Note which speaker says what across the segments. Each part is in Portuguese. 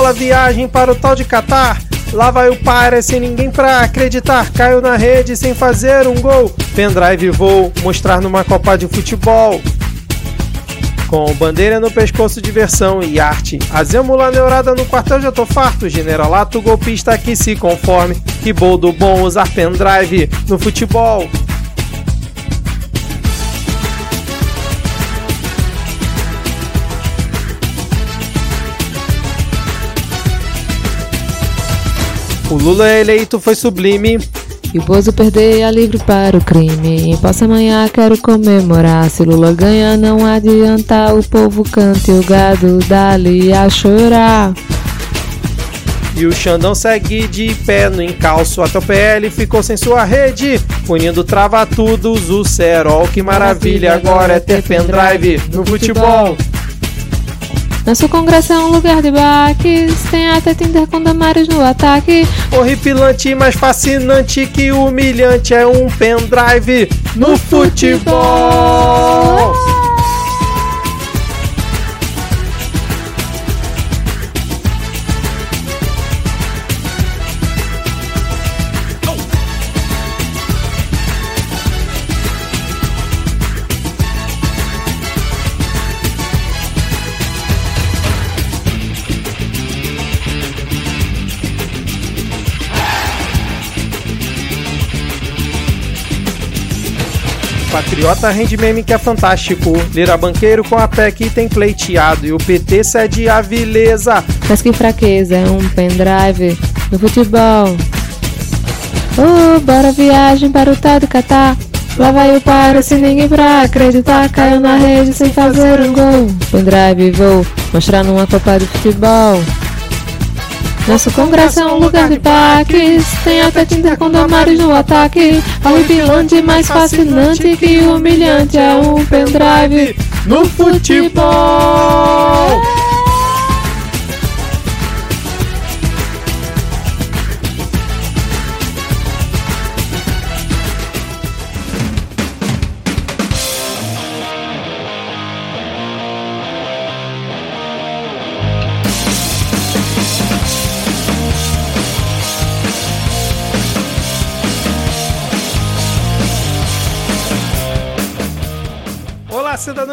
Speaker 1: Bola viagem para o tal de Catar. Lá vai o para sem ninguém pra acreditar. Caiu na rede sem fazer um gol. Pendrive vou mostrar numa Copa de Futebol. Com bandeira no pescoço, diversão e arte. Azemula neurada no quartel, já tô farto. Generalato golpista que se conforme. Que boldo bom usar pendrive no futebol. O Lula eleito foi sublime.
Speaker 2: E o Bozo perder a livre para o crime. Posso amanhã, quero comemorar. Se Lula ganha, não adianta. O povo canta e o gado dali a chorar.
Speaker 1: E o Xandão segue de pé no encalço até o PL ficou sem sua rede, punindo trava tudo o Serol. Que maravilha agora é ter pendrive no futebol.
Speaker 2: Nosso congresso é um lugar de baques, tem até Tinder com Damares no ataque.
Speaker 1: Horripilante, mais fascinante que humilhante é um pendrive no futebol. Patriota rende meme que é fantástico. Lira banqueiro com a PEC tem pleiteado. E o PT cede a vileza.
Speaker 2: Mas que fraqueza, é um pendrive no futebol. Oh, bora viagem para o tal do Catar. Lá vai o para sem ninguém pra acreditar. Caiu na rede sem fazer um gol. Pendrive vou mostrar numa Copa de Futebol. Nosso congresso é um lugar de paques, tem até Tinder com Damares no ataque. Horripilante, mais fascinante que humilhante é um pendrive
Speaker 1: no futebol.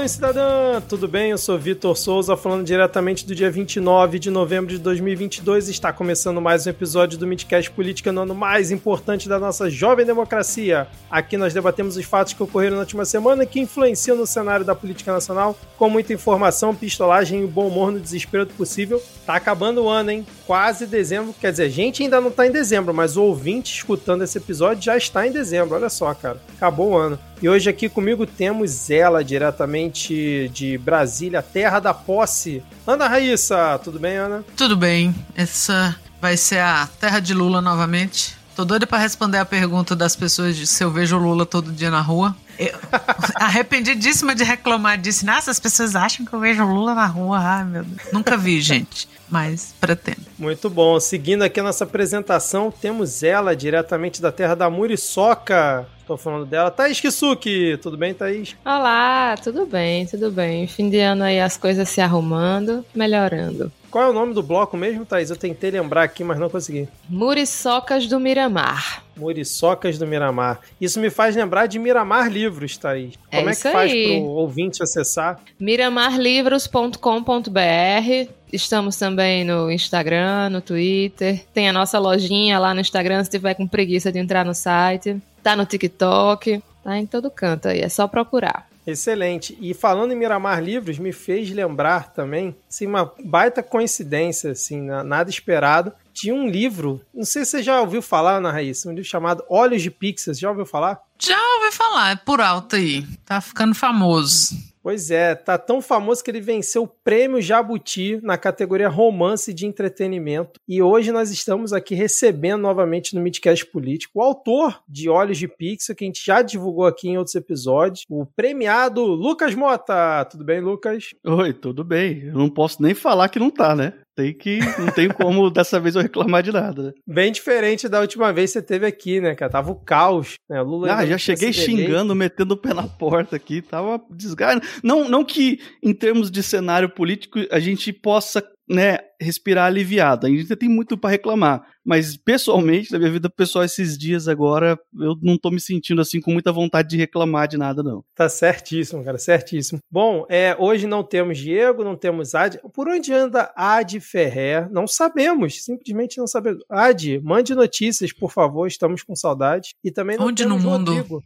Speaker 1: E cidadã! Tudo bem? Eu sou Vitor Souza, falando diretamente do dia 29 de novembro de 2022. Está começando mais um episódio do Midcast Política no ano mais importante da nossa jovem democracia. Aqui nós debatemos os fatos que ocorreram na última semana e que influenciam no cenário da política nacional, com muita informação, pistolagem e bom humor no desespero do possível. Tá acabando o ano, hein? Quase dezembro. Quer dizer, a gente ainda não tá em dezembro, mas o ouvinte escutando esse episódio já está em dezembro. Olha só, cara. Acabou o ano. E hoje aqui comigo temos ela, diretamente de Brasília, terra da posse. Ana Raíssa, tudo bem, Ana?
Speaker 3: Tudo bem. Essa vai ser a terra de Lula novamente. Tô doida pra responder a pergunta das pessoas de se eu vejo o Lula todo dia na rua. Eu, arrependidíssima de reclamar disso. Nossa, as pessoas acham que eu vejo o Lula na rua. Ai, meu Deus. Nunca vi, gente. Mas pretendo.
Speaker 1: Muito bom. Seguindo aqui a nossa apresentação, temos ela, diretamente da terra da Muriçoca. Tô falando dela. Thaís Kisuki, tudo bem, Thaís?
Speaker 2: Olá, tudo bem, tudo bem. Fim de ano aí as coisas se arrumando, melhorando.
Speaker 1: Qual é o nome do bloco mesmo, Thaís? Eu tentei lembrar aqui, mas não consegui.
Speaker 2: Muriçocas do Miramar.
Speaker 1: Muriçocas do Miramar. Isso me faz lembrar de Miramar Livros, Thaís.
Speaker 2: É
Speaker 1: Como é, que faz
Speaker 2: aí.
Speaker 1: pro ouvinte acessar?
Speaker 2: miramarlivros.com.br. Estamos também no Instagram, no Twitter. Tem a nossa lojinha lá no Instagram, se tiver com preguiça de entrar no site. Tá no TikTok. Tá em todo canto aí, é só procurar.
Speaker 1: Excelente. E falando em Miramar Livros, me fez lembrar também, assim, uma baita coincidência, assim, na- nada esperado. Tinha um livro, não sei se você já ouviu falar, Ana Raíssa, um livro chamado Olhos de Pixas. Já ouviu falar?
Speaker 3: Já ouvi falar, é por alto aí. Tá ficando famoso.
Speaker 1: Pois é, tá tão famoso que ele venceu o prêmio Jabuti na categoria romance de entretenimento. E hoje nós estamos aqui recebendo novamente no Midcast Político o autor de Olhos de Pixel, que a gente já divulgou aqui em outros episódios, o premiado Lucas Mota. Tudo bem, Lucas?
Speaker 4: Oi, tudo bem. Eu não posso nem falar que não tá, né? Tem que. Não tem como dessa vez eu reclamar de nada. né?
Speaker 1: Bem diferente da última vez que você teve aqui, né, cara? Tava o caos, né? Lula
Speaker 4: Ah, já cheguei xingando, metendo o pé na porta aqui, tava desgaste. Não, não que em termos de cenário político a gente possa né, respirar aliviado. A gente tem muito para reclamar, mas pessoalmente, na minha vida pessoal, esses dias agora, eu não tô me sentindo assim com muita vontade de reclamar de nada, não.
Speaker 1: Tá certíssimo, cara, certíssimo. Bom, é, hoje não temos Diego, não temos Ad. Por onde anda Ad Ferrer? Não sabemos, simplesmente não sabemos. Ad, mande notícias, por favor, estamos com saudade. E também não
Speaker 3: Onde
Speaker 1: temos
Speaker 3: no mundo?
Speaker 1: Rodrigo.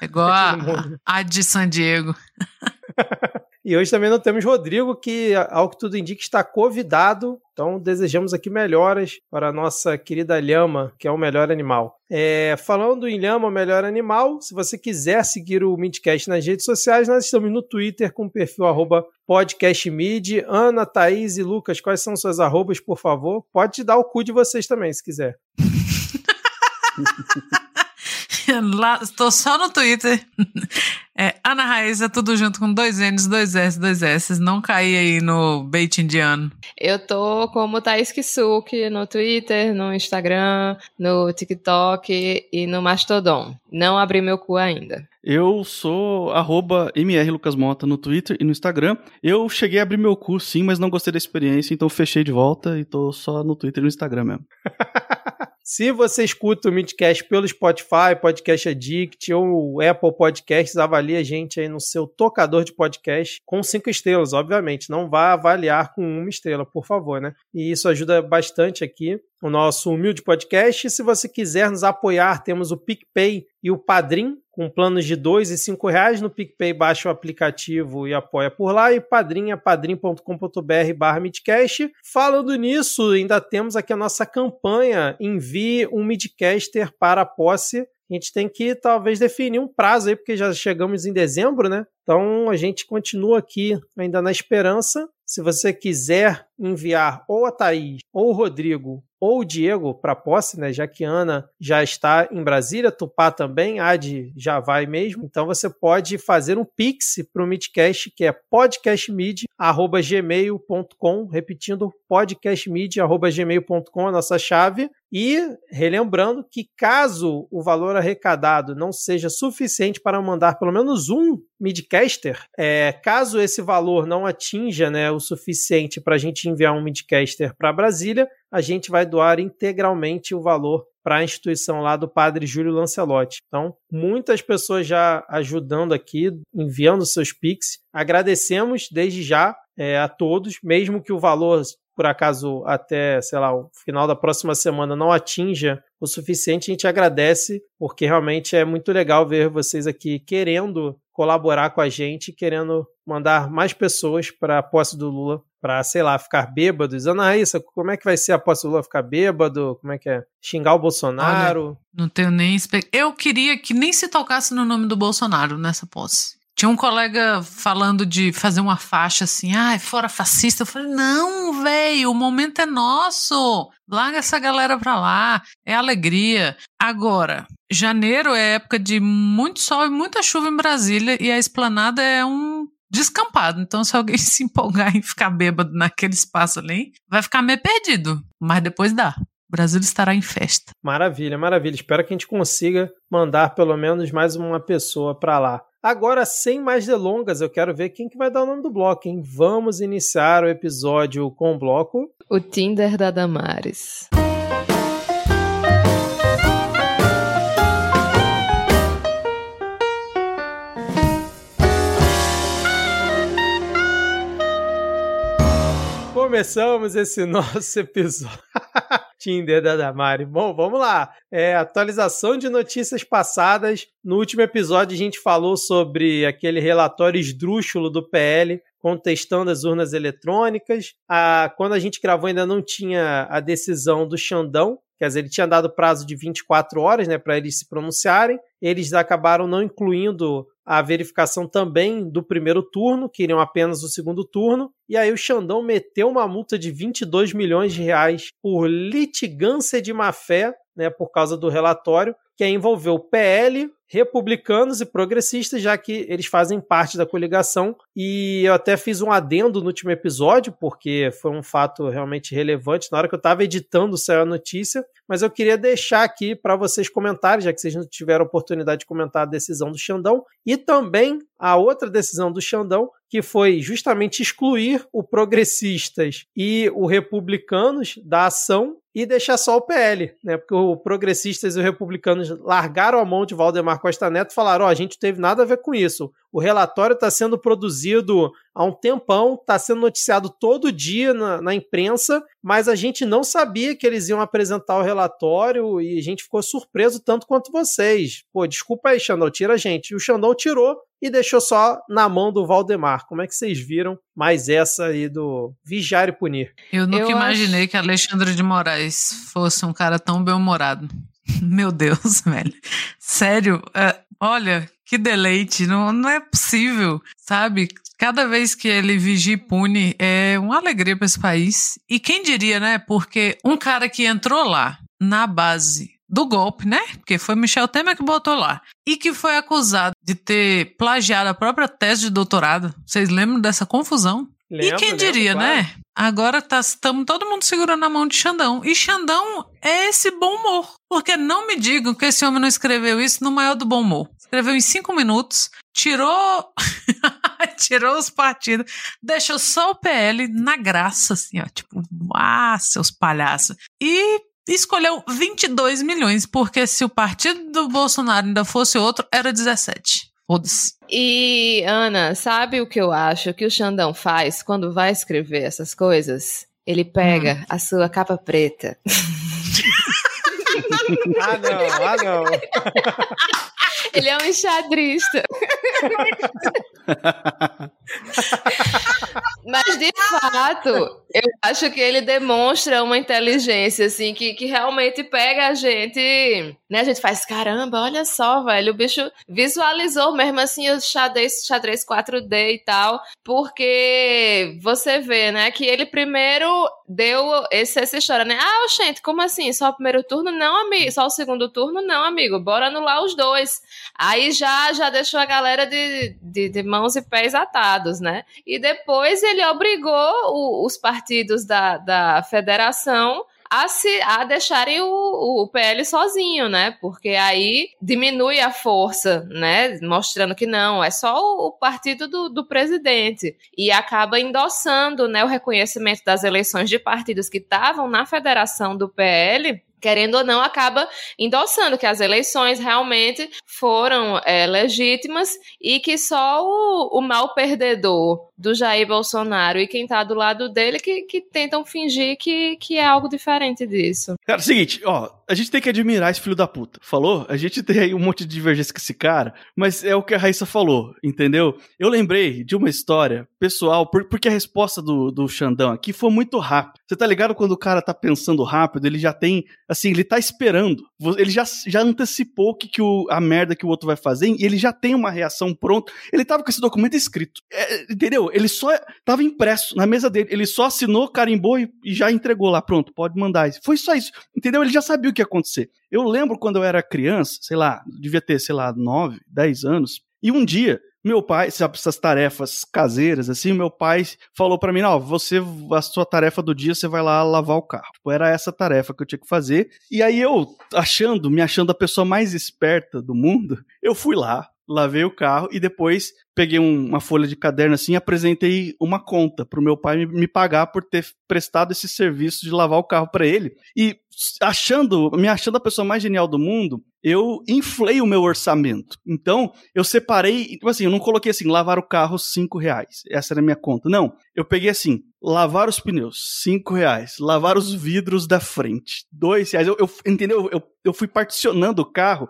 Speaker 3: Igual a, a de San Diego.
Speaker 1: E hoje também não temos Rodrigo, que, ao que tudo indica, está convidado. Então, desejamos aqui melhoras para a nossa querida Lhama, que é o melhor animal. É, falando em Lhama, o melhor animal, se você quiser seguir o Midcast nas redes sociais, nós estamos no Twitter com o perfil arroba podcastmid. Ana, Thaís e Lucas, quais são suas arrobas, por favor? Pode dar o cu de vocês também, se quiser.
Speaker 3: Lá, tô só no Twitter. É, Ana Raíza, tudo junto com dois N's, dois S, dois S. Não cair aí no bait indiano.
Speaker 2: Eu tô como Thaís Kisuki no Twitter, no Instagram, no TikTok e no Mastodon. Não abri meu cu ainda.
Speaker 4: Eu sou arroba mrlucasmota no Twitter e no Instagram. Eu cheguei a abrir meu cu, sim, mas não gostei da experiência, então fechei de volta e tô só no Twitter e no Instagram mesmo.
Speaker 1: Se você escuta o Midcast pelo Spotify, Podcast Addict ou Apple Podcasts, avalie a gente aí no seu tocador de podcast com cinco estrelas, obviamente. Não vá avaliar com uma estrela, por favor, né? E isso ajuda bastante aqui o nosso humilde podcast. E se você quiser nos apoiar, temos o PicPay e o Padrim, com planos de dois e cinco reais. No PicPay, baixa o aplicativo e apoia por lá. E Padrim é padrim.com.br barra Midcast. Falando nisso, ainda temos aqui a nossa campanha Envie um Midcaster para a posse. A gente tem que talvez definir um prazo aí, porque já chegamos em dezembro, né? Então a gente continua aqui ainda na esperança. Se você quiser enviar ou a Thaís, ou o Rodrigo, ou o Diego para posse, né? Já que Ana já está em Brasília, Tupá também, Ad já vai mesmo. Então você pode fazer um pix para o Midcast, que é podcastmid@gmail.com, repetindo podcastmid@gmail.com a nossa chave. E relembrando que caso o valor arrecadado não seja suficiente para mandar pelo menos um midcaster, é, caso esse valor não atinja né, o suficiente para a gente enviar um midcaster para Brasília, a gente vai doar integralmente o valor para a instituição lá do Padre Júlio Lancelotti. Então, muitas pessoas já ajudando aqui, enviando seus Pix. Agradecemos desde já é, a todos, mesmo que o valor por acaso até, sei lá, o final da próxima semana não atinja o suficiente, a gente agradece, porque realmente é muito legal ver vocês aqui querendo colaborar com a gente, querendo mandar mais pessoas para a posse do Lula, para, sei lá, ficar bêbados. Ana Raíssa, como é que vai ser a posse do Lula ficar bêbado? Como é que é? Xingar o Bolsonaro?
Speaker 3: Não tenho nem. Eu queria que nem se tocasse no nome do Bolsonaro nessa posse. Tinha um colega falando de fazer uma faixa assim, ai, fora fascista. Eu falei, não, velho, o momento é nosso. Larga essa galera pra lá. É alegria. Agora, janeiro é época de muito sol e muita chuva em Brasília e a esplanada é um descampado. Então, se alguém se empolgar em ficar bêbado naquele espaço ali, vai ficar meio perdido. Mas depois dá. O Brasil estará em festa.
Speaker 1: Maravilha, maravilha. Espero que a gente consiga mandar pelo menos mais uma pessoa para lá. Agora, sem mais delongas, eu quero ver quem que vai dar o nome do bloco, hein? Vamos iniciar o episódio com o bloco.
Speaker 2: O Tinder da Damares.
Speaker 1: Começamos esse nosso episódio. Tinder da Damari. Bom, vamos lá. É, atualização de notícias passadas. No último episódio, a gente falou sobre aquele relatório esdrúxulo do PL contestando as urnas eletrônicas. A, quando a gente gravou, ainda não tinha a decisão do Xandão. Quer dizer, ele tinha dado prazo de 24 horas né, para eles se pronunciarem. Eles acabaram não incluindo a verificação também do primeiro turno, queriam apenas o segundo turno. E aí o Xandão meteu uma multa de 22 milhões de reais por litigância de má-fé né, por causa do relatório, que envolver o PL, republicanos e progressistas, já que eles fazem parte da coligação. E eu até fiz um adendo no último episódio, porque foi um fato realmente relevante. Na hora que eu estava editando, saiu a notícia. Mas eu queria deixar aqui para vocês comentarem, já que vocês não tiveram oportunidade de comentar a decisão do Xandão, e também a outra decisão do Xandão, que foi justamente excluir o progressistas e o republicanos da ação e deixar só o PL, né? Porque o progressistas e os republicanos largaram a mão de Valdemar Costa Neto e falaram: ó, oh, a gente teve nada a ver com isso. O relatório está sendo produzido há um tempão, está sendo noticiado todo dia na, na, imprensa, mas a gente não sabia que eles iam apresentar o relatório e a gente ficou surpreso tanto quanto vocês. Pô, desculpa aí, Xandão, tira a gente. E o Xandão tirou e deixou só na mão do Valdemar. Como é que vocês viram mais essa aí do vigiar e punir?
Speaker 3: Eu nunca Eu imaginei acho... que Alexandre de Moraes fosse um cara tão bem-humorado. Meu Deus, velho. Sério, uh, olha, que deleite. Não, não é possível, sabe? Cada vez que ele vigia e pune é uma alegria para esse país. E quem diria, né? Porque um cara que entrou lá na base do golpe, né? Porque foi Michel Temer que botou lá. E que foi acusado de ter plagiado a própria tese de doutorado. Vocês lembram dessa confusão? Lembro, e quem diria, lembro, né? Claro. Agora estamos tá, todo mundo segurando a mão de Xandão. E Xandão é esse bom humor. Porque não me digam que esse homem não escreveu isso no maior do bom humor. Escreveu em cinco minutos, tirou. tirou os partidos, deixou só o PL na graça, assim, ó. Tipo, ah, seus palhaços. E escolheu 22 milhões, porque se o partido do Bolsonaro ainda fosse outro, era 17. Foda-se.
Speaker 2: E, Ana, sabe o que eu acho que o Xandão faz quando vai escrever essas coisas? Ele pega hum. a sua capa preta.
Speaker 1: ah, não, ah, não.
Speaker 2: Ele é um enxadrista. Mas de fato, eu acho que ele demonstra uma inteligência, assim, que, que realmente pega a gente, né? A gente faz, caramba, olha só, velho, o bicho visualizou mesmo assim o xadrez, xadrez 4D e tal, porque você vê, né, que ele primeiro deu esse, essa história, né? Ah, gente, como assim? Só o primeiro turno? Não, amigo. Só o segundo turno? Não, amigo. Bora anular os dois. Aí já, já deixou a galera de, de, de mãos e pés atados, né? E depois ele obrigou o, os partidos da, da federação a, se, a deixarem o, o PL sozinho, né? Porque aí diminui a força, né? Mostrando que não, é só o, o partido do, do presidente. E acaba endossando né, o reconhecimento das eleições de partidos que estavam na federação do PL querendo ou não, acaba endossando que as eleições realmente foram é, legítimas e que só o, o mal perdedor do Jair Bolsonaro e quem está do lado dele que, que tentam fingir que, que é algo diferente disso.
Speaker 4: Cara, é o seguinte, ó, a gente tem que admirar esse filho da puta. Falou? A gente tem aí um monte de divergência com esse cara, mas é o que a Raíssa falou, entendeu? Eu lembrei de uma história pessoal, porque a resposta do, do Xandão aqui foi muito rápida. Você tá ligado quando o cara tá pensando rápido, ele já tem, assim, ele tá esperando. Ele já, já antecipou que, que o, a merda que o outro vai fazer e ele já tem uma reação pronta. Ele tava com esse documento escrito, é, entendeu? Ele só tava impresso na mesa dele. Ele só assinou, carimbou e, e já entregou lá. Pronto, pode mandar. Foi só isso. Entendeu? Ele já sabia o que ia acontecer. Eu lembro quando eu era criança, sei lá, devia ter, sei lá, 9, 10 anos. E um dia, meu pai, sabe, essas tarefas caseiras, assim, meu pai falou para mim, não, você, a sua tarefa do dia, você vai lá lavar o carro. Tipo, era essa tarefa que eu tinha que fazer. E aí eu, achando, me achando a pessoa mais esperta do mundo, eu fui lá, lavei o carro e depois peguei um, uma folha de caderno assim e apresentei uma conta para o meu pai me, me, pagar por ter prestado esse serviço de lavar o carro para ele. E achando, me achando a pessoa mais genial do mundo, eu inflei o meu orçamento. Então, eu separei, tipo assim, eu não coloquei assim, lavar o carro cinco reais. Essa era a minha conta. Não, eu peguei assim, lavar os pneus, cinco reais. Lavar os vidros da frente, dois reais. Eu, eu entendeu? Eu, eu fui particionando o carro,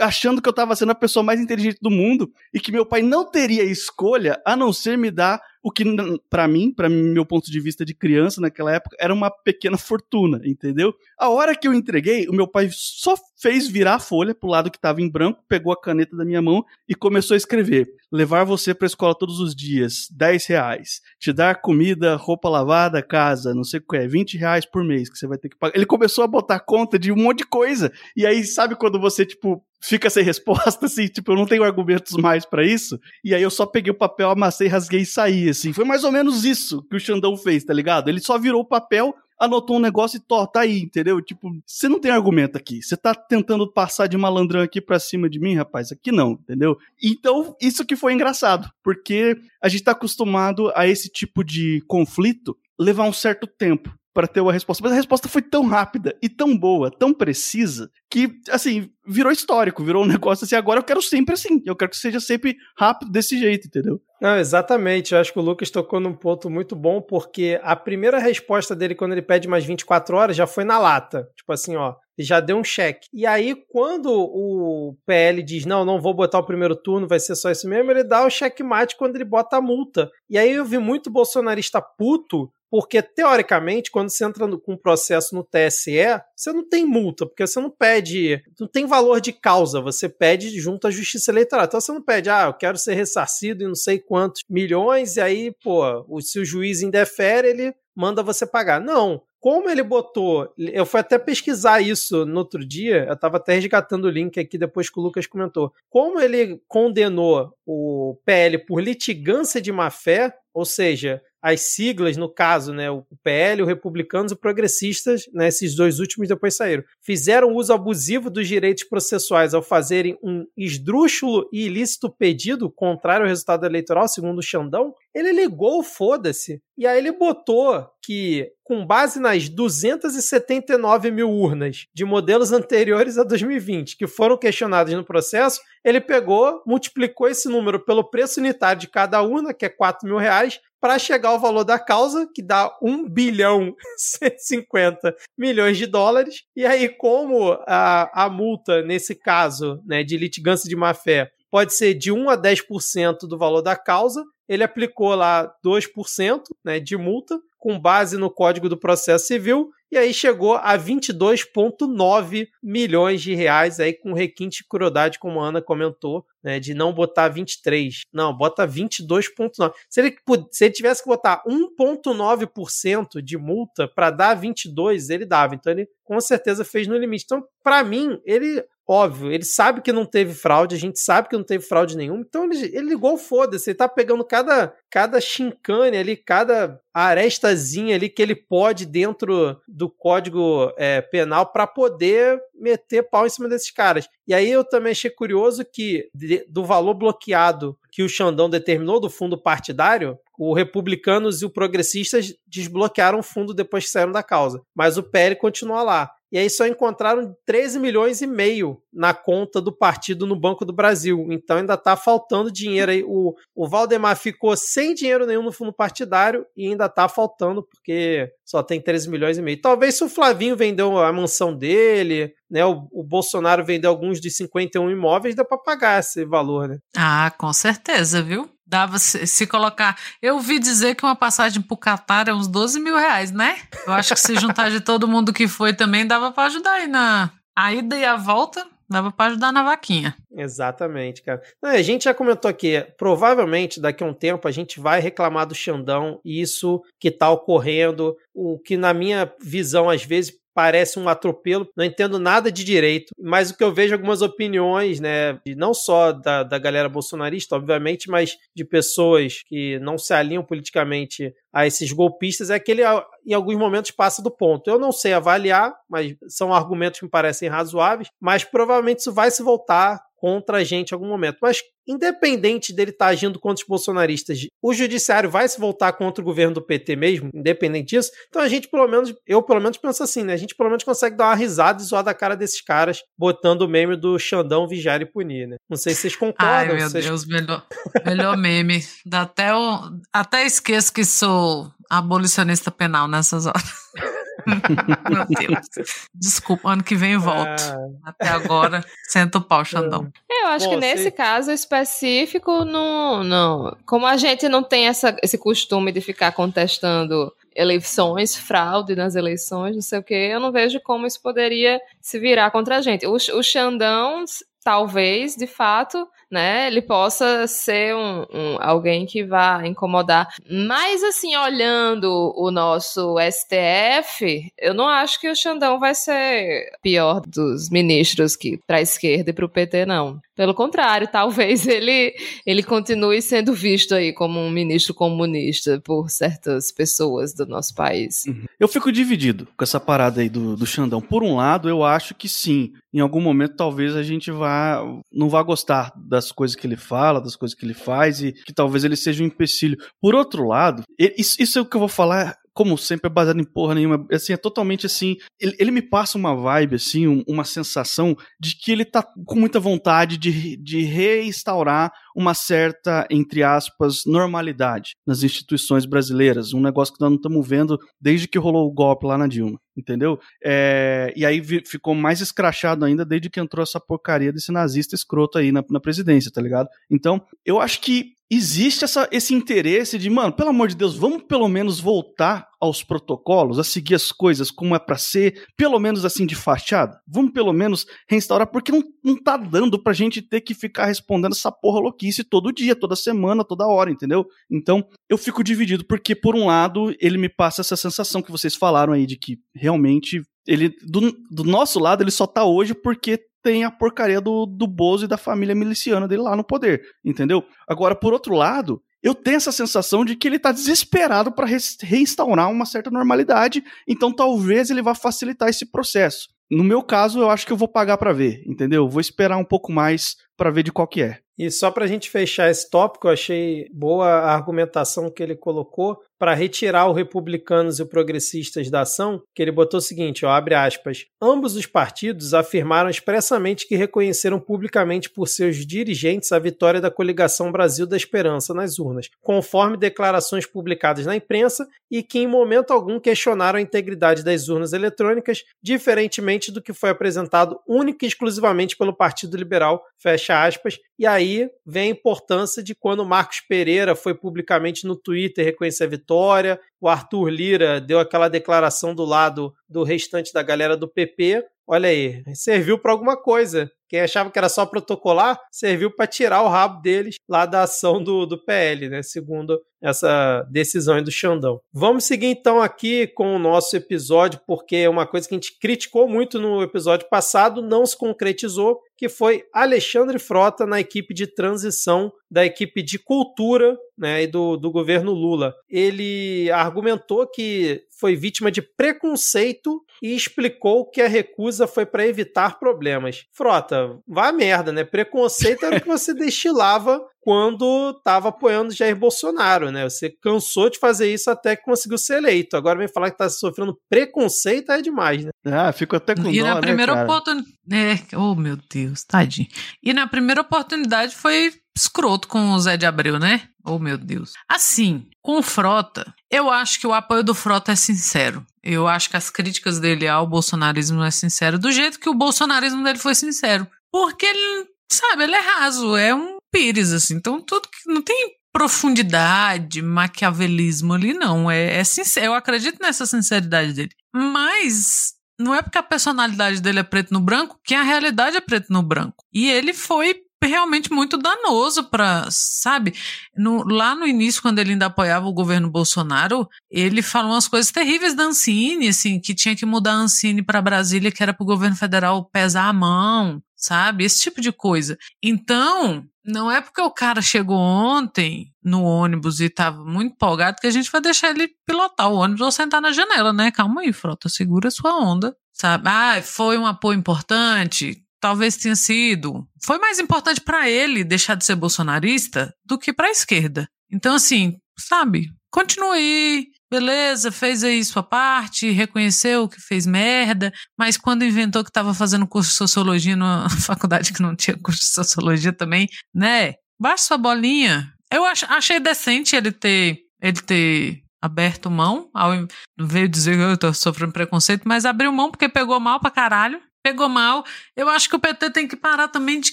Speaker 4: achando que eu estava sendo a pessoa mais inteligente do mundo e que meu pai não teria escolha a não ser me dar o que para mim, para meu ponto de vista de criança naquela época, era uma pequena fortuna, entendeu? A hora que eu entreguei, o meu pai só fez virar a folha pro lado que estava em branco, pegou a caneta da minha mão e começou a escrever: levar você pra escola todos os dias, 10 reais. Te dar comida, roupa lavada, casa, não sei o que é, 20 reais por mês que você vai ter que pagar. Ele começou a botar conta de um monte de coisa. E aí, sabe quando você, tipo, fica sem resposta, assim, tipo, eu não tenho argumentos mais para isso. E aí eu só peguei o papel, amassei, rasguei e saí, assim. Foi mais ou menos isso que o Xandão fez, tá ligado? Ele só virou o papel, anotou um negócio e tó, tá aí, entendeu? Tipo, você não tem argumento aqui. Você tá tentando passar de malandrão aqui pra cima de mim, rapaz? Aqui não, entendeu? Então, isso que foi engraçado, porque a gente tá acostumado a esse tipo de conflito levar um certo tempo para ter uma resposta. Mas a resposta foi tão rápida e tão boa, tão precisa, que, assim, virou histórico, virou um negócio assim. Agora eu quero sempre assim. Eu quero que seja sempre rápido desse jeito, entendeu?
Speaker 1: Não, exatamente. Eu acho que o Lucas tocou num ponto muito bom, porque a primeira resposta dele quando ele pede mais 24 horas já foi na lata. Tipo assim, ó, já deu um cheque. E aí, quando o PL diz, não, não vou botar o primeiro turno, vai ser só isso mesmo, ele dá o checkmate quando ele bota a multa. E aí eu vi muito bolsonarista puto porque, teoricamente, quando você entra com um processo no TSE, você não tem multa, porque você não pede, não tem valor de causa, você pede junto à Justiça Eleitoral. Então você não pede, ah, eu quero ser ressarcido em não sei quantos milhões, e aí, pô, se o juiz indefere, ele manda você pagar. Não. Como ele botou, eu fui até pesquisar isso no outro dia, eu estava até resgatando o link aqui depois que o Lucas comentou. Como ele condenou o PL por litigância de má fé, ou seja, as siglas, no caso, né, o PL, o Republicanos e o Progressistas, né, esses dois últimos depois saíram, fizeram uso abusivo dos direitos processuais ao fazerem um esdrúxulo e ilícito pedido contrário ao resultado eleitoral, segundo o Xandão, ele ligou o foda-se. E aí ele botou que, com base nas 279 mil urnas de modelos anteriores a 2020 que foram questionadas no processo, ele pegou, multiplicou esse número pelo preço unitário de cada urna, que é 4 mil reais, para chegar ao valor da causa, que dá 1 bilhão 150 milhões de dólares. E aí, como a, a multa, nesse caso, né, de litigância de má-fé, pode ser de 1 a 10% do valor da causa, ele aplicou lá 2% né, de multa, com base no Código do Processo Civil, e aí chegou a 22,9 milhões de reais, aí com requinte de crueldade, como a Ana comentou, né, de não botar 23. Não, bota 22,9. Se ele, se ele tivesse que botar 1,9% de multa para dar 22, ele dava. Então ele com certeza fez no limite. Então, para mim, ele Óbvio, ele sabe que não teve fraude, a gente sabe que não teve fraude nenhuma, então ele, ele ligou foda-se, ele tá pegando cada, cada chincane ali, cada arestazinha ali que ele pode dentro do código é, penal para poder meter pau em cima desses caras. E aí eu também achei curioso que do valor bloqueado que o Xandão determinou do fundo partidário, o republicanos e o progressistas desbloquearam o fundo depois que saíram da causa, mas o PL continua lá. E aí só encontraram 13 milhões e meio na conta do partido no Banco do Brasil. Então ainda está faltando dinheiro aí. O, o Valdemar ficou sem dinheiro nenhum no fundo partidário e ainda está faltando, porque só tem 13 milhões e meio. Talvez se o Flavinho vendeu a mansão dele, né? O, o Bolsonaro vendeu alguns dos 51 imóveis, dá para pagar esse valor, né?
Speaker 3: Ah, com certeza, viu? Dava se, se, colocar. Eu ouvi dizer que uma passagem pro Catar é uns 12 mil reais, né? Eu acho que se juntar de todo mundo que foi também dava para ajudar aí na a ida e a volta. Dava para ajudar na vaquinha.
Speaker 1: Exatamente, cara. Não, a gente já comentou aqui, provavelmente daqui a um tempo a gente vai reclamar do Xandão, isso que tá ocorrendo, o que na minha visão às vezes parece um atropelo. Não entendo nada de direito, mas o que eu vejo algumas opiniões, né, não só da, da galera bolsonarista, obviamente, mas de pessoas que não se alinham politicamente a esses golpistas, é que ele em alguns momentos passa do ponto. Eu não sei avaliar, mas são argumentos que me parecem razoáveis, mas provavelmente isso vai se voltar contra a gente em algum momento. Mas, independente dele estar tá agindo contra os bolsonaristas, o judiciário vai se voltar contra o governo do PT mesmo, independente disso. Então a gente, pelo menos, eu pelo menos penso assim, né? A gente pelo menos consegue dar uma risada e zoar da cara desses caras, botando o meme do Xandão vigiar e punir, né? Não sei se vocês concordam.
Speaker 3: Ai, meu
Speaker 1: vocês...
Speaker 3: Deus, melhor, melhor meme. Dá até, o, até esqueço que sou abolicionista penal nessas horas. Meu Deus. Desculpa, ano que vem eu volto. Ah. Até agora, senta o pau, Xandão.
Speaker 2: Eu acho Bom, que nesse se... caso específico, não, não. Como a gente não tem essa, esse costume de ficar contestando eleições, fraude nas eleições, não sei o que, eu não vejo como isso poderia se virar contra a gente. O, o Xandão talvez, de fato, né, ele possa ser um, um, alguém que vá incomodar. Mas, assim, olhando o nosso STF, eu não acho que o Xandão vai ser pior dos ministros que para a esquerda e para o PT, não. Pelo contrário, talvez ele, ele continue sendo visto aí como um ministro comunista por certas pessoas do nosso país.
Speaker 4: Uhum. Eu fico dividido com essa parada aí do, do Xandão. Por um lado, eu acho que sim. Em algum momento, talvez a gente vá não vá gostar das coisas que ele fala, das coisas que ele faz e que talvez ele seja um empecilho. Por outro lado, isso, isso é o que eu vou falar como sempre, é baseado em porra nenhuma. Assim, é totalmente assim. Ele, ele me passa uma vibe, assim, um, uma sensação de que ele tá com muita vontade de, de reinstaurar uma certa, entre aspas, normalidade nas instituições brasileiras. Um negócio que nós não estamos vendo desde que rolou o golpe lá na Dilma entendeu? É, e aí ficou mais escrachado ainda desde que entrou essa porcaria desse nazista escroto aí na, na presidência, tá ligado? Então, eu acho que existe essa, esse interesse de, mano, pelo amor de Deus, vamos pelo menos voltar aos protocolos, a seguir as coisas como é para ser, pelo menos assim de fachada. Vamos pelo menos reinstaurar, porque não, não tá dando pra gente ter que ficar respondendo essa porra louquice todo dia, toda semana, toda hora, entendeu? Então, eu fico dividido, porque por um lado, ele me passa essa sensação que vocês falaram aí de que realmente ele do, do nosso lado ele só tá hoje porque tem a porcaria do, do Bozo e da família miliciana dele lá no poder, entendeu? Agora, por outro lado, eu tenho essa sensação de que ele tá desesperado para reinstaurar uma certa normalidade, então talvez ele vá facilitar esse processo. No meu caso, eu acho que eu vou pagar para ver, entendeu? Vou esperar um pouco mais para ver de qual que é.
Speaker 1: E só para a gente fechar esse tópico, eu achei boa a argumentação que ele colocou para retirar os republicanos e os progressistas da ação, que ele botou o seguinte, ó, abre aspas, ambos os partidos afirmaram expressamente que reconheceram publicamente por seus dirigentes a vitória da coligação Brasil da Esperança nas urnas, conforme declarações publicadas na imprensa e que em momento algum questionaram a integridade das urnas eletrônicas, diferentemente do que foi apresentado única e exclusivamente pelo Partido Liberal, fecha aspas, e aí vem a importância de quando Marcos Pereira foi publicamente no Twitter reconhecer a vitória, o Arthur Lira deu aquela declaração do lado do restante da galera do PP. Olha aí, serviu para alguma coisa. Quem achava que era só protocolar, serviu para tirar o rabo deles lá da ação do, do PL, né? Segundo essa decisão do Xandão. Vamos seguir então aqui com o nosso episódio, porque é uma coisa que a gente criticou muito no episódio passado, não se concretizou, que foi Alexandre Frota na equipe de transição da equipe de cultura né, e do, do governo Lula. Ele argumentou que foi vítima de preconceito e explicou que a recusa foi para evitar problemas. Frota, vá merda, né? Preconceito era o que você destilava quando estava apoiando Jair Bolsonaro, né? Você cansou de fazer isso até que conseguiu ser eleito. Agora vem falar que está sofrendo preconceito é demais, né?
Speaker 4: Ah, fico até com
Speaker 3: E
Speaker 4: dó,
Speaker 3: na
Speaker 4: né,
Speaker 3: primeira
Speaker 4: cara?
Speaker 3: oportunidade. É, oh, meu Deus, tadinho. E na primeira oportunidade foi escroto com o Zé de Abreu, né? Oh, meu Deus. Assim, com o Frota, eu acho que o apoio do Frota é sincero. Eu acho que as críticas dele ao bolsonarismo é sincero, do jeito que o bolsonarismo dele foi sincero. Porque ele, sabe, ele é raso, é um pires, assim. Então, tudo que não tem profundidade, maquiavelismo ali, não. É, é sincero. Eu acredito nessa sinceridade dele. Mas não é porque a personalidade dele é preto no branco que a realidade é preto no branco. E ele foi realmente muito danoso para, sabe? No, lá no início, quando ele ainda apoiava o governo Bolsonaro, ele falou umas coisas terríveis da Ancine, assim, que tinha que mudar a Ancine para Brasília, que era para o governo federal pesar a mão, sabe? Esse tipo de coisa. Então, não é porque o cara chegou ontem no ônibus e tava muito empolgado que a gente vai deixar ele pilotar o ônibus ou sentar na janela, né? Calma aí, frota, segura sua onda, sabe? Ah, foi um apoio importante talvez tenha sido. Foi mais importante para ele deixar de ser bolsonarista do que para a esquerda. Então, assim, sabe? Continue aí, beleza, fez aí sua parte, reconheceu que fez merda, mas quando inventou que estava fazendo curso de sociologia numa faculdade que não tinha curso de sociologia também, né? Baixa sua bolinha. Eu ach, achei decente ele ter, ele ter aberto mão, ao, veio dizer que eu tô sofrendo preconceito, mas abriu mão porque pegou mal pra caralho pegou mal. Eu acho que o PT tem que parar também de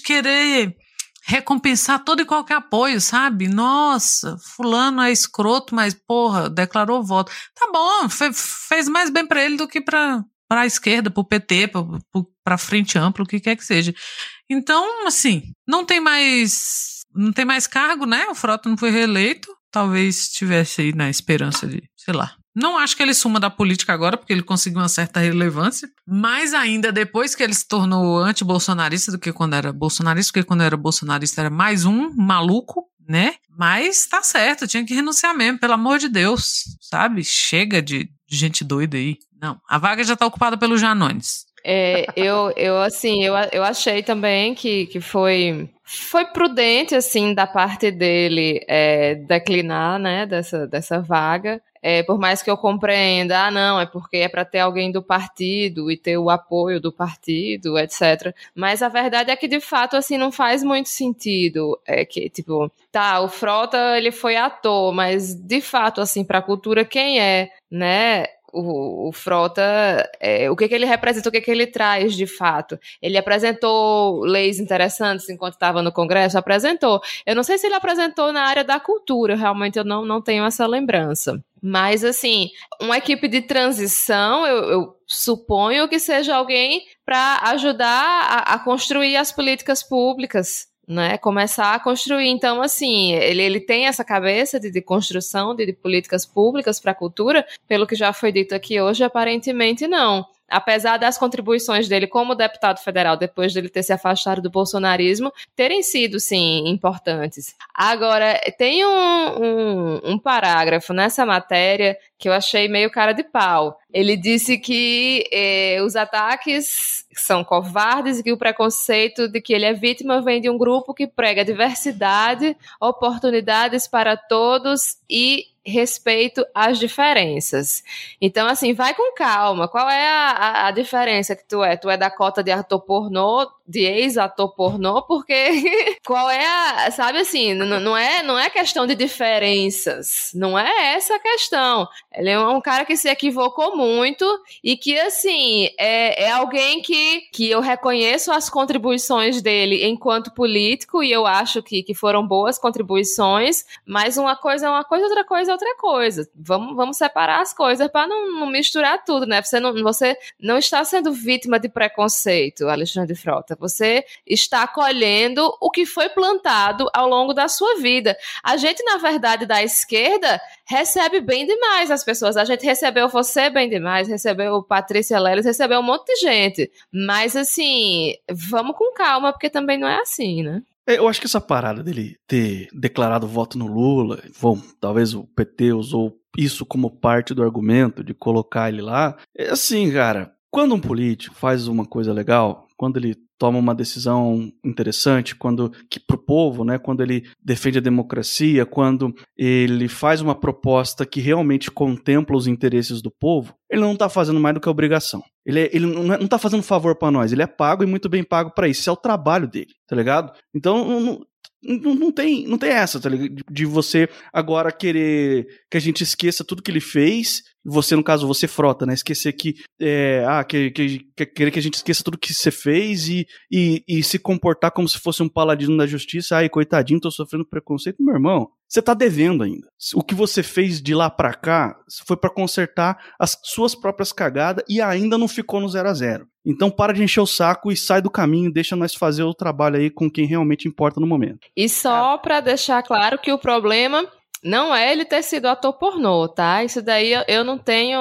Speaker 3: querer recompensar todo e qualquer apoio, sabe? Nossa, fulano é escroto, mas porra, declarou voto. Tá bom, fe fez mais bem para ele do que para para a esquerda, para o PT, para frente ampla, o que quer que seja. Então, assim, não tem mais não tem mais cargo, né? O Frota não foi reeleito. Talvez estivesse aí na esperança de, sei lá. Não acho que ele suma da política agora, porque ele conseguiu uma certa relevância. Mais ainda depois que ele se tornou anti-bolsonarista do que quando era bolsonarista, porque quando era bolsonarista era mais um maluco, né? Mas tá certo, tinha que renunciar mesmo, pelo amor de Deus, sabe? Chega de gente doida aí. Não, a vaga já tá ocupada pelo Janones.
Speaker 2: É, eu, eu, assim, eu, eu achei também que, que foi, foi prudente, assim, da parte dele é, declinar, né, dessa, dessa vaga. É, por mais que eu compreenda, ah, não, é porque é para ter alguém do partido e ter o apoio do partido, etc. Mas a verdade é que, de fato, assim, não faz muito sentido. É que, tipo, tá, o Frota, ele foi ator, mas, de fato, assim, pra cultura, quem é, né, o, o Frota, é, o que, que ele representa, o que, que ele traz de fato. Ele apresentou leis interessantes enquanto estava no Congresso? Apresentou. Eu não sei se ele apresentou na área da cultura, realmente eu não, não tenho essa lembrança. Mas, assim, uma equipe de transição, eu, eu suponho que seja alguém para ajudar a, a construir as políticas públicas né, começar a construir. Então, assim, ele, ele tem essa cabeça de, de construção de, de políticas públicas para a cultura, pelo que já foi dito aqui hoje, aparentemente não apesar das contribuições dele como deputado federal, depois dele ter se afastado do bolsonarismo, terem sido, sim, importantes. Agora, tem um, um, um parágrafo nessa matéria que eu achei meio cara de pau. Ele disse que eh, os ataques são covardes e que o preconceito de que ele é vítima vem de um grupo que prega diversidade, oportunidades para todos e respeito às diferenças. Então, assim, vai com calma. Qual é a, a, a, diferença que tu é? Tu é da cota de ator pornô, de ex-ator pornô, porque qual é a. Sabe assim, não, é, não é questão de diferenças. Não é essa a questão. Ele é um cara que se equivocou muito e que, assim, é, é alguém que, que eu reconheço as contribuições dele enquanto político e eu acho que, que foram boas contribuições, mas uma coisa é uma coisa, outra coisa é outra coisa. Vamos, vamos separar as coisas para não, não, misturar tudo, né? Você não, você não está sendo vítima de preconceito, Alexandre Frota. Você está acolhendo o que foi plantado ao longo da sua vida. A gente, na verdade, da esquerda, recebe bem demais as pessoas. A gente recebeu você bem demais, recebeu Patrícia Leles, recebeu um monte de gente. Mas, assim, vamos com calma, porque também não é assim, né?
Speaker 4: É, eu acho que essa parada dele ter declarado voto no Lula, bom, talvez o PT usou isso como parte do argumento de colocar ele lá. É assim, cara, quando um político faz uma coisa legal, quando ele toma uma decisão interessante, quando que pro povo, né, quando ele defende a democracia, quando ele faz uma proposta que realmente contempla os interesses do povo, ele não está fazendo mais do que obrigação. Ele, é, ele não, está fazendo favor para nós, ele é pago e muito bem pago para isso. Isso é o trabalho dele, tá ligado? Então, não, não, não, tem, não tem essa, tá ligado? De você agora querer que a gente esqueça tudo que ele fez você, no caso, você frota, né? Esquecer que. É, ah, que, que, que, querer que a gente esqueça tudo que você fez e, e, e se comportar como se fosse um paladino da justiça. Ai, coitadinho, tô sofrendo preconceito. Meu irmão, você tá devendo ainda. O que você fez de lá para cá foi para consertar as suas próprias cagadas e ainda não ficou no zero a zero. Então para de encher o saco e sai do caminho, deixa nós fazer o trabalho aí com quem realmente importa no momento.
Speaker 2: E só para deixar claro que o problema não é ele ter sido ator pornô, tá? Isso daí eu não tenho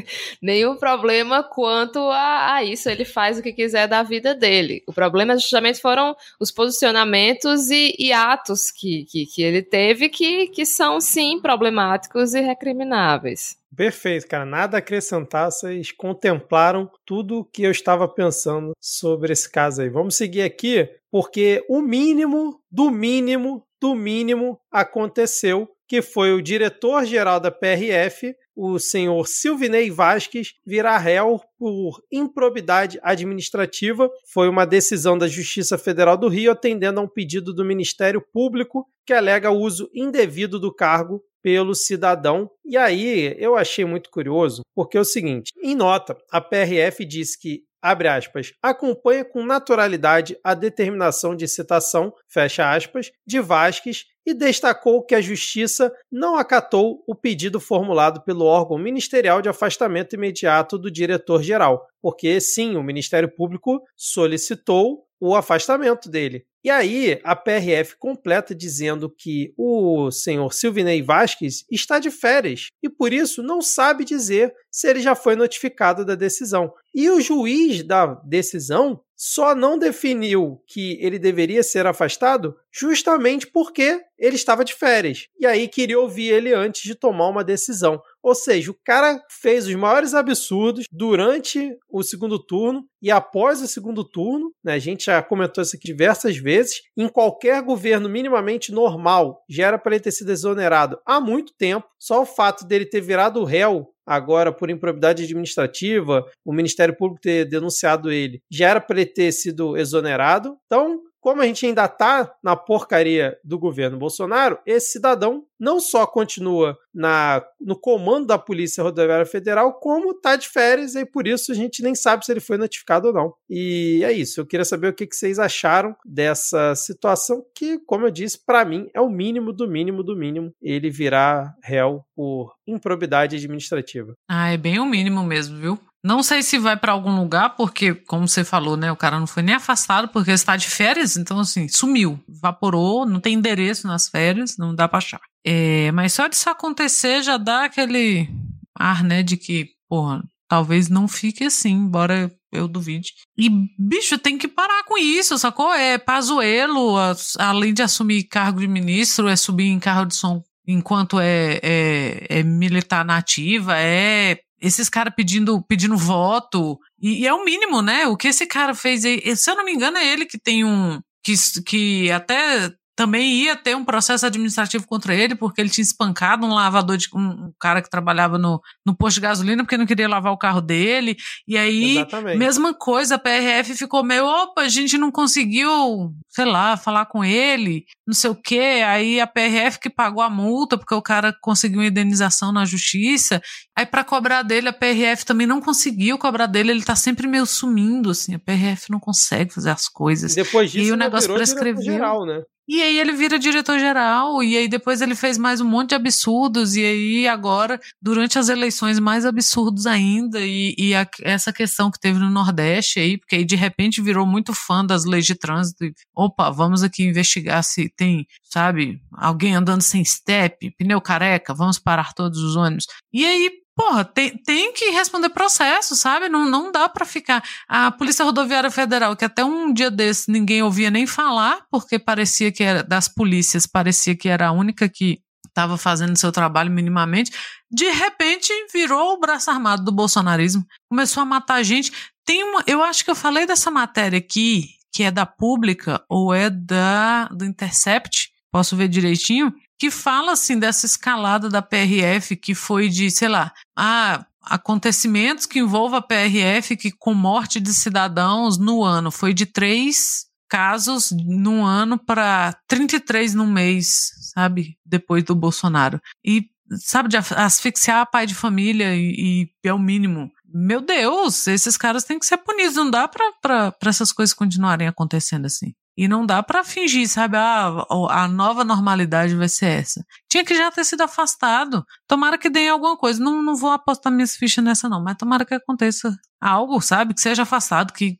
Speaker 2: nenhum problema quanto a, a, isso. Ele faz o que quiser da vida dele. O problema justamente foram os posicionamentos e, e atos que, que, que, ele teve que, que são, sim, problemáticos e recrimináveis.
Speaker 1: Perfeito, cara. Nada a acrescentar. Vocês contemplaram tudo o que eu estava pensando sobre esse caso aí. Vamos seguir aqui, porque o mínimo do mínimo do mínimo aconteceu, que foi o diretor-geral da PRF, o senhor Silvinei Vasques, virar réu por improbidade administrativa. Foi uma decisão da Justiça Federal do Rio atendendo a um pedido do Ministério Público que alega o uso indevido do cargo pelo cidadão. E aí eu achei muito curioso, porque é o seguinte: em nota, a PRF diz que abre aspas, acompanha com naturalidade a determinação de citação, fecha aspas, de Vasques e destacou que a Justiça não acatou o pedido formulado pelo órgão ministerial de afastamento imediato do diretor-geral, porque sim, o Ministério Público solicitou o afastamento dele. E aí, a PRF completa dizendo que o senhor Silvinei Vasquez está de férias e por isso não sabe dizer se ele já foi notificado da decisão. E o juiz da decisão só não definiu que ele deveria ser afastado justamente porque ele estava de férias. E aí queria ouvir ele antes de tomar uma decisão. Ou seja, o cara fez os maiores absurdos durante o segundo turno e após o segundo turno. Né, a gente já comentou isso aqui diversas vezes. Em qualquer governo minimamente normal, já era para ele ter sido exonerado há muito tempo. Só o fato dele ter virado réu agora por improbidade administrativa, o Ministério Público ter denunciado ele, já era para ele ter sido exonerado. Então, como a gente ainda está na porcaria do governo Bolsonaro, esse cidadão não só continua na, no comando da Polícia Rodoviária Federal, como está de férias e por isso a gente nem sabe se ele foi notificado ou não. E é isso. Eu queria saber o que, que vocês acharam dessa situação, que, como eu disse, para mim é o mínimo do mínimo do mínimo ele virar réu por improbidade administrativa.
Speaker 3: Ah, é bem o mínimo mesmo, viu? Não sei se vai para algum lugar, porque, como você falou, né, o cara não foi nem afastado porque está de férias, então, assim, sumiu, evaporou, não tem endereço nas férias, não dá para achar. É, mas só disso acontecer já dá aquele ar, né, de que, porra, talvez não fique assim, embora eu duvide. E, bicho, tem que parar com isso, sacou? É Pazuelo, além de assumir cargo de ministro, é subir em carro de som enquanto é, é, é militar nativa, é esses caras pedindo, pedindo voto. E, e, é o mínimo, né? O que esse cara fez aí. Se eu não me engano, é ele que tem um. Que, que até também ia ter um processo administrativo contra ele, porque ele tinha espancado um lavador de um, cara que trabalhava no, no posto de gasolina, porque não queria lavar o carro dele. E aí, Exatamente. mesma coisa, a PRF ficou meio, opa, a gente não conseguiu, sei lá, falar com ele, não sei o quê. Aí a PRF que pagou a multa, porque o cara conseguiu uma indenização na justiça. Aí, para cobrar dele, a PRF também não conseguiu cobrar dele, ele tá sempre meio sumindo, assim. A PRF não consegue fazer as coisas.
Speaker 1: Depois disso, e o negócio prescreveu. Geral, né?
Speaker 3: E aí ele vira diretor-geral, e aí depois ele fez mais um monte de absurdos, e aí agora, durante as eleições, mais absurdos ainda, e, e a, essa questão que teve no Nordeste aí, porque aí de repente virou muito fã das leis de trânsito, e, opa, vamos aqui investigar se tem, sabe, alguém andando sem step, pneu careca, vamos parar todos os ônibus. E aí, Porra, tem, tem que responder processo, sabe? Não, não dá para ficar. A Polícia Rodoviária Federal, que até um dia desse ninguém ouvia nem falar, porque parecia que era das polícias, parecia que era a única que estava fazendo seu trabalho minimamente, de repente virou o braço armado do bolsonarismo, começou a matar gente. Tem uma, eu acho que eu falei dessa matéria aqui, que é da Pública ou é da do Intercept, posso ver direitinho, que fala assim dessa escalada da PRF que foi de, sei lá, ah, acontecimentos que envolvam a PRF que com morte de cidadãos no ano foi de três casos no ano para 33 no mês, sabe? Depois do Bolsonaro. E, sabe, de asfixiar pai de família e, e é o mínimo. Meu Deus, esses caras têm que ser punidos. Não dá para essas coisas continuarem acontecendo assim. E não dá para fingir, sabe? Ah, a nova normalidade vai ser essa. Tinha que já ter sido afastado. Tomara que dê alguma coisa. Não, não vou apostar minhas fichas nessa, não, mas tomara que aconteça algo, sabe? Que seja afastado, que,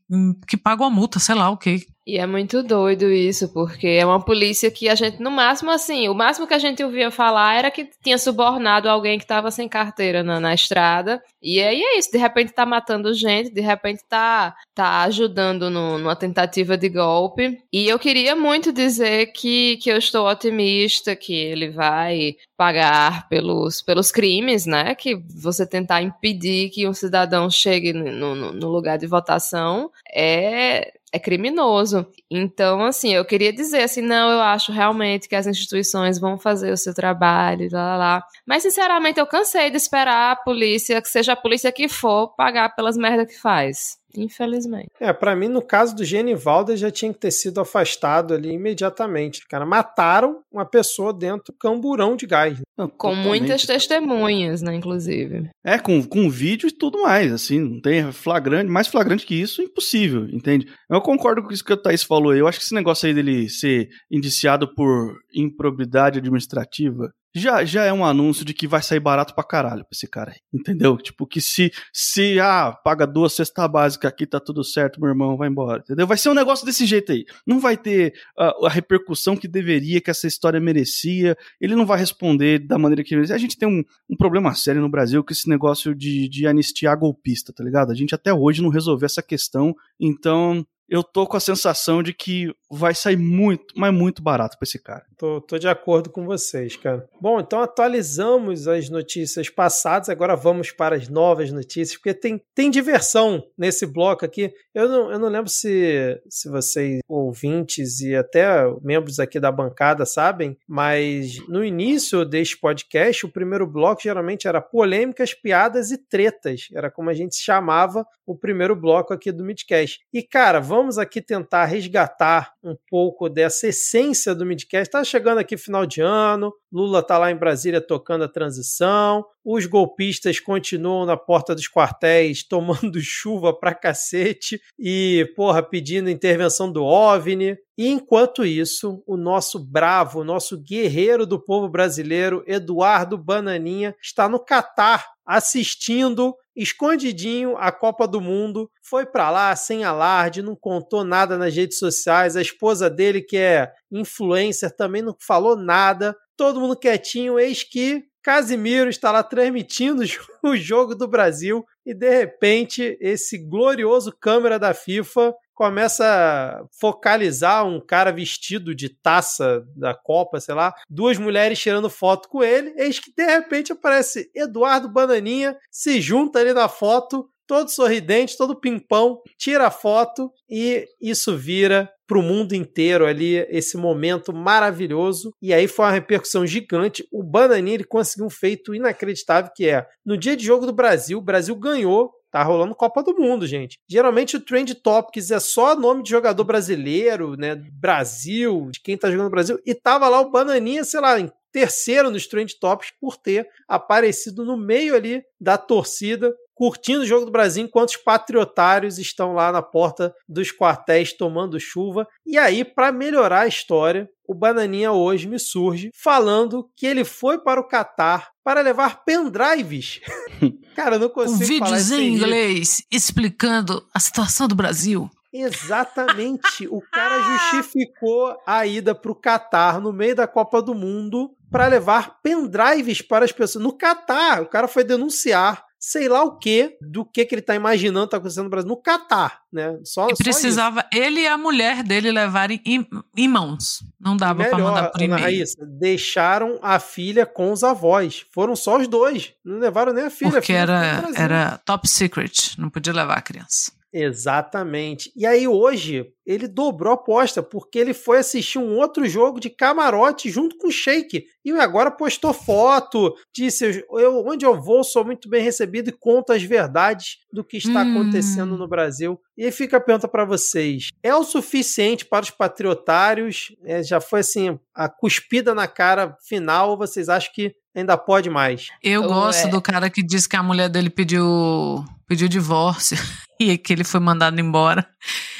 Speaker 3: que pague uma multa, sei lá o quê.
Speaker 2: E é muito doido isso, porque é uma polícia que a gente, no máximo, assim, o máximo que a gente ouvia falar era que tinha subornado alguém que estava sem carteira na, na estrada. E aí é isso, de repente tá matando gente, de repente tá, tá ajudando no, numa tentativa de golpe. E eu queria muito dizer que, que eu estou otimista, que ele vai pagar pelos, pelos crimes, né? Que você tentar impedir que um cidadão chegue no, no, no lugar de votação é é criminoso. Então, assim, eu queria dizer assim, não, eu acho realmente que as instituições vão fazer o seu trabalho, lá, lá, lá. Mas, sinceramente, eu cansei de esperar a polícia, que seja a polícia que for, pagar pelas merdas que faz. Infelizmente.
Speaker 1: É, para mim, no caso do Genivaldo, já tinha que ter sido afastado ali imediatamente. Cara, mataram uma pessoa dentro do camburão de gás.
Speaker 2: Não, com totalmente. muitas testemunhas, né, inclusive.
Speaker 4: É, com, com vídeo e tudo mais, assim, não tem flagrante, mais flagrante que isso, impossível, entende? Eu concordo com isso que o Thaís falou, eu acho que esse negócio aí dele ser indiciado por improbidade administrativa, já, já é um anúncio de que vai sair barato pra caralho pra esse cara. Entendeu? Tipo, que se, se, ah, paga duas cestas básicas aqui, tá tudo certo, meu irmão, vai embora. Entendeu? Vai ser um negócio desse jeito aí. Não vai ter a, a repercussão que deveria, que essa história merecia. Ele não vai responder da maneira que merecia. A gente tem um, um problema sério no Brasil com esse negócio de, de anistiar golpista, tá ligado? A gente até hoje não resolveu essa questão. Então, eu tô com a sensação de que vai sair muito, mas muito barato para esse cara.
Speaker 1: Tô, tô de acordo com vocês, cara. Bom, então atualizamos as notícias passadas, agora vamos para as novas notícias, porque tem, tem diversão nesse bloco aqui. Eu não, eu não lembro se, se vocês, ouvintes e até membros aqui da bancada, sabem, mas no início deste podcast, o primeiro bloco geralmente era polêmicas, piadas e tretas. Era como a gente chamava o primeiro bloco aqui do Midcast. E, cara, vamos vamos aqui tentar resgatar um pouco dessa essência do Midcast. Está chegando aqui final de ano, Lula está lá em Brasília tocando a transição, os golpistas continuam na porta dos quartéis tomando chuva pra cacete e, porra, pedindo intervenção do OVNI. E enquanto isso, o nosso bravo, o nosso guerreiro do povo brasileiro, Eduardo Bananinha, está no Catar assistindo escondidinho a Copa do Mundo, foi para lá sem alarde, não contou nada nas redes sociais. A esposa dele, que é influencer, também não falou nada. Todo mundo quietinho, eis que Casimiro está lá transmitindo o jogo do Brasil e de repente esse glorioso câmera da FIFA começa a focalizar um cara vestido de taça da Copa, sei lá, duas mulheres tirando foto com ele, eis que de repente aparece Eduardo Bananinha, se junta ali na foto, todo sorridente, todo pimpão, tira a foto e isso vira para o mundo inteiro ali esse momento maravilhoso. E aí foi uma repercussão gigante. O Bananinha ele conseguiu um feito inacreditável que é no dia de jogo do Brasil, o Brasil ganhou Tá rolando Copa do Mundo, gente. Geralmente o Trend Topics é só nome de jogador brasileiro, né? Brasil, de quem tá jogando no Brasil. E tava lá o Bananinha, sei lá, em terceiro nos Trend Topics por ter aparecido no meio ali da torcida curtindo o jogo do Brasil enquanto os patriotários estão lá na porta dos quartéis tomando chuva. E aí, para melhorar a história, o Bananinha hoje me surge falando que ele foi para o Catar para levar pendrives. Cara, eu não consigo
Speaker 3: um vídeos em inglês explicando a situação do Brasil.
Speaker 1: Exatamente. O cara justificou a ida para o Catar no meio da Copa do Mundo para levar pendrives para as pessoas. No Catar, o cara foi denunciar sei lá o que do que, que ele está imaginando tá acontecendo no Brasil, no Catar, né?
Speaker 3: Só, e precisava ele e a mulher dele levarem em, em mãos. Não dava para mandar por e-mail.
Speaker 1: Raíssa, deixaram a filha com os avós. Foram só os dois. Não levaram nem a filha.
Speaker 3: Porque
Speaker 1: a
Speaker 3: filha era, era top secret. Não podia levar a criança.
Speaker 1: Exatamente. E aí hoje ele dobrou a aposta porque ele foi assistir um outro jogo de camarote junto com o Sheik e agora postou foto, disse eu onde eu vou sou muito bem recebido e conta as verdades do que está hum. acontecendo no Brasil. E aí fica a pergunta para vocês: é o suficiente para os patriotários? É, já foi assim a cuspida na cara final? Ou vocês acham que ainda pode mais?
Speaker 3: Eu gosto é... do cara que disse que a mulher dele pediu pediu divórcio e que ele foi mandado embora.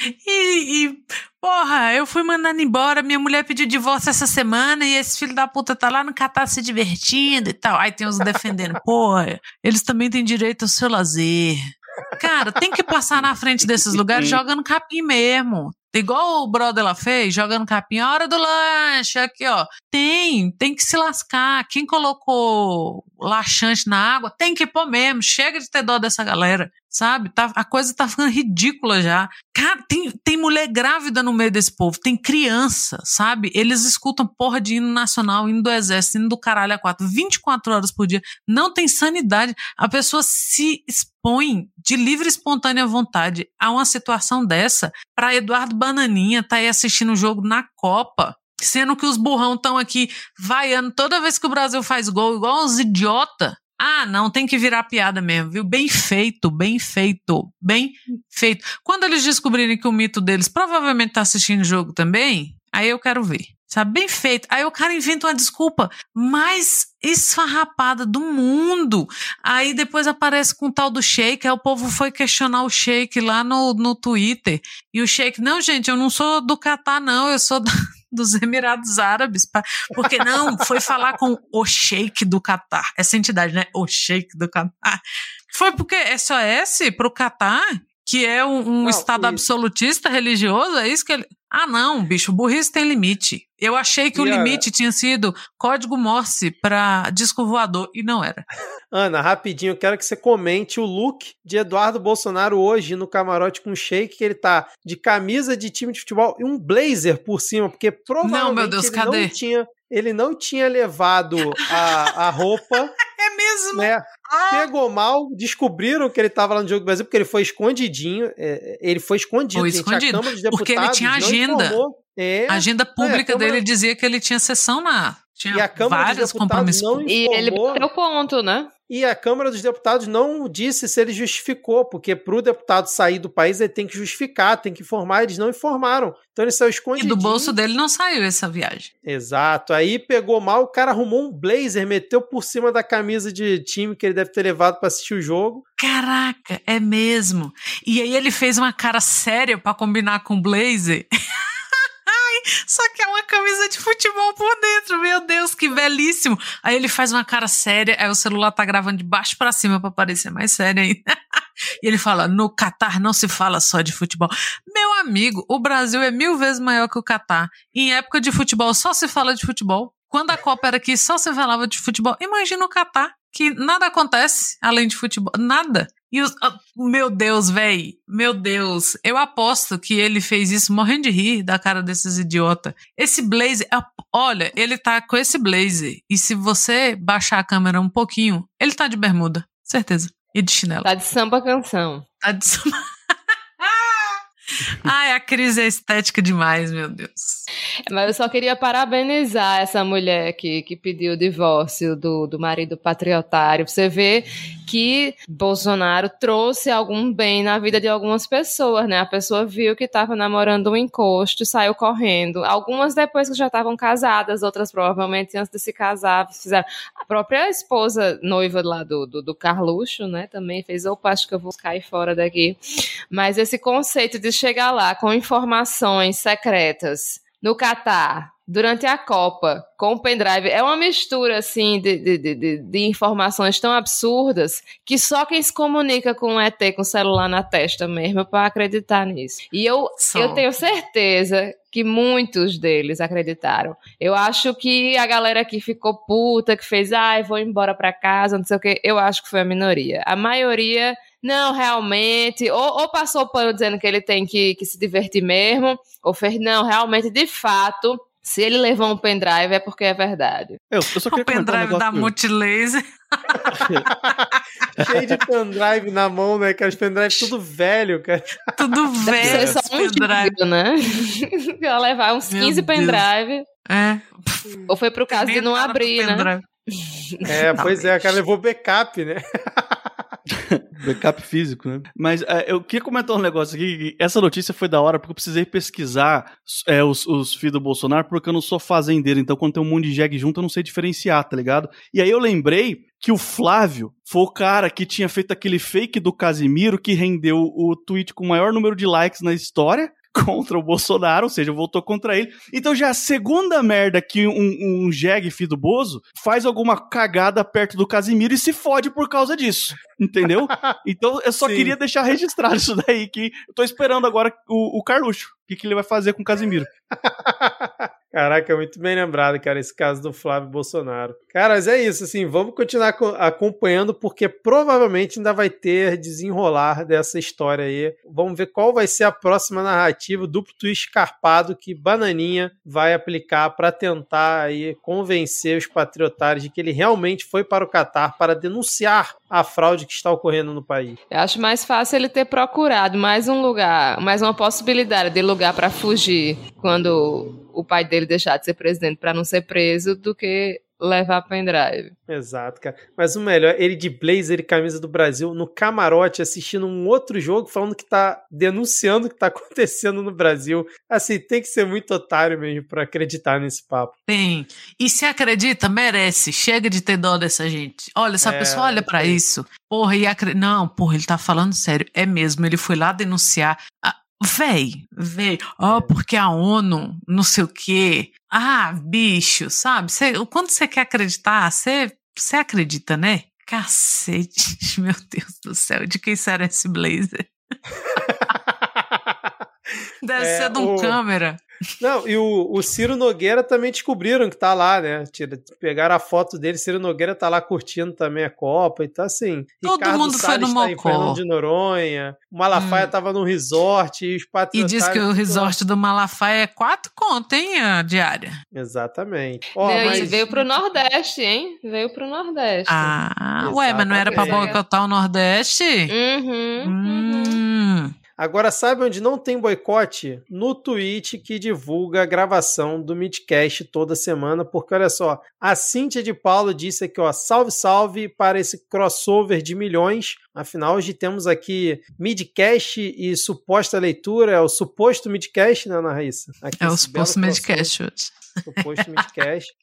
Speaker 3: E, e, porra, eu fui mandado embora, minha mulher pediu divórcio essa semana e esse filho da puta tá lá no Catar se divertindo e tal. Aí tem os defendendo, porra, eles também têm direito ao seu lazer. Cara, tem que passar na frente desses lugares jogando capim mesmo. Igual o brother lá fez, jogando capim, a hora do lanche, aqui ó. Tem, tem que se lascar. Quem colocou laxante na água, tem que pôr mesmo. Chega de ter dó dessa galera sabe? Tá, a coisa tá ficando ridícula já. Cara, tem, tem mulher grávida no meio desse povo, tem criança, sabe? Eles escutam porra de hino nacional, hino do exército, hino do caralho a quatro, 24 horas por dia. Não tem sanidade. A pessoa se expõe de livre e espontânea vontade a uma situação dessa para Eduardo Bananinha tá aí assistindo o jogo na Copa. Sendo que os burrão estão aqui vaiando toda vez que o Brasil faz gol, igual uns idiota, Ah, não, tem que virar piada mesmo, viu? Bem feito, bem feito, bem feito. Quando eles descobrirem que o mito deles provavelmente tá assistindo jogo também, aí eu quero ver. Sabe, bem feito. Aí o cara inventa uma desculpa mais esfarrapada do mundo. Aí depois aparece com o tal do Sheik, aí o povo foi questionar o Sheik lá no, no Twitter. E o Sheik, não, gente, eu não sou do Catar, não, eu sou dos Emirados Árabes. Porque não, foi falar com o Sheik do Catar. Essa entidade, né? O Sheik do Catar. Foi porque SOS pro Catar, que é um, um
Speaker 1: Não,
Speaker 3: estado
Speaker 1: e-
Speaker 3: absolutista religioso, é isso que ele. Ah, não, bicho, burrice tem limite. Eu achei que o
Speaker 1: E a-
Speaker 3: limite tinha sido código Morse para disco voador, e não era.
Speaker 1: Ana, rapidinho, eu quero que você comente o look de Eduardo Bolsonaro hoje no camarote com o Sheik, que ele tá de camisa de time de futebol e um blazer por cima, porque provavelmente
Speaker 3: Não, meu Deus,
Speaker 1: ele
Speaker 3: cadê?
Speaker 1: não tinha ele não tinha levado a, a roupa,
Speaker 3: É mesmo?
Speaker 1: né?
Speaker 3: Ah,
Speaker 1: Pegou mal, descobriram que ele tava lá no Jogo do Brasil, porque ele foi escondidinho. é, ele foi escondido,
Speaker 3: Foi
Speaker 1: gente.
Speaker 3: escondido,
Speaker 1: A Câmara dos Deputados
Speaker 3: porque ele tinha agenda.
Speaker 1: É,
Speaker 3: a agenda pública
Speaker 1: a Câmara-
Speaker 3: dele dizia que ele tinha sessão na. Tinha
Speaker 1: E a Câmara
Speaker 3: vários compromissos.
Speaker 1: não
Speaker 2: E ele bateu ponto, né?
Speaker 1: E a Câmara dos Deputados não disse se ele justificou, porque para o deputado sair do país ele tem que justificar, tem que informar, eles não informaram. Então ele saiu
Speaker 3: E
Speaker 1: escondido.
Speaker 3: do bolso dele não saiu essa viagem.
Speaker 1: Exato. Aí pegou mal, o cara arrumou um blazer, meteu por cima da camisa de time que ele deve ter levado para assistir o jogo.
Speaker 3: Caraca, é mesmo. E aí ele fez uma cara séria pra combinar com o blazer. Só que é uma camisa de futebol por dentro, meu Deus, que belíssimo. Aí ele faz uma cara séria, aí o celular tá gravando de baixo pra cima pra parecer mais sério ainda. E ele fala: no Catar não se fala só de futebol. Meu amigo, o Brasil é mil vezes maior que o Catar. Em época de futebol só se fala de futebol. Quando a Copa era aqui, só se falava de futebol. Imagina o Catar, que nada acontece além de futebol. Nada. E os, ah, meu Deus, véi, meu Deus, eu aposto que ele fez isso morrendo de rir da cara desses idiota. Esse blazer, olha, ele tá com esse blazer. E se você baixar a câmera um pouquinho, ele tá de bermuda, certeza. E de chinelo.
Speaker 2: Tá de samba canção.
Speaker 3: Tá de Ai, a crise é estética demais, meu Deus.
Speaker 2: Mas eu só queria parabenizar essa mulher que, que pediu o divórcio do, do marido patriotário. Você vê que Bolsonaro trouxe algum bem na vida de algumas pessoas, né? A pessoa viu que estava namorando um encosto, saiu correndo. Algumas depois que já estavam casadas, outras provavelmente antes de se casar, fizeram. A própria esposa noiva lá do, do, do Carluxo, né? Também fez, opa, acho que eu vou cair fora daqui. Mas esse conceito de chegar lá com informações secretas no Catar, durante a Copa, com o pendrive, é uma mistura, assim, de, de, de, de- informações tão absurdas que só quem se comunica com o ET com o celular na testa mesmo para acreditar nisso. E eu, eu tenho certeza que muitos deles acreditaram. Eu acho que a galera que ficou puta, que fez, ai, vou embora pra casa, não sei o quê, eu acho que foi a minoria. A maioria não, realmente. Ou, ou passou o pano dizendo que ele tem que, que se divertir mesmo, ou fez, não, realmente, de fato, se ele levou um pendrive é porque é verdade.
Speaker 4: Eu, eu só
Speaker 3: O
Speaker 4: comentar um
Speaker 3: pendrive da. Multilaser.
Speaker 1: Cheio de pendrive na mão, né? Cara, os pendrive tudo velho, cara.
Speaker 3: Tudo
Speaker 2: Deve
Speaker 3: velho.
Speaker 2: ser só um
Speaker 3: pendrive.
Speaker 2: giga, né? Ia levar uns
Speaker 3: Meu
Speaker 2: 15
Speaker 3: Deus.
Speaker 2: pendrive.
Speaker 3: É.
Speaker 2: Ou foi pro caso de não abrir, né?
Speaker 3: pendrive.
Speaker 1: É, pois é, o cara levou backup, né?
Speaker 4: Backup físico, né? Mas é, eu queria comentar um negócio aqui. Essa notícia foi da hora porque eu precisei pesquisar é, os, os filhos do Bolsonaro porque eu não sou fazendeiro. Então, quando tem um monte de jegue junto, eu não sei diferenciar, tá ligado? E aí eu lembrei que o Flávio foi o cara que tinha feito aquele fake do Casimiro que rendeu o tweet com o maior número de likes na história. Contra o Bolsonaro, ou seja, voltou contra ele. Então já é a segunda merda que um, um jegue filho do Bozo faz alguma cagada perto do Casimiro e se fode por causa disso. Entendeu? Então eu só
Speaker 1: Sim.
Speaker 4: queria deixar registrado isso daí, que eu tô esperando agora o, o Carluxo. O que, que ele vai fazer com o Casimiro?
Speaker 1: Caraca, muito bem lembrado, cara, esse caso do Flávio Bolsonaro. Cara, mas é isso, assim, vamos continuar co- acompanhando, porque provavelmente ainda vai ter desenrolar dessa história aí. Vamos ver qual vai ser a próxima narrativa, duplo twist escarpado que Bananinha vai aplicar para tentar aí convencer os patriotários de que ele realmente foi para o Catar para denunciar a fraude que está ocorrendo no país.
Speaker 2: Eu acho mais fácil ele ter procurado mais um lugar, mais uma possibilidade de lugar para fugir quando o pai dele deixar de ser presidente para não ser preso do que levar pendrive.
Speaker 1: Exato, cara. Mas o melhor, ele de blazer e camisa do Brasil no camarote assistindo um outro jogo falando que tá denunciando o que tá acontecendo no Brasil. Assim, tem que ser muito otário mesmo pra acreditar nesse papo.
Speaker 3: Tem. E se acredita, merece. Chega de ter dó dessa gente. Olha, essa
Speaker 1: É,
Speaker 3: pessoa olha pra
Speaker 1: é.
Speaker 3: isso. Porra, e acre... Não, porra, ele tá falando sério. É mesmo, ele foi lá denunciar. Ah, véi, véi. Ó,
Speaker 1: É.
Speaker 3: porque a ONU, não sei o quê. Ah, bicho, sabe? Cê, quando você quer acreditar, você acredita, né? Cacete, meu Deus do céu, de quem será esse blazer? Deve
Speaker 1: É,
Speaker 3: ser de um
Speaker 1: o-
Speaker 3: câmera.
Speaker 1: Não, e o, o Ciro Nogueira também descobriram que tá lá, né? Pegaram a foto dele, Ciro Nogueira tá lá curtindo também a Copa, então assim.
Speaker 3: Todo
Speaker 1: Ricardo
Speaker 3: mundo foi
Speaker 1: Salles
Speaker 3: no
Speaker 1: tá em
Speaker 3: Mocó.
Speaker 1: Fernando de Noronha, o Malafaia
Speaker 3: Hum.
Speaker 1: tava no resort e os
Speaker 3: E diz que o resort do Malafaia é quatro conto, hein, a diária.
Speaker 1: Exatamente. Ó,
Speaker 2: veio,
Speaker 1: mas-
Speaker 2: veio pro Nordeste, hein? Veio pro Nordeste.
Speaker 3: Ah, ué, mas não era pra
Speaker 1: Exatamente.
Speaker 3: boicotar o Nordeste?
Speaker 2: Uhum, uhum.
Speaker 1: Agora, sabe onde não tem boicote? No tweet que divulga a gravação do Midcast toda semana, porque olha só, a Cíntia de Paulo disse aqui, ó, salve, salve para esse crossover de milhões. Afinal, hoje temos aqui Midcast e suposta leitura, é o suposto Midcast, né, Ana Raíssa? Aqui
Speaker 3: É o suposto Medcast hoje.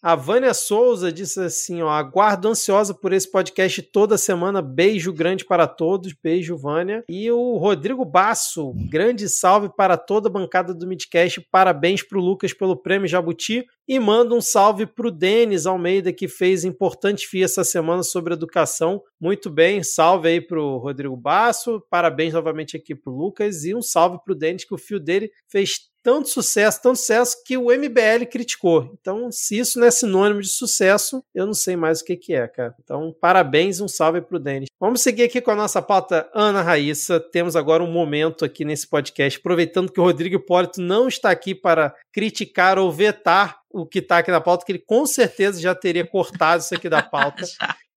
Speaker 1: A Vânia Souza disse assim, ó, aguardo ansiosa por esse podcast toda semana. Beijo grande para todos. Beijo, Vânia. E o Rodrigo Basso, grande salve para toda a bancada do Midcast. Parabéns pro Lucas pelo prêmio Jabuti. E manda um salve pro Denis Almeida, que fez importante FIA essa semana sobre educação. Muito bem, salve aí pro Rodrigo Basso. Parabéns novamente aqui pro Lucas. E um salve pro Denis, que o fio dele fez tanto sucesso, tanto sucesso que o MBL criticou. Então, se isso não é sinônimo de sucesso, eu não sei mais o que, que é, cara. Então, parabéns um salve pro Denis. Vamos seguir aqui com a nossa pauta Ana Raíssa. Temos agora um momento aqui nesse podcast, aproveitando que o Rodrigo Hipólito não está aqui para criticar ou vetar o que está aqui na pauta, que ele com certeza já teria cortado isso aqui da pauta.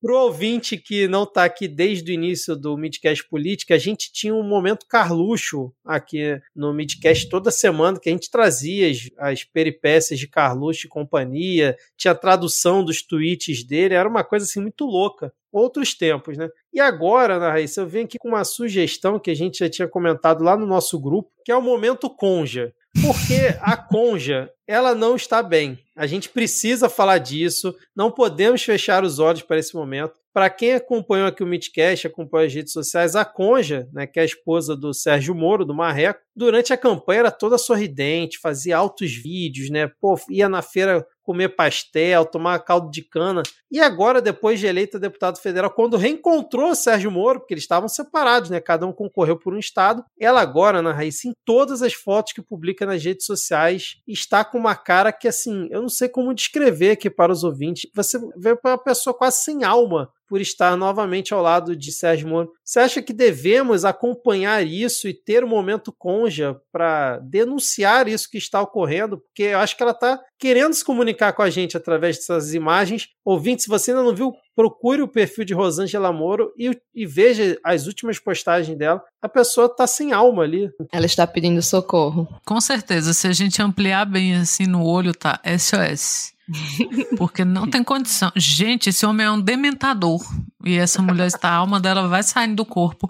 Speaker 1: Pro ouvinte que não está aqui desde o início do Midcast Política, a gente tinha um momento Carluxo aqui no Midcast toda semana, que a gente trazia as, as peripécias de Carluxo e companhia, tinha tradução dos tweets dele, era uma coisa assim muito louca. Outros tempos, né? E agora, Ana Raíssa, eu venho aqui com uma sugestão que a gente já tinha comentado lá no nosso grupo, que é o momento Conja. Porque a Conja, ela não está bem. A gente precisa falar disso, não podemos fechar os olhos para esse momento. Para quem acompanhou aqui o Midcast, acompanha as redes sociais, a Conja, né, que é a esposa do Sérgio Moro, do Marreco, durante a campanha era toda sorridente, fazia altos vídeos, né? Pô, ia na feira comer pastel, tomar caldo de cana. E agora, depois de eleita deputado federal, quando reencontrou Sérgio Moro, porque eles estavam separados, né? Cada um concorreu por um estado. Ela agora, na Raíssa, em todas as fotos que publica nas redes sociais, está com uma cara que, assim, eu não sei como descrever aqui para os ouvintes. Você vê uma pessoa quase sem alma por estar novamente ao lado de Sérgio Moro. Você acha que devemos acompanhar isso e ter um momento conja para denunciar isso que está ocorrendo? Porque eu acho que ela está querendo se comunicar com a gente através dessas imagens. Ouvinte, se você ainda não viu, procure o perfil de Rosângela Moro e, e veja as últimas postagens dela. A pessoa está sem alma ali.
Speaker 2: Ela está pedindo socorro.
Speaker 3: Com certeza, se a gente ampliar bem assim no olho, tá SOS. Porque não tem condição. Gente, esse homem é um dementador. E essa mulher está, a alma dela vai saindo do corpo.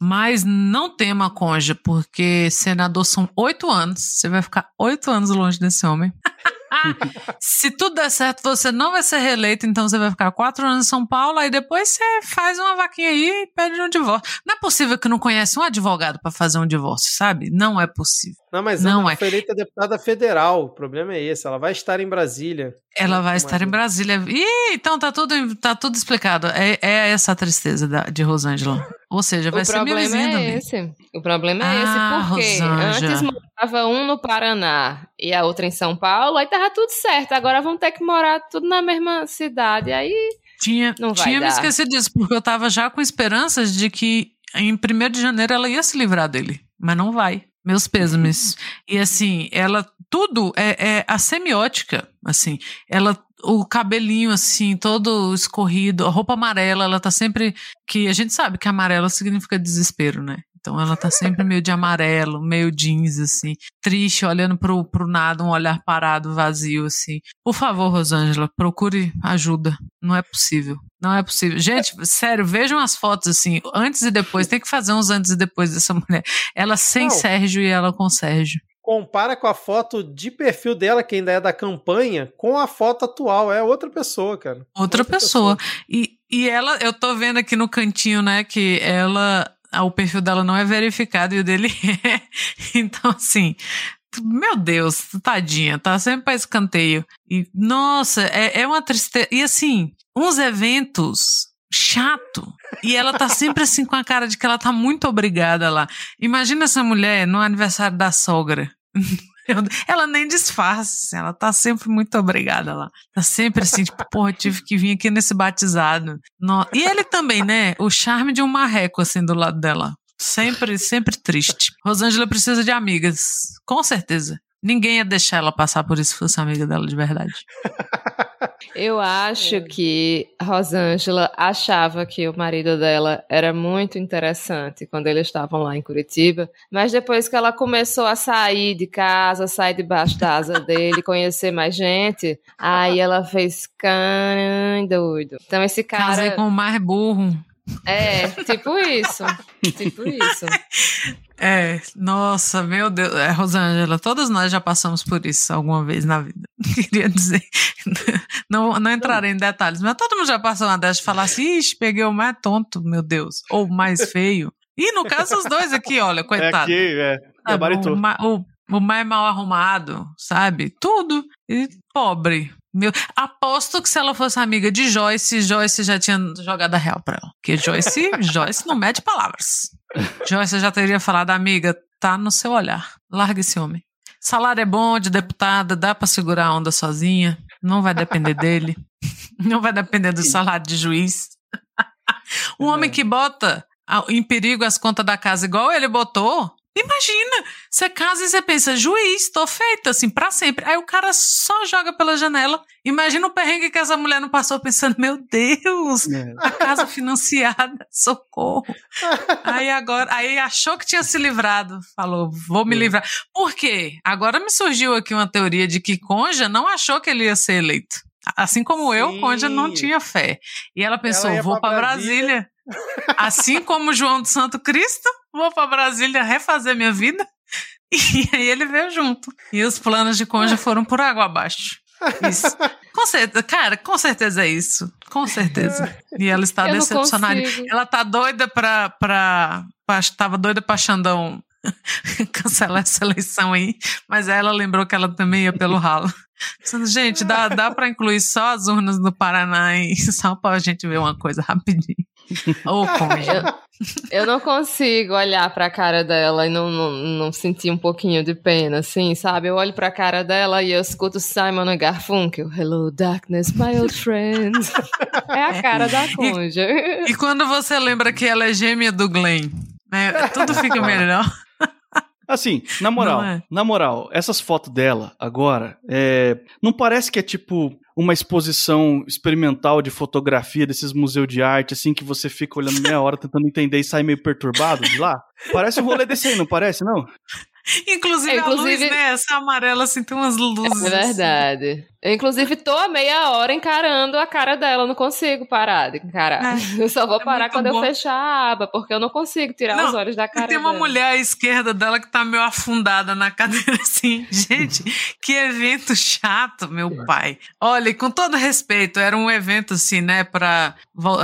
Speaker 3: Mas não tema, conja, porque senador são oito anos. Você vai ficar oito anos longe desse homem. Se tudo der certo, você não vai ser reeleito, então você vai ficar quatro anos em São Paulo, aí depois você faz uma vaquinha aí e pede um divórcio. Não é possível que não conhece um advogado para fazer um divórcio, sabe? Não é possível.
Speaker 1: Não, mas
Speaker 3: Não
Speaker 1: ela
Speaker 3: é.
Speaker 1: foi eleita deputada federal. O problema é esse. Ela vai estar em Brasília.
Speaker 3: Ela vai estar
Speaker 1: é?
Speaker 3: em Brasília. Ih, então tá tudo, tá tudo explicado. É, é essa a tristeza da- de Rosângela. Ou seja, vai
Speaker 2: o
Speaker 3: ser minha
Speaker 2: problema é
Speaker 3: também.
Speaker 2: esse. O problema é
Speaker 3: Ah,
Speaker 2: esse, porque
Speaker 3: Rosângela.
Speaker 2: antes morava um no Paraná e a outra em São Paulo, aí tava tudo certo. Agora vão ter que morar tudo na mesma cidade. Aí
Speaker 3: Tinha,
Speaker 2: Não vai
Speaker 3: tinha me
Speaker 2: dar.
Speaker 3: esquecido disso, porque eu tava já com esperanças de que em 1 de janeiro ela ia se livrar dele. Mas não vai. Meus pêsames. E assim, ela. Tudo é, é a semiótica. Assim, ela. O cabelinho, assim, todo escorrido, a roupa amarela, ela tá sempre. Que a gente sabe que amarela significa desespero, né? Então ela tá sempre meio de amarelo, meio jeans, assim, triste, olhando pro, pro nada, um olhar parado, vazio, assim. Por favor, Rosângela, procure ajuda. Não é possível. Não é possível. Gente, sério, vejam as fotos assim, antes e depois. Tem que fazer uns antes e depois dessa mulher. Ela sem
Speaker 1: Não.
Speaker 3: Sérgio e ela com Sérgio.
Speaker 1: Compara com a foto de perfil dela, que ainda é da campanha, com a foto atual. É outra pessoa, cara.
Speaker 3: Outra, pessoa. E, e ela, eu tô vendo aqui no cantinho, né, que ela, o perfil dela não é verificado e o dele é. Então, assim, meu Deus, tadinha, tá sempre pra escanteio. E, nossa, é, é uma tristeza. E assim, uns eventos chato. E ela tá sempre assim com a cara de que ela tá muito obrigada lá. Imagina essa mulher no aniversário da sogra. Ela nem disfarça, ela tá sempre muito obrigada lá. Tá sempre assim, tipo, porra, tive que vir aqui nesse batizado. No- E ele também, né? O charme de um marreco, assim, do lado dela. Sempre, sempre triste. Rosângela precisa de amigas, com certeza. Ninguém ia deixar ela passar por isso se fosse amiga dela de verdade.
Speaker 2: Eu acho que a Rosângela achava que o marido dela era muito interessante quando eles estavam lá em Curitiba, mas depois que ela começou a sair de casa, sair debaixo da asa dele, conhecer mais gente, aí ela fez caramba, doido. Então esse
Speaker 3: Casei
Speaker 2: cara
Speaker 3: com o mais burro.
Speaker 2: É tipo isso, tipo isso.
Speaker 3: É, nossa, meu Deus. É, Rosângela, todos nós já passamos por isso alguma vez na vida. Queria dizer. Não, não entrarei em detalhes, mas todo mundo já passou uma dessas de falar assim: ixi, peguei o mais tonto, meu Deus. Ou o mais feio. E no caso, os dois aqui, olha,
Speaker 4: É
Speaker 3: coitado.
Speaker 4: aqui, é.
Speaker 3: Sabe,
Speaker 4: Gabaritou.
Speaker 3: o, o- o mais mal arrumado, sabe? Tudo. E pobre. Meu, aposto que se ela fosse amiga de Joyce, Joyce já tinha jogado a real pra ela. Porque Joyce, Joyce não mede palavras. Joyce já teria falado, amiga, tá no seu olhar. Larga esse homem. Salário é bom de deputada, dá pra segurar a onda sozinha. Não vai depender dele. Não vai depender do salário de juiz. Um homem que bota em perigo as contas da casa igual ele botou. Imagina, você casa e você pensa, juiz, tô feita assim pra sempre. Aí o cara só joga pela janela. Imagina o perrengue que essa mulher não passou pensando, meu Deus,
Speaker 4: É.
Speaker 3: a casa financiada, socorro. Aí agora, aí achou que tinha se livrado, falou, vou me
Speaker 4: É.
Speaker 3: livrar. Por quê? Agora me surgiu aqui uma teoria de que Conja não achou que ele ia ser eleito. Assim como eu,
Speaker 1: Sim.
Speaker 3: Conja não tinha fé. E ela pensou,
Speaker 1: ia
Speaker 3: vou
Speaker 1: pra
Speaker 3: para
Speaker 1: Brasília.
Speaker 3: Brasília. Assim como João de Santo Cristo, vou para Brasília refazer minha vida. E aí ele veio junto. E os planos de Conja foram por água abaixo. Isso. Com certeza, cara, com certeza é isso. Com certeza. E ela está
Speaker 2: Eu
Speaker 3: decepcionada. Ela tá doida pra, pra, pra. Tava doida pra Xandão cancelar essa eleição aí. Mas ela lembrou que ela também ia pelo ralo. Pensando, Gente, dá, dá pra incluir só as urnas do Paraná e só pra gente ver uma coisa rapidinho. Ô, Conja.
Speaker 2: Eu não consigo olhar pra cara dela e não, não, não sentir um pouquinho de pena, assim, sabe? Eu olho pra cara dela e eu escuto Simon e Garfunkel. Hello, darkness, my old friend. é a cara da conja.
Speaker 3: E quando você lembra que ela é gêmea do Glenn, né? Tudo fica melhor.
Speaker 4: Assim, na moral,
Speaker 3: é?
Speaker 4: na moral, essas fotos dela agora, é, não parece que é tipo uma exposição experimental de fotografia desses museus de arte, assim, que você fica olhando meia hora tentando entender e sai meio perturbado de lá? Parece um rolê desse aí, não parece, não?
Speaker 3: Inclusive,
Speaker 2: É,
Speaker 3: a luz,
Speaker 2: inclusive-
Speaker 3: né? Essa amarela, assim, tem umas luzes.
Speaker 2: É verdade. Eu, inclusive, tô há meia hora encarando a cara dela. Eu não consigo parar de encarar. eu só vou
Speaker 3: é
Speaker 2: parar quando
Speaker 3: bom.
Speaker 2: eu fechar a aba, porque eu não consigo tirar
Speaker 3: Não,
Speaker 2: os olhos da cara
Speaker 3: E tem uma
Speaker 2: dela.
Speaker 3: mulher à esquerda dela que tá meio afundada na cadeira, assim. Gente, que evento chato, meu pai. Olha, e com todo respeito, era um evento, assim, né, pra.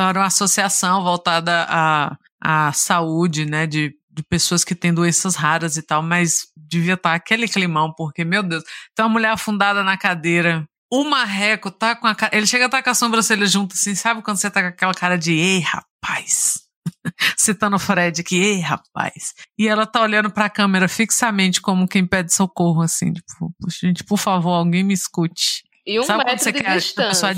Speaker 3: Era uma associação voltada à, à saúde, né, de, de pessoas que têm doenças raras e tal, mas devia estar aquele climão, porque, meu Deus, tem uma mulher afundada na cadeira. O marreco tá com a cara. Ele chega a estar com a sobrancelha junto, assim, sabe quando você tá com aquela cara de ei, rapaz? Citando o Fred que, ei, rapaz. E ela tá olhando pra câmera fixamente, como quem pede socorro, assim, tipo, gente, por favor, alguém me escute.
Speaker 2: E um
Speaker 3: Sabe
Speaker 2: metro
Speaker 3: você
Speaker 2: de distância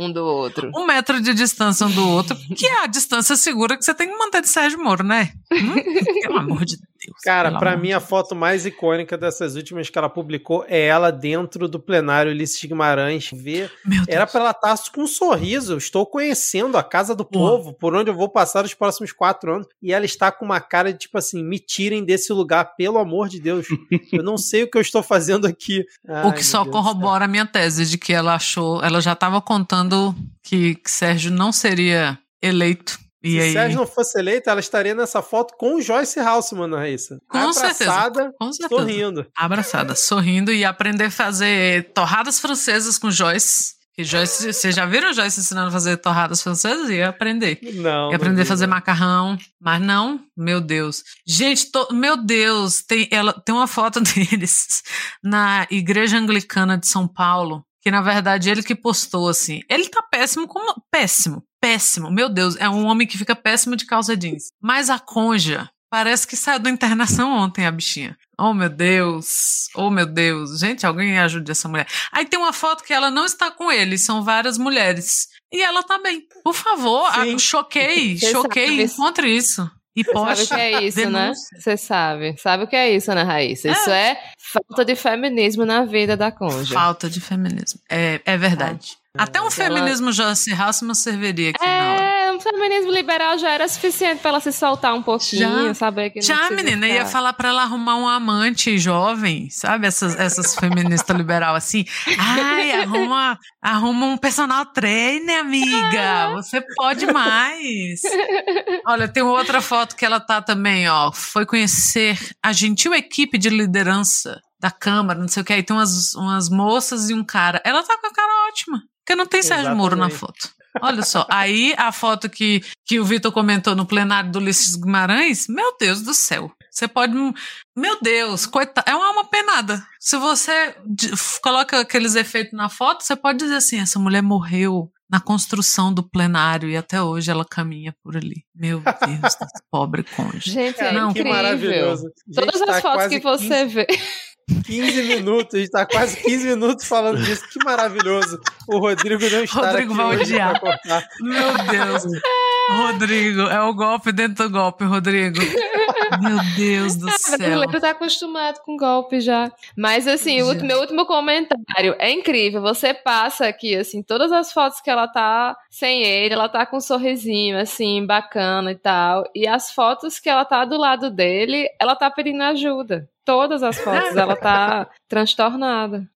Speaker 2: um do outro.
Speaker 3: Um metro de distância um do outro, que é a distância segura que você tem que manter de Sérgio Moro, né? Hum? Pelo amor de Deus.
Speaker 1: Cara,
Speaker 3: amor
Speaker 1: mim a foto mais icônica dessas últimas que ela publicou é ela dentro do plenário Ulisses Guimarães. Ver. Era pra ela estar com um sorriso. Eu Estou conhecendo a casa do povo, por onde eu vou passar os próximos quatro anos. E ela está com uma cara de tipo assim: me tirem desse lugar, pelo amor de Deus. Eu não sei o que eu estou fazendo aqui.
Speaker 3: O
Speaker 1: Ai,
Speaker 3: que
Speaker 1: meu
Speaker 3: só
Speaker 1: Deus
Speaker 3: corrobora a minha tese de que ela achou, ela já estava contando que, que Sérgio não seria eleito. E
Speaker 1: Se
Speaker 3: aí,
Speaker 1: Sérgio não fosse eleita, ela estaria nessa foto com o Joyce Halseman, Raíssa.
Speaker 3: Com certeza,
Speaker 1: Abraçada,
Speaker 3: com certeza.
Speaker 1: sorrindo.
Speaker 3: abraçada, sorrindo e aprender a fazer torradas francesas com Joyce. Que Joyce, vocês já viram Joyce ensinando a fazer torradas francesas? Ia aprender.
Speaker 1: Não.
Speaker 3: E aprender a
Speaker 1: não
Speaker 3: fazer
Speaker 1: vi,
Speaker 3: macarrão. Mas não, meu Deus. Gente, to- meu Deus, tem, ela, tem uma foto deles na Igreja Anglicana de São Paulo, que na verdade ele que postou assim. Ele tá péssimo como. Péssimo, péssimo. Meu Deus, é um homem que fica péssimo de calça jeans. Mas a conja. Parece que saiu da internação ontem, a bichinha. Oh, meu Deus. Oh, meu Deus. Gente, alguém ajude essa mulher. Aí tem uma foto que ela não está com ele, são várias mulheres. E ela tá bem. Por favor,
Speaker 1: Sim.
Speaker 3: ah, choquei,
Speaker 2: Você
Speaker 3: choquei. Encontre isso. E
Speaker 2: Sabe o
Speaker 3: poste.
Speaker 2: que é isso, né? Você sabe. Sabe o que é isso, né, Raíssa? Isso é falta de feminismo na vida da cônjuge.
Speaker 3: Falta de feminismo. É, é verdade. Até um
Speaker 2: Ela-
Speaker 3: feminismo Joyce Hasselman serviria aqui.
Speaker 2: É, um feminismo liberal já era suficiente pra ela se soltar um pouquinho,
Speaker 3: Já.
Speaker 2: saber que não
Speaker 3: Já, menina,
Speaker 2: ficar-
Speaker 3: ia falar pra ela arrumar um amante jovem, sabe? Essas, essas feministas liberal assim. Ai, arruma, arruma um personal trainer, amiga. Você pode mais. Olha, tem outra foto que ela tá também, ó. Foi conhecer a gentil equipe de liderança da Câmara, não sei o que. Aí tem umas, umas moças e um cara. Ela tá com a cara ótima. Porque não tem Sérgio Moro na
Speaker 1: Exatamente.
Speaker 3: foto. Olha só, aí a foto que, que o Vitor comentou no plenário do Ulisses Guimarães, meu Deus do céu. Você pode. Meu Deus, coitado. É uma alma penada. Se você coloca aqueles efeitos na foto, você pode dizer assim: essa mulher morreu na construção do plenário e até hoje ela caminha por ali. Meu Deus, pobre cônjuge.
Speaker 2: Gente, é
Speaker 3: Não,
Speaker 1: que
Speaker 2: incrível.
Speaker 1: maravilhoso. Gente,
Speaker 2: Todas
Speaker 1: tá
Speaker 2: as fotos que você vê.
Speaker 1: 15 minutos, a gente tá quase 15 minutos falando disso. Que maravilhoso. O Rodrigo não está
Speaker 3: Rodrigo
Speaker 1: aqui
Speaker 3: vai odiar. Meu Deus. Rodrigo, é o golpe dentro do golpe, Rodrigo. Meu Deus do
Speaker 2: O
Speaker 3: céu.
Speaker 2: brasileiro tá acostumado com golpe já. Mas assim, o meu último comentário é incrível. Você passa aqui, assim, todas as fotos que ela tá sem ele, ela tá com um sorrisinho, assim, bacana e tal. E as fotos que ela tá do lado dele, ela tá pedindo ajuda. Todas as fotos, ela tá transtornada.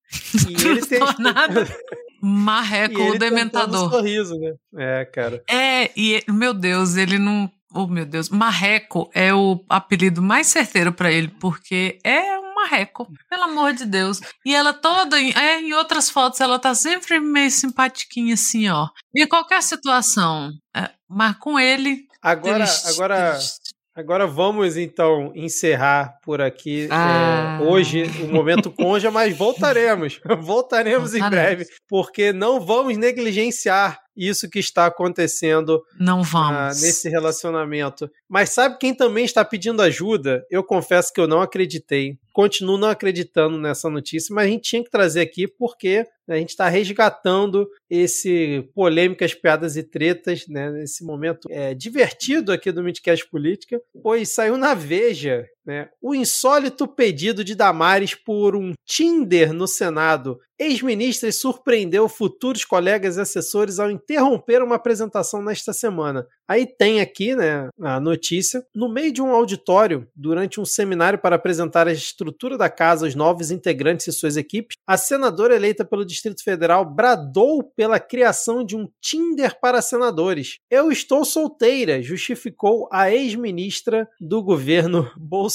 Speaker 1: E ele tem.
Speaker 3: Marreco, o dementador.
Speaker 1: tentando sorriso, né? É, cara.
Speaker 3: É, e meu Deus, ele não. Oh, meu Deus. Marreco é o apelido mais certeiro pra ele, porque é um marreco, pelo amor de Deus. E ela toda, em- é, em outras fotos, ela tá sempre meio simpatiquinha assim, ó. Em qualquer situação. é, mas com ele.
Speaker 1: Agora,
Speaker 3: triste,
Speaker 1: agora,
Speaker 3: triste.
Speaker 1: Agora vamos então encerrar por aqui
Speaker 2: Ah.
Speaker 1: é, hoje o momento conja, mas voltaremos, voltaremos em
Speaker 3: Voltaremos.
Speaker 1: breve, porque não vamos negligenciar isso que está acontecendo
Speaker 3: Não
Speaker 1: ah,
Speaker 3: vamos.
Speaker 1: nesse relacionamento. Mas sabe quem também está pedindo ajuda? Eu confesso que eu não acreditei. Continuo não acreditando nessa notícia, mas a gente tinha que trazer aqui porque a gente está resgatando esse polêmicas, piadas e tretas, né, nesse momento é, divertido aqui do Midcast Política, pois saiu na Veja né, o insólito pedido de Damares por um Tinder no Senado. Ex-ministra surpreendeu futuros colegas e assessores ao interromper uma apresentação nesta semana. Aí tem aqui né, a notícia. No meio de um auditório, durante um seminário para apresentar a estrutura da casa aos novos integrantes e suas equipes, a senadora eleita pelo Distrito Federal bradou pela criação de um Tinder para senadores. Eu estou solteira, justificou a ex-ministra do governo Bolsonaro.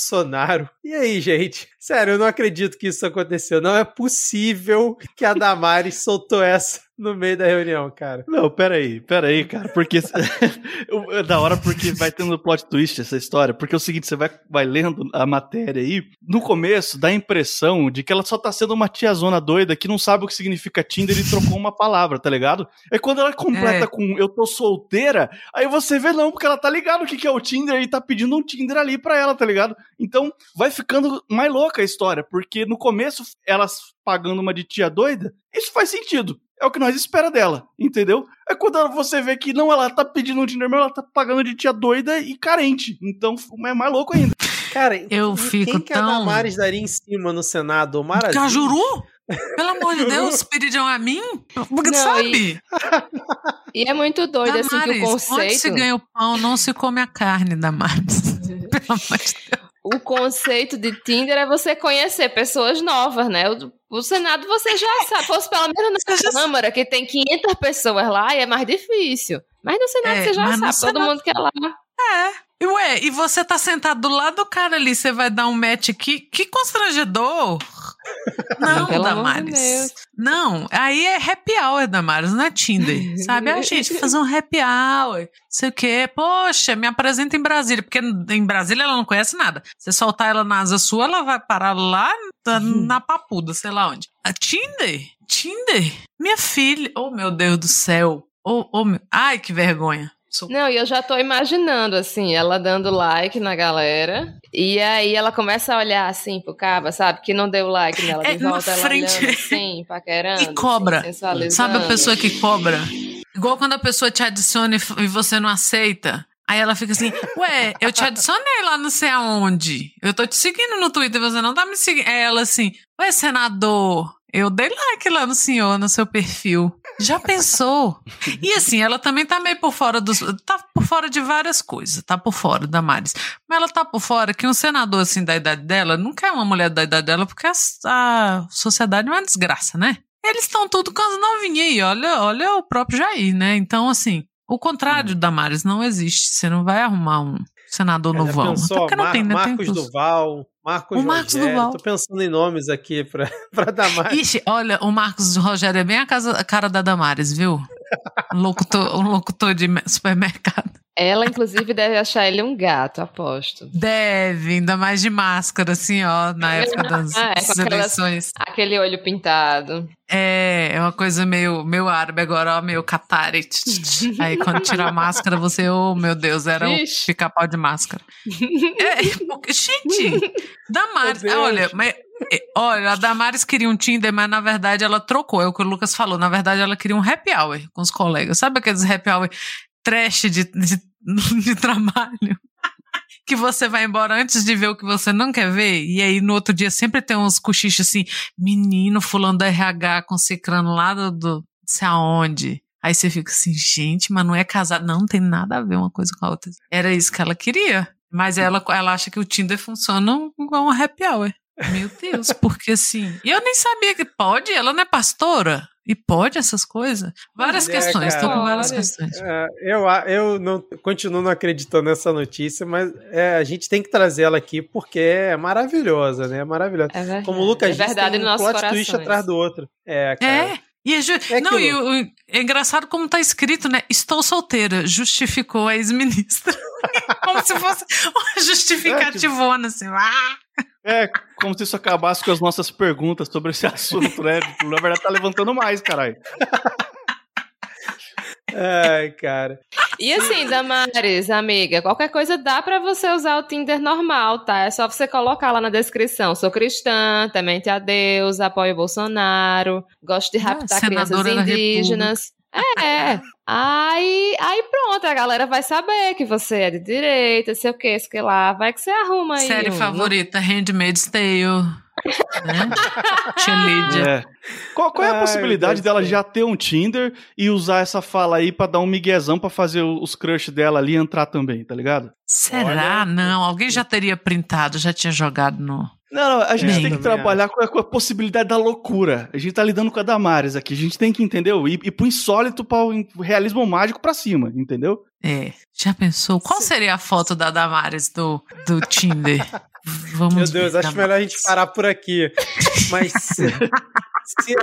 Speaker 1: E aí, gente? Sério, eu não acredito que isso aconteceu. Não é possível que a Damares soltou essa no meio da reunião, cara.
Speaker 4: Não, peraí, peraí, cara, porque é da hora porque vai tendo plot twist essa história, porque é o seguinte, você vai, vai lendo a matéria aí, no começo dá a impressão de que ela só tá sendo uma tiazona doida que não sabe o que significa Tinder e trocou uma palavra, tá ligado? É quando ela completa
Speaker 3: É.
Speaker 4: com eu tô solteira, aí você vê não, porque ela tá ligado o que, que é o Tinder e tá pedindo um Tinder ali pra ela, tá ligado? Então vai ficando mais louca a história, porque no começo elas pagando uma de tia doida, isso faz sentido. É o que nós espera dela, entendeu? É quando você vê que não, ela tá pedindo um Tinder, mas ela tá pagando de tia doida e carente. Então é mais louco ainda.
Speaker 1: Cara,
Speaker 3: Eu
Speaker 1: e
Speaker 3: fico
Speaker 1: quem que a
Speaker 3: tão-
Speaker 1: Damares daria em cima no Senado? Aziz?
Speaker 3: Cajuru? Pelo amor de Deus, Piridão a mim? Porque
Speaker 2: Não,
Speaker 3: sabe?
Speaker 2: E é muito doido, assim, que
Speaker 3: Damares,
Speaker 2: o
Speaker 3: onde se
Speaker 2: conceito.
Speaker 3: ganha o pão, não se come a carne, Damares. Pelo amor de Deus.
Speaker 2: O conceito de Tinder é você conhecer pessoas novas, né? O, o Senado você já sabe. Fosse pelo menos na
Speaker 3: Você já
Speaker 2: Câmara, que tem 500 pessoas lá, e é mais difícil. Mas no Senado
Speaker 3: É,
Speaker 2: você já sabe, todo
Speaker 3: Senado-
Speaker 2: mundo quer lá.
Speaker 3: E Ué, e você tá sentado do lado do cara ali, você vai dar um match aqui? Que constrangedor! Não,
Speaker 2: Pelo
Speaker 3: Damares. Não, aí é happy hour, Damares, não é Tinder. Sabe? A gente fazer um happy hour, não sei o quê. Poxa, me apresenta em Brasília, porque em Brasília ela não conhece nada. Você soltar ela na asa sua, ela vai parar lá na, na papuda, sei lá onde. A Tinder? Tinder? Minha filha. Oh, meu Deus do céu. Oh, oh, meu- Ai, que vergonha.
Speaker 2: Não, e eu já tô imaginando, assim, ela dando like na galera. E aí ela começa a olhar assim pro caba, sabe? Que não deu like nela. De
Speaker 3: É, na
Speaker 2: volta ela
Speaker 3: frente.
Speaker 2: olhando assim, paquerando.
Speaker 3: E cobra.
Speaker 2: Assim.
Speaker 3: Sabe a pessoa que cobra? Igual quando a pessoa te adiciona e e você não aceita. Aí ela fica assim, ué, eu te adicionei lá não sei aonde. Eu tô te seguindo no Twitter e você não tá me seguindo. Aí ela assim, ué, senador, eu dei like lá no senhor, no seu perfil. Já pensou? E assim, ela também tá meio por fora dos. Tá por fora de várias coisas. Tá por fora da Maris. Mas ela tá por fora que um senador assim da idade dela não quer uma mulher da idade dela porque a, a sociedade é uma desgraça, né? Eles estão tudo com as novinhas aí. Olha, olha o próprio Jair, né? Então, assim, o contrário da Maris não existe. Você não vai arrumar um senador
Speaker 1: Já
Speaker 3: novão.
Speaker 1: pensou,
Speaker 3: Até porque não
Speaker 1: Mar-
Speaker 3: tem, né? Tem
Speaker 1: Marcos
Speaker 3: tudo.
Speaker 1: Duval, Marcos
Speaker 3: O Marcos
Speaker 1: Rogério.
Speaker 3: Duval.
Speaker 1: Tô pensando em nomes aqui pra, pra Damares.
Speaker 3: Ixi, olha, o Marcos Rogério é bem a, casa- a cara da Damares, viu? Um locutor, um locutor de me- supermercado.
Speaker 2: Ela, inclusive, deve achar ele um gato, aposto.
Speaker 3: Deve, ainda mais de máscara, assim, ó, na época das,
Speaker 2: Ah, é, aquelas-
Speaker 3: eleições.
Speaker 2: Aquele olho pintado.
Speaker 3: É, é uma coisa meio, meio árabe agora, ó, meio tch. Aí quando tira a máscara, você, oh meu Deus, era o
Speaker 2: Vixe.
Speaker 3: pica-pau de máscara. É, porque- gente, Damares, olha, mas, é, olha, a Damares queria um Tinder, mas na verdade ela trocou, é o que o Lucas falou. Na verdade, ela queria um happy hour com os colegas. Sabe aqueles happy hour trash de, de, de trabalho? Que você vai embora antes de ver o que você não quer ver, e aí no outro dia sempre tem uns cochichos assim, menino fulano da RH com cicrano lá do, do sei aonde. Aí você fica assim, gente, mas não é casado. Não, não tem nada a ver uma coisa com a outra. Era isso que ela queria. Mas ela, ela acha que o Tinder funciona igual um happy hour. Meu Deus, porque assim. E eu nem sabia que pode, ela não é pastora? E pode essas coisas? Várias
Speaker 1: é,
Speaker 3: questões, tô com
Speaker 2: cara.
Speaker 3: várias questões.
Speaker 1: É, eu, eu não continuo não acreditando nessa notícia, mas é, a gente tem que trazer ela aqui porque é maravilhosa, né? É maravilhosa.
Speaker 2: É verdade.
Speaker 1: Como o Lucas
Speaker 2: é
Speaker 1: disse,
Speaker 2: verdade
Speaker 1: tem
Speaker 2: no
Speaker 1: um
Speaker 2: nosso
Speaker 1: plot
Speaker 2: coração.
Speaker 1: twist atrás do outro. É, cara.
Speaker 3: É. E é, ju-
Speaker 1: É
Speaker 3: não, e o, o- é engraçado como tá escrito, né? Estou solteira, justificou a ex-ministra. como se fosse uma justificativona, assim. Ah!
Speaker 4: É, como se isso acabasse com as nossas perguntas sobre esse assunto, né? Na verdade, tá levantando mais, caralho.
Speaker 1: Ai, cara.
Speaker 2: E assim, Damares, amiga, qualquer coisa dá pra você usar o Tinder normal, tá? É só você colocar lá na descrição. Sou cristã, temente a Deus, apoio o Bolsonaro, gosto de raptar crianças
Speaker 3: senadora da
Speaker 2: indígenas. É. Aí, aí pronto, a galera vai saber que você é de direita, sei o que, sei o que lá. Vai que você arruma aí.
Speaker 3: Série
Speaker 2: um-
Speaker 3: favorita, Handmaid's Tale. Né?
Speaker 4: É. Qual, qual é a
Speaker 1: Ai,
Speaker 4: possibilidade dela já ter um Tinder e usar essa fala aí pra dar um miguezão pra fazer os crush dela ali entrar também, tá ligado?
Speaker 3: Será?
Speaker 1: Olha-
Speaker 3: Não, alguém já teria printado, já tinha jogado no.
Speaker 4: Não, não, a gente
Speaker 3: Bem.
Speaker 4: tem que trabalhar com a, com a possibilidade da loucura. A gente tá lidando com a Damares aqui. A gente tem que, entendeu? Ir, ir pro insólito, para o realismo mágico pra cima, entendeu?
Speaker 3: É. Já pensou? Qual seria a foto da Damares do, do Tinder? Vamos
Speaker 1: Meu Deus, acho melhor a gente parar por aqui. Mas se, se,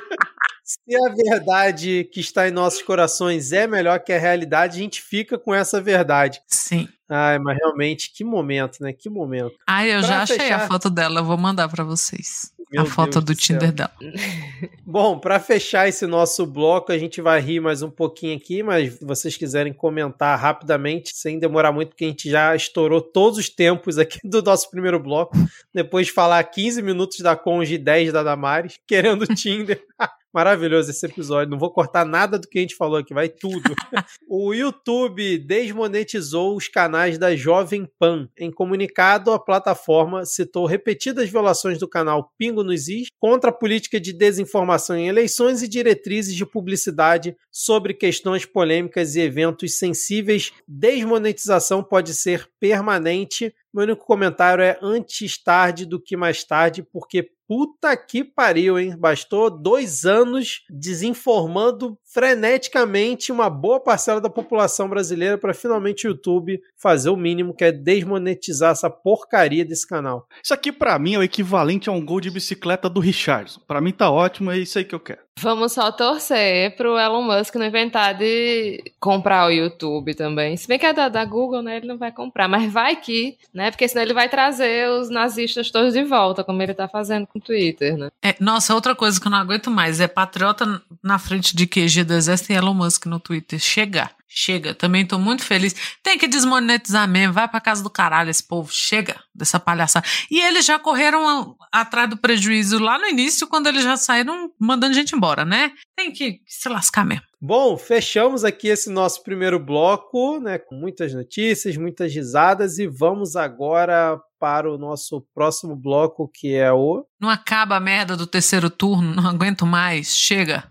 Speaker 1: se a verdade que está em nossos corações é melhor que a realidade, a gente fica com essa verdade.
Speaker 3: Sim.
Speaker 1: Ai, mas realmente, que momento, né? Que momento.
Speaker 3: Ah, eu
Speaker 1: Pra
Speaker 3: já achei
Speaker 1: fechar-
Speaker 3: a foto dela, eu vou mandar pra vocês.
Speaker 1: Meu
Speaker 3: a foto
Speaker 1: Deus
Speaker 3: do
Speaker 1: do céu.
Speaker 3: Tinder dela.
Speaker 1: Bom, para fechar esse nosso bloco, a gente vai rir mais um pouquinho aqui, mas se vocês quiserem comentar rapidamente, sem demorar muito, porque a gente já estourou todos os tempos aqui do nosso primeiro bloco, depois de falar 15 minutos da Conge e 10 da Damares, querendo Tinder. Maravilhoso esse episódio. Não vou cortar nada do que a gente falou aqui, vai tudo. o YouTube desmonetizou os canais da Jovem Pan. Em comunicado, a plataforma citou repetidas violações do canal Pingo nos Is contra a política de desinformação em eleições e diretrizes de publicidade sobre questões polêmicas e eventos sensíveis. Desmonetização pode ser permanente. Meu único comentário é antes tarde do que mais tarde, porque Puta que pariu, hein? Bastou dois anos desinformando freneticamente uma boa parcela da população brasileira para finalmente o YouTube fazer o mínimo, que é desmonetizar essa porcaria desse canal.
Speaker 4: Isso aqui para mim é o equivalente a um gol de bicicleta do Richardson. Para mim tá ótimo, é isso aí que eu quero.
Speaker 2: Vamos só torcer pro Elon Musk não inventar de comprar o YouTube também. Se bem que é da, da Google, né? Ele não vai comprar, mas vai que, né? Porque senão ele vai trazer os nazistas todos de volta, como ele tá fazendo com o Twitter, né?
Speaker 3: É, nossa, outra coisa que eu não aguento mais é patriota na frente de QG do Exército e Elon Musk no Twitter. Chega. Chega, também tô muito feliz. Tem que desmonetizar mesmo, vai pra casa do caralho esse povo. Chega dessa palhaçada. E eles já correram atrás do prejuízo lá no início, quando eles já saíram mandando gente embora, né? Tem que se lascar mesmo.
Speaker 1: Bom, fechamos aqui esse nosso primeiro bloco, né, com muitas notícias, muitas risadas e vamos agora para o nosso próximo bloco, que é o
Speaker 3: Não acaba a merda do terceiro turno, não aguento mais. Chega.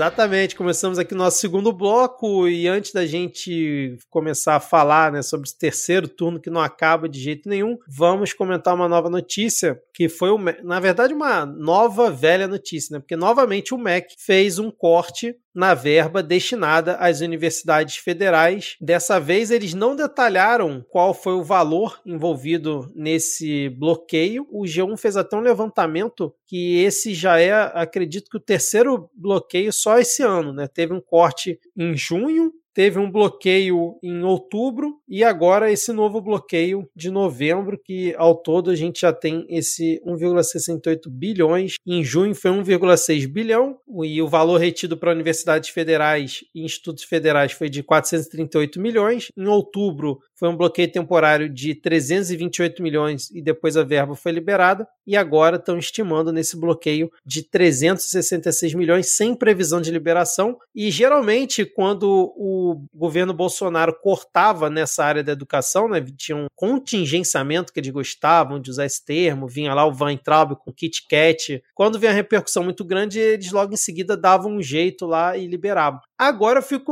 Speaker 1: Exatamente, começamos aqui o nosso segundo bloco e antes da gente começar a falar né, sobre esse terceiro turno que não acaba de jeito nenhum, vamos comentar uma nova notícia que foi, na verdade, uma nova velha notícia, né? Porque novamente o MEC fez um corte na verba destinada às universidades federais. Dessa vez, eles não detalharam qual foi o valor envolvido nesse bloqueio. O G1 fez até um levantamento que esse já é, acredito que o terceiro bloqueio só esse ano, né? Teve um corte em junho, teve um bloqueio em outubro e agora esse novo bloqueio de novembro, que ao todo a gente já tem esse 1,68 bilhões. Em junho foi 1,6 bilhão e o valor retido para universidades federais e institutos federais foi de 438 milhões. Em outubro foi um bloqueio temporário de 328 milhões e depois a verba foi liberada. E agora estão estimando nesse bloqueio de 366 milhões sem previsão de liberação. E geralmente, quando o governo Bolsonaro cortava nessa área da educação, né, tinha um contingenciamento que eles gostavam de usar esse termo, vinha lá o Van Traub com Kit Kat. Quando vinha uma repercussão muito grande, eles logo em seguida davam um jeito lá e liberavam. Agora eu fico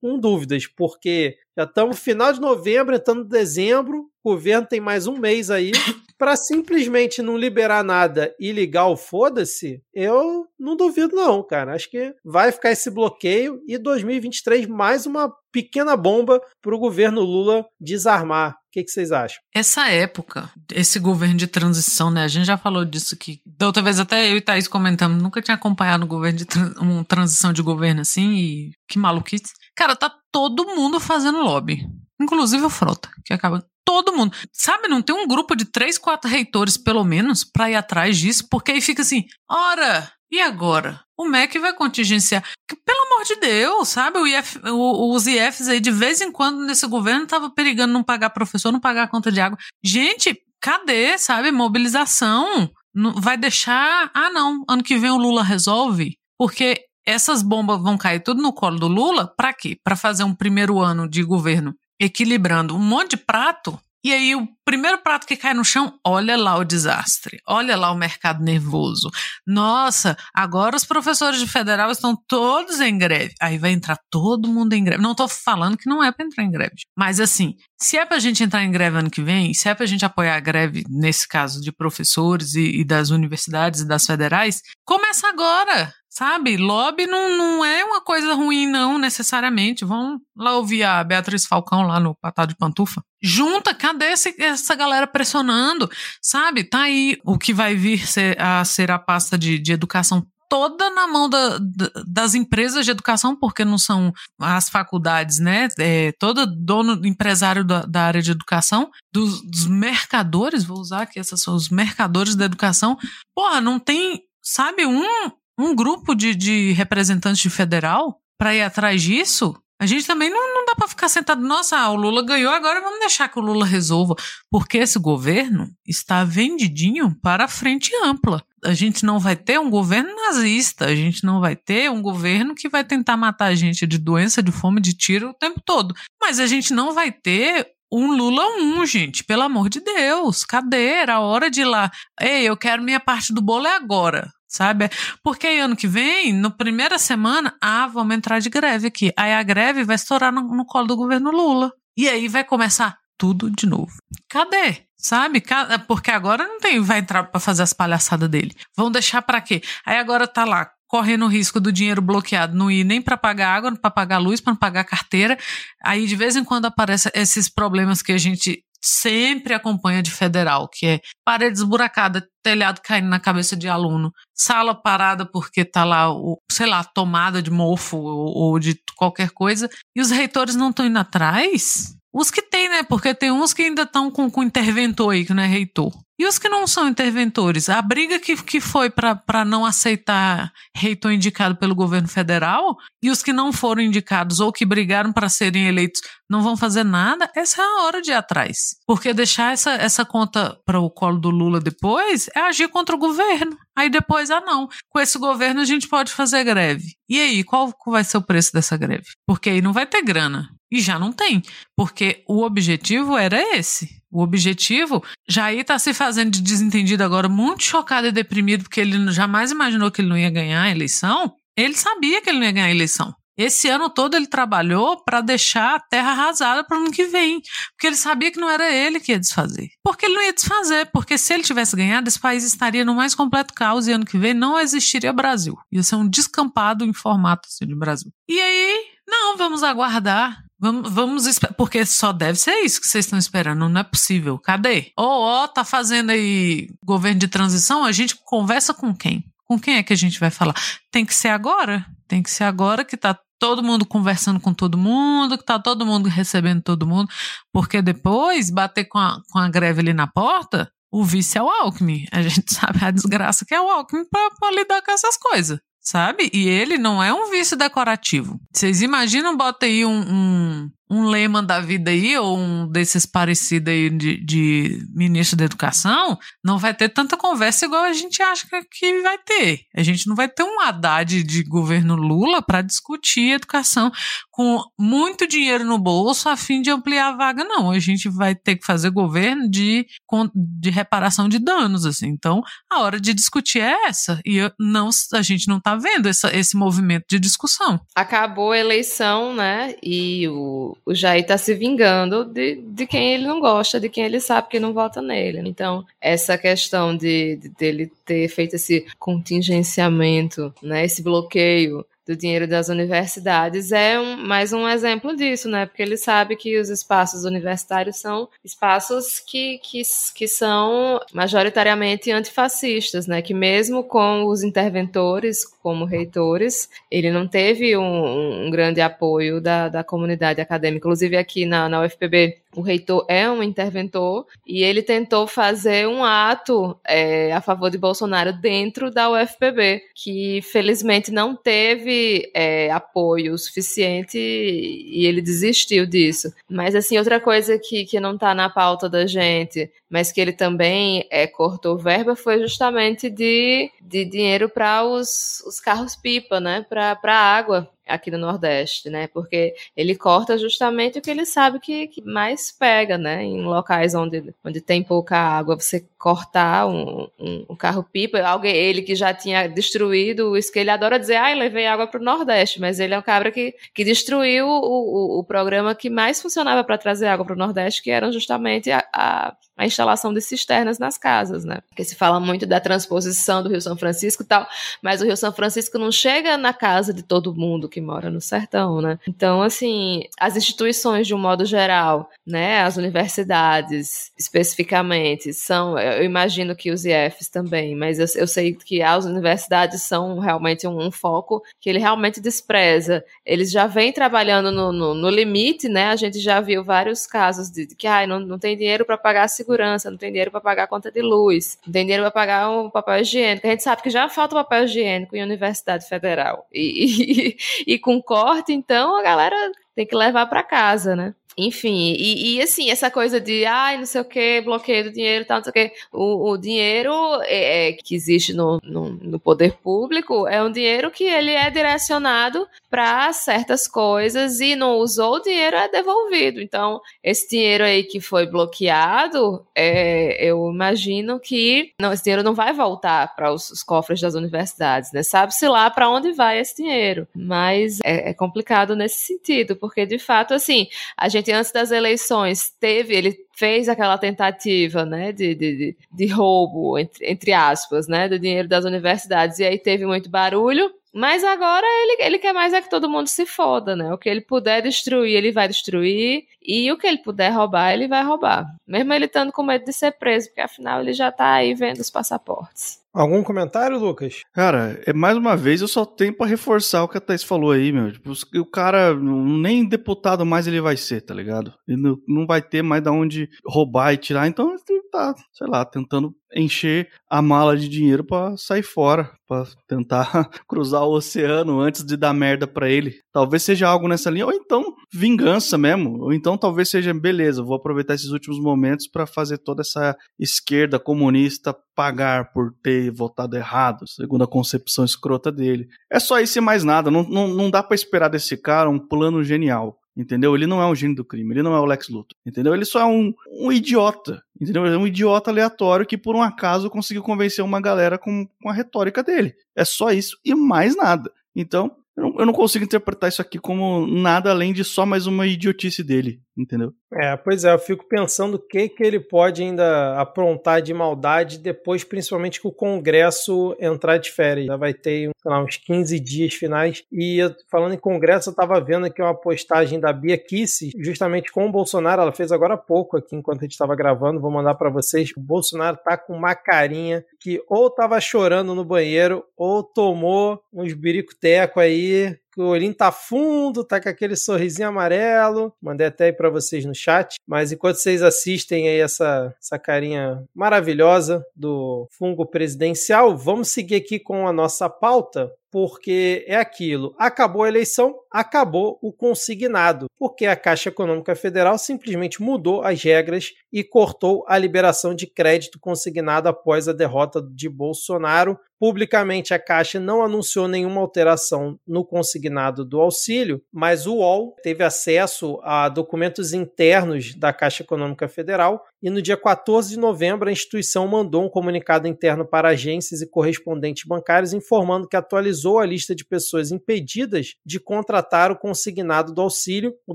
Speaker 1: com dúvidas, porque já estamos final de novembro, entrando em dezembro, o governo tem mais um mês aí para simplesmente não liberar nada e ligar o foda-se. Eu não duvido não, cara. Acho que vai ficar esse bloqueio e 2023 mais uma pequena bomba para o governo Lula desarmar. O que, que, vocês acham?
Speaker 3: Essa época, esse governo de transição, né? A gente já falou disso aqui. Da outra vez até eu e Thaís comentamos, nunca tinha acompanhado um governo de uma transição de governo assim e que maluquice. Cara, tá todo mundo fazendo lobby. Inclusive o Frota, que acaba. Todo mundo. Sabe, não tem um grupo de três, quatro reitores, pelo menos, pra ir atrás disso, porque aí fica assim: ora, e agora? O MEC vai contingenciar. Pelo amor de Deus, sabe? O IF, o, os IFs aí, de vez em quando, nesse governo, tava perigando não pagar professor, não pagar conta de água. Gente, cadê, sabe? Mobilização. Vai deixar. Ah, não. Ano que vem o Lula resolve. Porque essas bombas vão cair tudo no colo do Lula, para quê? Para fazer um primeiro ano de governo equilibrando um monte de prato, e aí o primeiro prato que cai no chão, olha lá o desastre, olha lá o mercado nervoso. Nossa, agora os professores de federal estão todos em greve. Aí vai entrar todo mundo em greve. Não estou falando que não é para entrar em greve, mas assim, se é para a gente entrar em greve ano que vem, se é para a gente apoiar a greve, nesse caso de professores e, e das universidades e das federais, começa agora. Sabe, lobby não, não é uma coisa ruim, não, necessariamente. Vamos lá ouvir a Beatriz Falcão lá no Patado de Pantufa. Junta, cadê esse, essa galera pressionando? Sabe, tá aí o que vai vir ser, a ser a pasta de, de educação toda na mão da, das empresas de educação, porque não são as faculdades, né? É, todo dono, empresário da, da área de educação, dos, dos, mercadores, vou usar aqui, esses são os mercadores da educação. Porra, não tem, sabe, um, um grupo de, de representantes de federal para ir atrás disso, a gente também não, não, dá para ficar sentado, nossa, o Lula ganhou, agora vamos deixar que o Lula resolva. Porque esse governo está vendidinho para a frente ampla. A gente não vai ter um governo nazista, a gente não vai ter um governo que vai tentar matar a gente de doença, de fome, de tiro o tempo todo. Mas a gente não vai ter um Lula um, gente, pelo amor de Deus. Cadê? Era a hora de ir lá. Ei, eu quero minha parte do bolo é agora sabe? Porque aí ano que vem, na primeira semana, ah, vamos entrar de greve aqui. Aí a greve vai estourar no, no colo do governo Lula. E aí vai começar tudo de novo. Cadê? Sabe? Porque agora não tem, vai entrar para fazer as palhaçadas dele. Vão deixar para quê? Aí agora tá lá correndo o risco do dinheiro bloqueado não ir nem para pagar água, para pagar luz, para pagar carteira. Aí de vez em quando aparecem esses problemas que a gente sempre acompanha de federal, que é parede esburacada, telhado caindo na cabeça de aluno, sala parada porque tá lá, o, sei lá, tomada de mofo ou, ou de qualquer coisa, e os reitores não estão indo atrás? Os que tem, né? Porque tem uns que ainda estão com, com interventor aí, que não é reitor. E os que não são interventores? A briga que, que foi para não aceitar reitor indicado pelo governo federal e os que não foram indicados ou que brigaram para serem eleitos não vão fazer nada, essa é a hora de ir atrás. Porque deixar essa, essa conta para o colo do Lula depois é agir contra o governo. Aí depois, ah não, com esse governo a gente pode fazer greve. E aí, qual vai ser o preço dessa greve? Porque aí não vai ter grana. E já não tem, porque o objetivo era esse. O objetivo, Jair está se fazendo de desentendido agora, muito chocado e deprimido, porque ele jamais imaginou que ele não ia ganhar a eleição. Ele sabia que ele não ia ganhar a eleição. Esse ano todo ele trabalhou para deixar a terra arrasada para o ano que vem, porque ele sabia que não era ele que ia desfazer. Porque ele não ia desfazer, porque se ele tivesse ganhado, esse país estaria no mais completo caos e ano que vem não existiria Brasil. Ia ser um descampado em formato assim, de Brasil. E aí, não, vamos aguardar. Vamos, vamos porque só deve ser isso que vocês estão esperando, não é possível. Cadê? Ó, oh, ó, oh, tá fazendo aí governo de transição, a gente conversa com quem? Com quem é que a gente vai falar? Tem que ser agora. Tem que ser agora que tá todo mundo conversando com todo mundo, que tá todo mundo recebendo todo mundo, porque depois bater com a, com a greve ali na porta, o vice é o Alckmin. A gente sabe a desgraça que é o Alckmin para lidar com essas coisas sabe? E ele não é um vício decorativo. Vocês imaginam, bota aí um, um, um lema da vida aí, ou um desses parecidos aí de, de, ministro da educação, não vai ter tanta conversa igual a gente acha que vai ter. A gente não vai ter um Haddad de governo Lula para discutir educação com muito dinheiro no bolso a fim de ampliar a vaga, não. A gente vai ter que fazer governo de, de reparação de danos, assim. Então, a hora de discutir é essa. E não, a gente não está vendo essa, esse movimento de discussão.
Speaker 2: Acabou a eleição, né? E o, o Jair está se vingando de, de quem ele não gosta, de quem ele sabe que não vota nele. Então, essa questão de, de dele ter feito esse contingenciamento, né, esse bloqueio do dinheiro das universidades é um, mais um exemplo disso, né? Porque ele sabe que os espaços universitários são espaços que, que, que são majoritariamente antifascistas, né? Que mesmo com os interventores como reitores, ele não teve um, um grande apoio da, da comunidade acadêmica. Inclusive aqui na, na UFPB, o reitor é um interventor e ele tentou fazer um ato é, a favor de Bolsonaro dentro da UFPB, que felizmente não teve é, apoio suficiente e ele desistiu disso. Mas assim, outra coisa que, que não está na pauta da gente, mas que ele também é, cortou verba, foi justamente de, de dinheiro para os, os carros-pipa, né? Para a água aqui no Nordeste, né? Porque ele corta justamente o que ele sabe que, que mais pega, né? Em locais onde, onde tem pouca água, você cortar um, um, um carro-pipa, alguém, ele que já tinha destruído o isca, ele adora dizer, ai, ah, levei água para o Nordeste, mas ele é um cabra que, que destruiu o, o, o programa que mais funcionava para trazer água para o Nordeste, que eram justamente a, a a instalação de cisternas nas casas, né? Porque se fala muito da transposição do Rio São Francisco e tal, mas o Rio São Francisco não chega na casa de todo mundo que mora no sertão, né? Então, assim, as instituições de um modo geral, né, as universidades especificamente, são, eu imagino que os IFs também, mas eu, eu sei que as universidades são realmente um, um, foco que ele realmente despreza. Eles já vêm trabalhando no, no, no limite, né? A gente já viu vários casos de, de que ah, não, não tem dinheiro para pagar a segurança, não tem dinheiro para pagar a conta de luz, não tem dinheiro para pagar um papel higiênico. A gente sabe que já falta papel higiênico em Universidade Federal. E, e, e com corte, então, a galera tem que levar para casa, né? Enfim, e, e, assim, essa coisa de, ai, não sei o que, bloqueio do dinheiro tal, não sei o que. O, o dinheiro é, é, que existe no, no, no, poder público é um dinheiro que ele é direcionado para certas coisas e não usou o dinheiro é devolvido. Então, esse dinheiro aí que foi bloqueado, é, eu imagino que não, esse dinheiro não vai voltar para os, os, cofres das universidades, né? Sabe-se lá para onde vai esse dinheiro. Mas é, é complicado nesse sentido, porque de fato, assim, a gente gente, antes das eleições, teve, ele fez aquela tentativa, né, de, de, de roubo, entre, entre aspas, né, do dinheiro das universidades, e aí teve muito barulho, mas agora ele, ele quer mais é que todo mundo se foda, né? O que ele puder destruir, ele vai destruir. E o que ele puder roubar, ele vai roubar. Mesmo ele estando com medo de ser preso, porque afinal ele já tá aí vendo os passaportes.
Speaker 1: Algum comentário, Lucas?
Speaker 4: Cara, é, mais uma vez eu só tenho pra reforçar o que a Thais falou aí, meu. Tipo, o cara, nem deputado mais ele vai ser, tá ligado? Ele não, não vai ter mais da onde roubar e tirar, então ele tá, sei lá, tentando encher a mala de dinheiro para sair fora, para tentar cruzar o oceano antes de dar merda para ele. Talvez seja algo nessa linha, ou então vingança mesmo, ou então talvez seja beleza, vou aproveitar esses últimos momentos para fazer toda essa esquerda comunista pagar por ter votado errado, segundo a concepção escrota dele. É só isso e mais nada, não, não, não dá para esperar desse cara um plano genial. Entendeu? Ele não é um gênio do crime, ele não é o Lex Luthor. Entendeu? Ele só é um, um idiota. Entendeu? Ele é um idiota aleatório que, por um acaso, conseguiu convencer uma galera com, com a retórica dele. É só isso e mais nada. Então, eu não, eu não consigo interpretar isso aqui como nada além de só mais uma idiotice dele entendeu?
Speaker 1: É, pois é, eu fico pensando o que, que ele pode ainda aprontar de maldade depois, principalmente que o Congresso entrar de férias. Já vai ter lá, uns 15 dias finais. E falando em Congresso, eu estava vendo aqui uma postagem da Bia Kicis, justamente com o Bolsonaro. Ela fez agora há pouco aqui, enquanto a gente estava gravando. Vou mandar para vocês. O Bolsonaro tá com uma carinha que ou estava chorando no banheiro ou tomou uns biricoteco aí o olhinho tá fundo, tá com aquele sorrisinho amarelo. Mandei até aí para vocês no chat. Mas enquanto vocês assistem aí essa, essa carinha maravilhosa do fungo presidencial, vamos seguir aqui com a nossa pauta porque é aquilo. Acabou a eleição, acabou o consignado, porque a Caixa Econômica Federal simplesmente mudou as regras e cortou a liberação de crédito consignado após a derrota de Bolsonaro. Publicamente, a Caixa não anunciou nenhuma alteração no consignado do auxílio, mas o UOL teve acesso a documentos internos da Caixa Econômica Federal e no dia 14 de novembro a instituição mandou um comunicado interno para agências e correspondentes bancários informando que atualizou a lista de pessoas impedidas de contratar o consignado do auxílio. O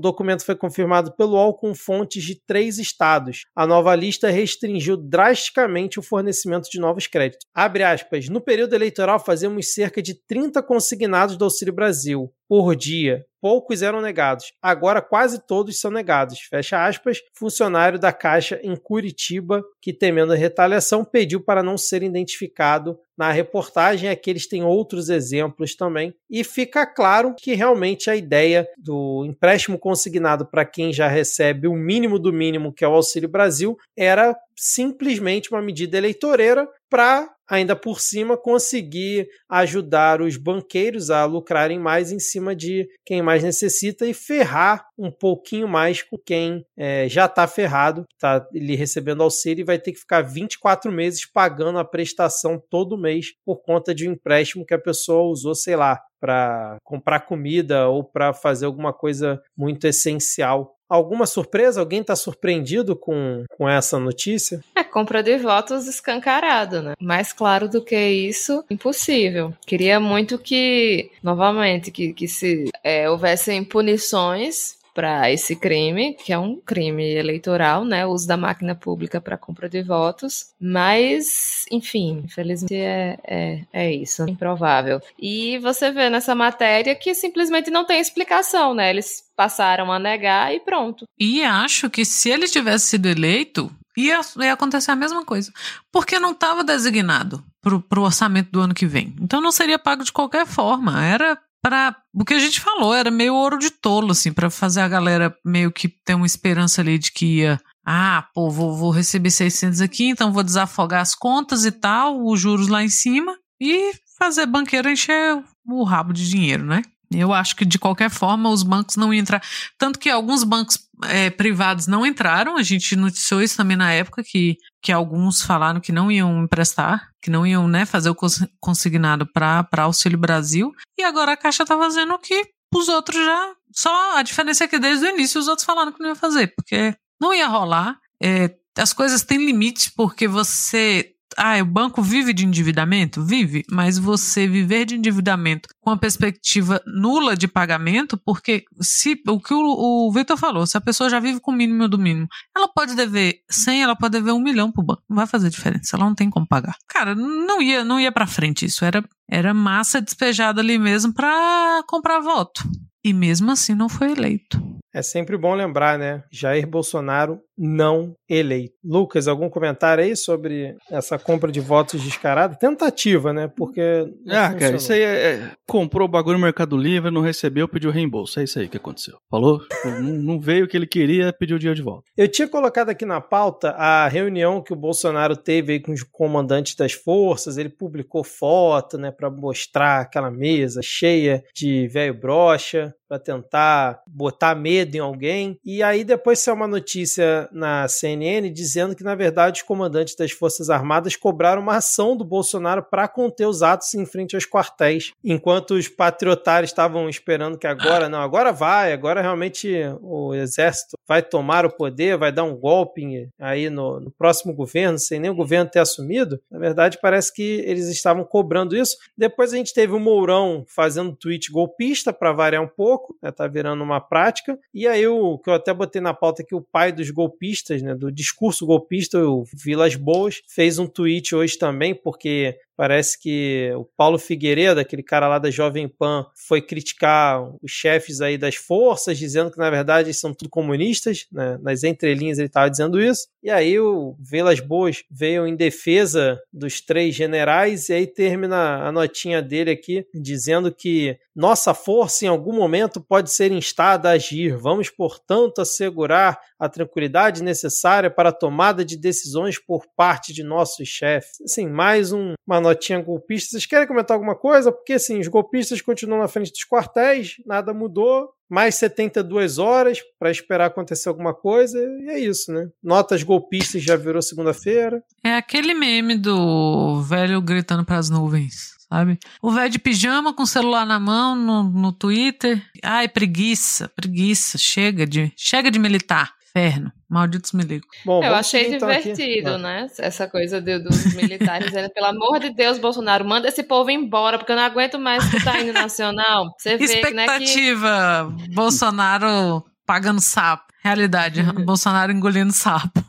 Speaker 1: documento foi confirmado pelo UOL com fontes de três estados. A nova lista restringiu drasticamente o fornecimento de novos créditos. Abre aspas, no período eleitoral fazemos cerca de 30 consignados do Auxílio Brasil por dia. Poucos eram negados. Agora quase todos são negados. Fecha aspas. Funcionário da Caixa em Curitiba, que temendo a retaliação, pediu para não ser identificado na reportagem. Aqui eles têm outros exemplos também. E fica claro que realmente a ideia do empréstimo consignado para quem já recebe o mínimo do mínimo, que é o Auxílio Brasil, era simplesmente uma medida eleitoreira para ainda por cima conseguir ajudar os banqueiros a lucrarem mais em cima de quem mais necessita e ferrar um pouquinho mais com quem é, já está ferrado, está lhe recebendo auxílio e vai ter que ficar 24 meses pagando a prestação todo mês por conta de um empréstimo que a pessoa usou, sei lá, para comprar comida ou para fazer alguma coisa muito essencial Alguma surpresa? Alguém está surpreendido com, com essa notícia?
Speaker 2: É compra de votos escancarado, né? Mais claro do que isso, impossível. Queria muito que, novamente, que, que se é, houvessem punições para esse crime, que é um crime eleitoral, né? O uso da máquina pública para compra de votos. Mas, enfim, infelizmente é, é, é isso, improvável. E você vê nessa matéria que simplesmente não tem explicação, né? Eles passaram a negar e pronto.
Speaker 3: E acho que se ele tivesse sido eleito, ia, ia acontecer a mesma coisa. Porque não estava designado para o orçamento do ano que vem. Então não seria pago de qualquer forma. Era para o que a gente falou, era meio ouro de tolo, assim, para fazer a galera meio que ter uma esperança ali de que ia Ah, pô, vou, vou receber 600 aqui, então vou desafogar as contas e tal, os juros lá em cima e fazer banqueiro encher o rabo de dinheiro, né? Eu acho que de qualquer forma os bancos não iam entrar. Tanto que alguns bancos é, privados não entraram, a gente noticiou isso também na época, que, que alguns falaram que não iam emprestar, que não iam né, fazer o consignado para Auxílio Brasil. E agora a Caixa está fazendo o que os outros já. Só a diferença é que desde o início os outros falaram que não ia fazer, porque não ia rolar. É, as coisas têm limites porque você ah, o banco vive de endividamento? Vive, mas você viver de endividamento com a perspectiva nula de pagamento, porque se o que o, o Victor falou, se a pessoa já vive com o mínimo do mínimo, ela pode dever 100, ela pode dever um milhão pro banco. Não vai fazer diferença, ela não tem como pagar. Cara, não ia, não ia para frente isso, era, era massa despejada ali mesmo para comprar voto. E mesmo assim não foi eleito.
Speaker 1: É sempre bom lembrar, né? Jair Bolsonaro não eleito. Lucas, algum comentário aí sobre essa compra de votos descarada? Tentativa, né? Porque.
Speaker 4: Ah, funcionou. cara, isso aí é, é, Comprou o bagulho no Mercado Livre, não recebeu, pediu reembolso. É isso aí que aconteceu. Falou? não, não veio o que ele queria, pediu o dinheiro de volta.
Speaker 1: Eu tinha colocado aqui na pauta a reunião que o Bolsonaro teve aí com os comandantes das forças. Ele publicou foto, né, para mostrar aquela mesa cheia de velho brocha para tentar botar medo em alguém. E aí depois saiu uma notícia na CNN dizendo que na verdade os comandantes das Forças Armadas cobraram uma ação do Bolsonaro para conter os atos em frente aos quartéis, enquanto os patriotários estavam esperando que agora não, agora vai, agora realmente o exército vai tomar o poder, vai dar um golpe aí no, no próximo governo, sem nem o governo ter assumido. Na verdade parece que eles estavam cobrando isso. Depois a gente teve o Mourão fazendo tweet golpista para variar um pouco né, tá virando uma prática. E aí o que eu até botei na pauta que o pai dos golpistas, né, do discurso golpista, o Vilas Boas, fez um tweet hoje também, porque Parece que o Paulo Figueiredo, aquele cara lá da Jovem Pan, foi criticar os chefes aí das forças, dizendo que na verdade são tudo comunistas, né? nas entrelinhas ele estava dizendo isso. E aí o Velas Boas veio em defesa dos três generais e aí termina a notinha dele aqui dizendo que nossa força em algum momento pode ser instada a agir. Vamos, portanto, assegurar a tranquilidade necessária para a tomada de decisões por parte de nossos chefes. Assim, mais um, uma notinha golpista. Vocês querem comentar alguma coisa? Porque assim, os golpistas continuam na frente dos quartéis, nada mudou. Mais 72 horas para esperar acontecer alguma coisa, e é isso, né? Notas golpistas já virou segunda-feira.
Speaker 3: É aquele meme do velho gritando para as nuvens sabe? O velho de pijama com o celular na mão no, no Twitter. Ai, preguiça, preguiça, chega de, chega de militar inferno. Malditos milicos.
Speaker 2: Bom, eu achei então divertido, aqui. né? Essa coisa de, dos militares dizendo, pelo amor de Deus, Bolsonaro, manda esse povo embora, porque eu não aguento mais escutar hino nacional. Você vê,
Speaker 3: Expectativa, né, que... Bolsonaro pagando sapo. Realidade, Bolsonaro engolindo sapo.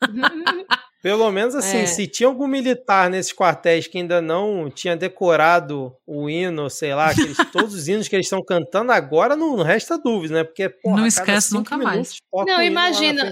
Speaker 1: Pelo menos assim, é. se tinha algum militar nesses quartéis que ainda não tinha decorado o hino, sei lá, aqueles, todos os hinos que eles estão cantando, agora não, não resta dúvida, né? Porque, porra,
Speaker 3: não esquece nunca mais.
Speaker 2: Não, imagina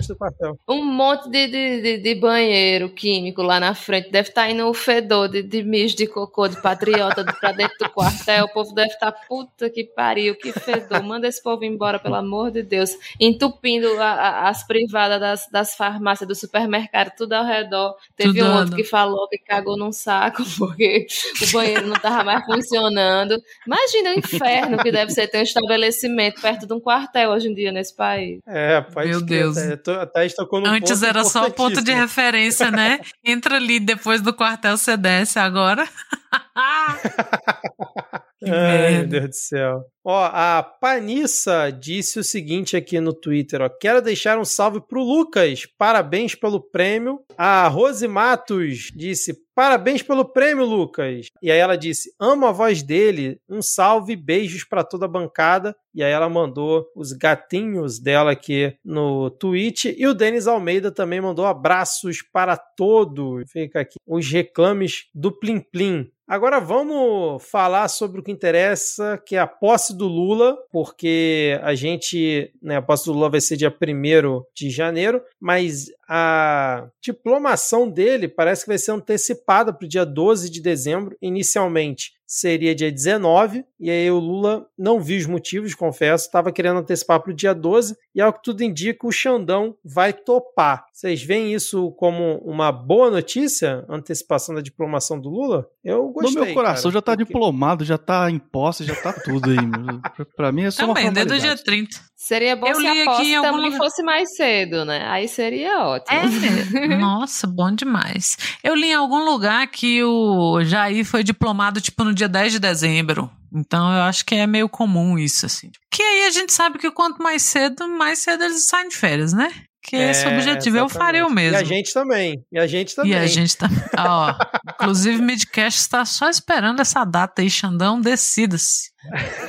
Speaker 2: um monte de, de, de, banheiro químico lá na frente, deve estar tá indo o fedor de, de mijo de cocô de patriota pra dentro do quartel, o povo deve estar, tá, puta que pariu, que fedor, manda esse povo embora, pelo amor de Deus, entupindo a, a, as privadas das, das farmácias, do supermercado, tudo ao redor redor. Teve Tudo um outro que falou que cagou num saco porque o banheiro não estava mais funcionando. Imagina o inferno que deve ser ter um estabelecimento perto de um quartel hoje em dia nesse país.
Speaker 1: É, pode
Speaker 3: Meu Deus.
Speaker 1: Até, tocou no
Speaker 3: Antes era só o ponto de referência, né? Entra ali, depois do quartel você desce agora.
Speaker 1: Ai, meu Deus do céu. Ó, a Panissa disse o seguinte aqui no Twitter, ó. Quero deixar um salve pro Lucas. Parabéns pelo prêmio. A Rose Matos disse: Parabéns pelo prêmio, Lucas. E aí ela disse: Amo a voz dele. Um salve, beijos para toda a bancada. E aí ela mandou os gatinhos dela aqui no tweet. E o Denis Almeida também mandou abraços para todos. Fica aqui. Os reclames do Plim Plim. Agora vamos falar sobre o que interessa, que é a posse do Lula, porque a gente, né, a posse do Lula vai ser dia 1 de janeiro, mas a diplomação dele parece que vai ser antecipada para o dia 12 de dezembro, inicialmente seria dia 19, e aí o Lula não viu os motivos, confesso, estava querendo antecipar para o dia 12, e ao que tudo indica, o Xandão vai topar. Vocês veem isso como uma boa notícia, antecipação da diplomação do Lula? Eu gostei.
Speaker 4: No meu coração
Speaker 1: cara,
Speaker 4: já tá
Speaker 1: porque...
Speaker 4: diplomado, já tá em posse, já tá tudo aí. pra mim é só
Speaker 3: Também,
Speaker 4: uma
Speaker 3: desde o
Speaker 4: formalidade.
Speaker 3: dia 30.
Speaker 2: Seria bom
Speaker 3: Eu
Speaker 2: se
Speaker 3: li
Speaker 2: a
Speaker 3: aqui
Speaker 2: posse
Speaker 3: algum
Speaker 2: também
Speaker 3: lugar.
Speaker 2: fosse mais cedo, né? Aí seria ótimo.
Speaker 3: É, nossa, bom demais. Eu li em algum lugar que o Jair foi diplomado, tipo, no dia 10 de dezembro. Então eu acho que é meio comum isso, assim. Que aí a gente sabe que quanto mais cedo, mais cedo eles saem de férias, né? Que esse objetivo eu faria o
Speaker 1: exatamente.
Speaker 3: mesmo.
Speaker 1: E a gente também. E a gente também.
Speaker 3: E a gente tá. Ó, inclusive, o Midcast está só esperando essa data aí, Xandão, decida-se.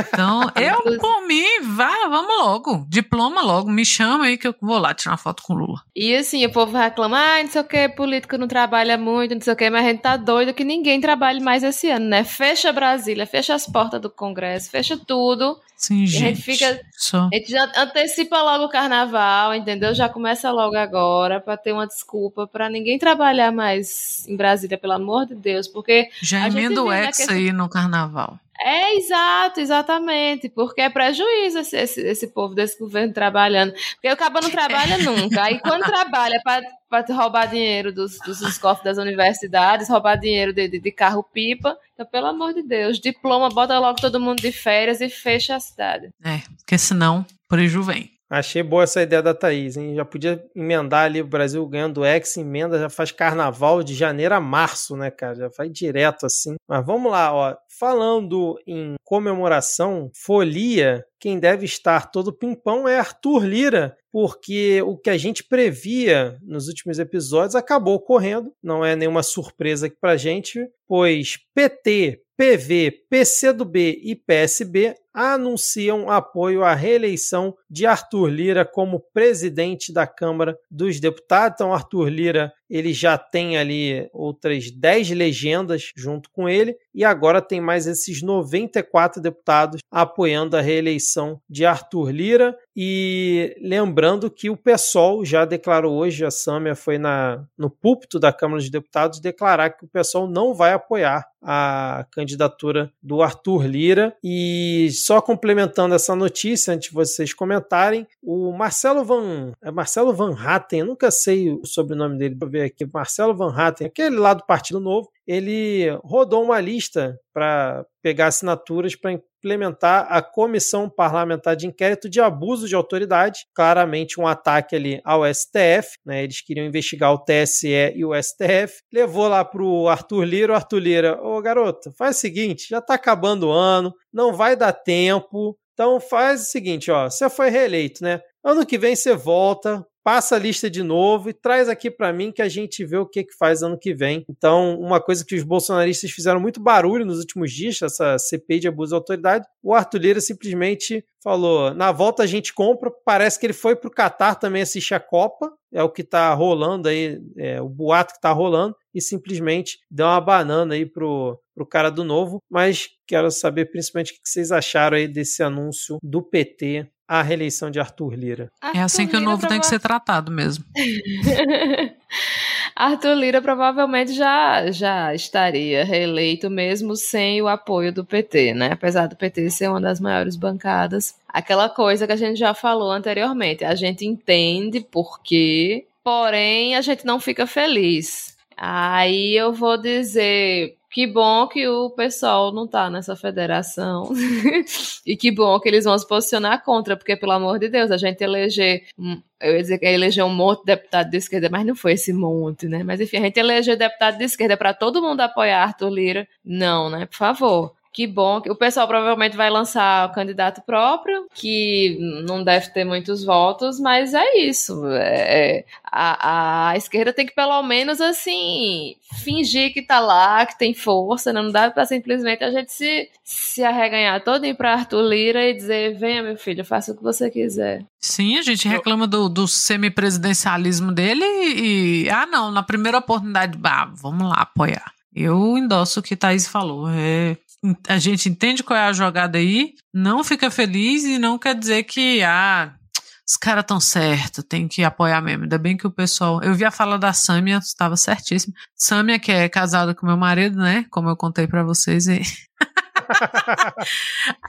Speaker 3: Então, eu, por mim, vá, vamos logo. Diploma logo, me chama aí que eu vou lá tirar uma foto com o Lula.
Speaker 2: E assim, o povo reclama, ah, não sei o que, político não trabalha muito, não sei o que, mas a gente tá doido que ninguém trabalhe mais esse ano, né? Fecha Brasília, fecha as portas do Congresso, fecha tudo.
Speaker 3: Sim,
Speaker 2: a
Speaker 3: gente.
Speaker 2: gente fica-
Speaker 3: Só.
Speaker 2: A gente já antecipa logo o carnaval, entendeu? Já começa logo agora, pra ter uma desculpa, pra ninguém trabalhar mais em Brasília, pelo amor de Deus, porque
Speaker 3: Já
Speaker 2: gente
Speaker 3: emenda o ex
Speaker 2: naquele-
Speaker 3: aí no carnaval.
Speaker 2: É, exato, exatamente. Porque é prejuízo esse, esse, esse povo desse governo trabalhando. Porque o cabo não trabalha nunca. Aí quando trabalha para roubar dinheiro dos, dos, dos cofres das universidades, roubar dinheiro de, de, de carro-pipa. Então, pelo amor de Deus, diploma, bota logo todo mundo de férias e fecha a cidade.
Speaker 3: É, porque senão, preju vem.
Speaker 1: Achei boa essa ideia da Thaís, hein? Já podia emendar ali o Brasil ganhando ex, emenda, já faz carnaval de janeiro a março, né, cara? Já vai direto assim. Mas vamos lá, ó. Falando em comemoração, folia, quem deve estar todo pimpão é Arthur Lira, porque o que a gente previa nos últimos episódios acabou ocorrendo. Não é nenhuma surpresa aqui pra gente, pois PT, PV, PCdoB e PSB anunciam apoio à reeleição de Arthur Lira como presidente da Câmara dos Deputados. Então, Arthur Lira ele já tem ali outras 10 legendas junto com ele e agora tem mais esses 94 deputados apoiando a reeleição de Arthur Lira. E lembrando que o PSOL já declarou hoje, a Sâmia foi na, no púlpito da Câmara dos Deputados declarar que o PSOL não vai apoiar a candidatura do Arthur Lira. E só complementando essa notícia, antes de vocês comentarem, o Marcelo Van. É Marcelo Van Hatten, eu nunca sei o sobrenome dele, para ver aqui. Marcelo Van Hatten, aquele lá do Partido Novo, ele rodou uma lista para pegar assinaturas para implementar a Comissão Parlamentar de Inquérito de Abuso de Autoridade, claramente um ataque ali ao STF, né? Eles queriam investigar o TSE e o STF. Levou lá pro Arthur Lira, o Arthur Lira, ô garoto, faz o seguinte, já tá acabando o ano, não vai dar tempo, então faz o seguinte, ó, você foi reeleito, né? Ano que vem você volta, passa a lista de novo e traz aqui para mim que a gente vê o que, que faz ano que vem. Então, uma coisa que os bolsonaristas fizeram muito barulho nos últimos dias, essa CPI de abuso de autoridade, o Arthur Lira simplesmente falou: na volta a gente compra. Parece que ele foi pro Catar também assistir a Copa, é o que tá rolando aí, é, o boato que tá rolando, e simplesmente deu uma banana aí pro, pro cara do novo. Mas quero saber principalmente o que vocês acharam aí desse anúncio do PT à reeleição de Arthur Lira.
Speaker 3: É assim que o novo tem que ser tratado mesmo.
Speaker 2: Arthur Lira provavelmente já, já estaria reeleito mesmo sem o apoio do PT, né? Apesar do PT ser uma das maiores bancadas. Aquela coisa que a gente já falou anteriormente. A gente entende por quê, porém a gente não fica feliz. Aí eu vou dizer que bom que o pessoal não tá nessa federação. e que bom que eles vão se posicionar contra, porque, pelo amor de Deus, a gente eleger. Eu ia dizer que eleger um monte de deputado de esquerda, mas não foi esse monte, né? Mas enfim, a gente eleger deputado de esquerda para todo mundo apoiar Arthur Lira. Não, né? Por favor. Que bom o pessoal provavelmente vai lançar o candidato próprio, que não deve ter muitos votos, mas é isso. É, a, a esquerda tem que pelo menos assim fingir que tá lá, que tem força, né? não dá para simplesmente a gente se, se arreganhar todo para Arthur Lira e dizer: venha, meu filho, faça o que você quiser.
Speaker 3: Sim, a gente reclama do, do semipresidencialismo dele e, ah, não, na primeira oportunidade, bah, vamos lá apoiar. Eu endosso o que Thaís falou. É, a gente entende qual é a jogada aí, não fica feliz e não quer dizer que, ah, os caras tão certo, tem que apoiar mesmo. Ainda bem que o pessoal. Eu vi a fala da Sâmia, estava certíssimo. Sâmia, que é casada com meu marido, né? Como eu contei para vocês. E...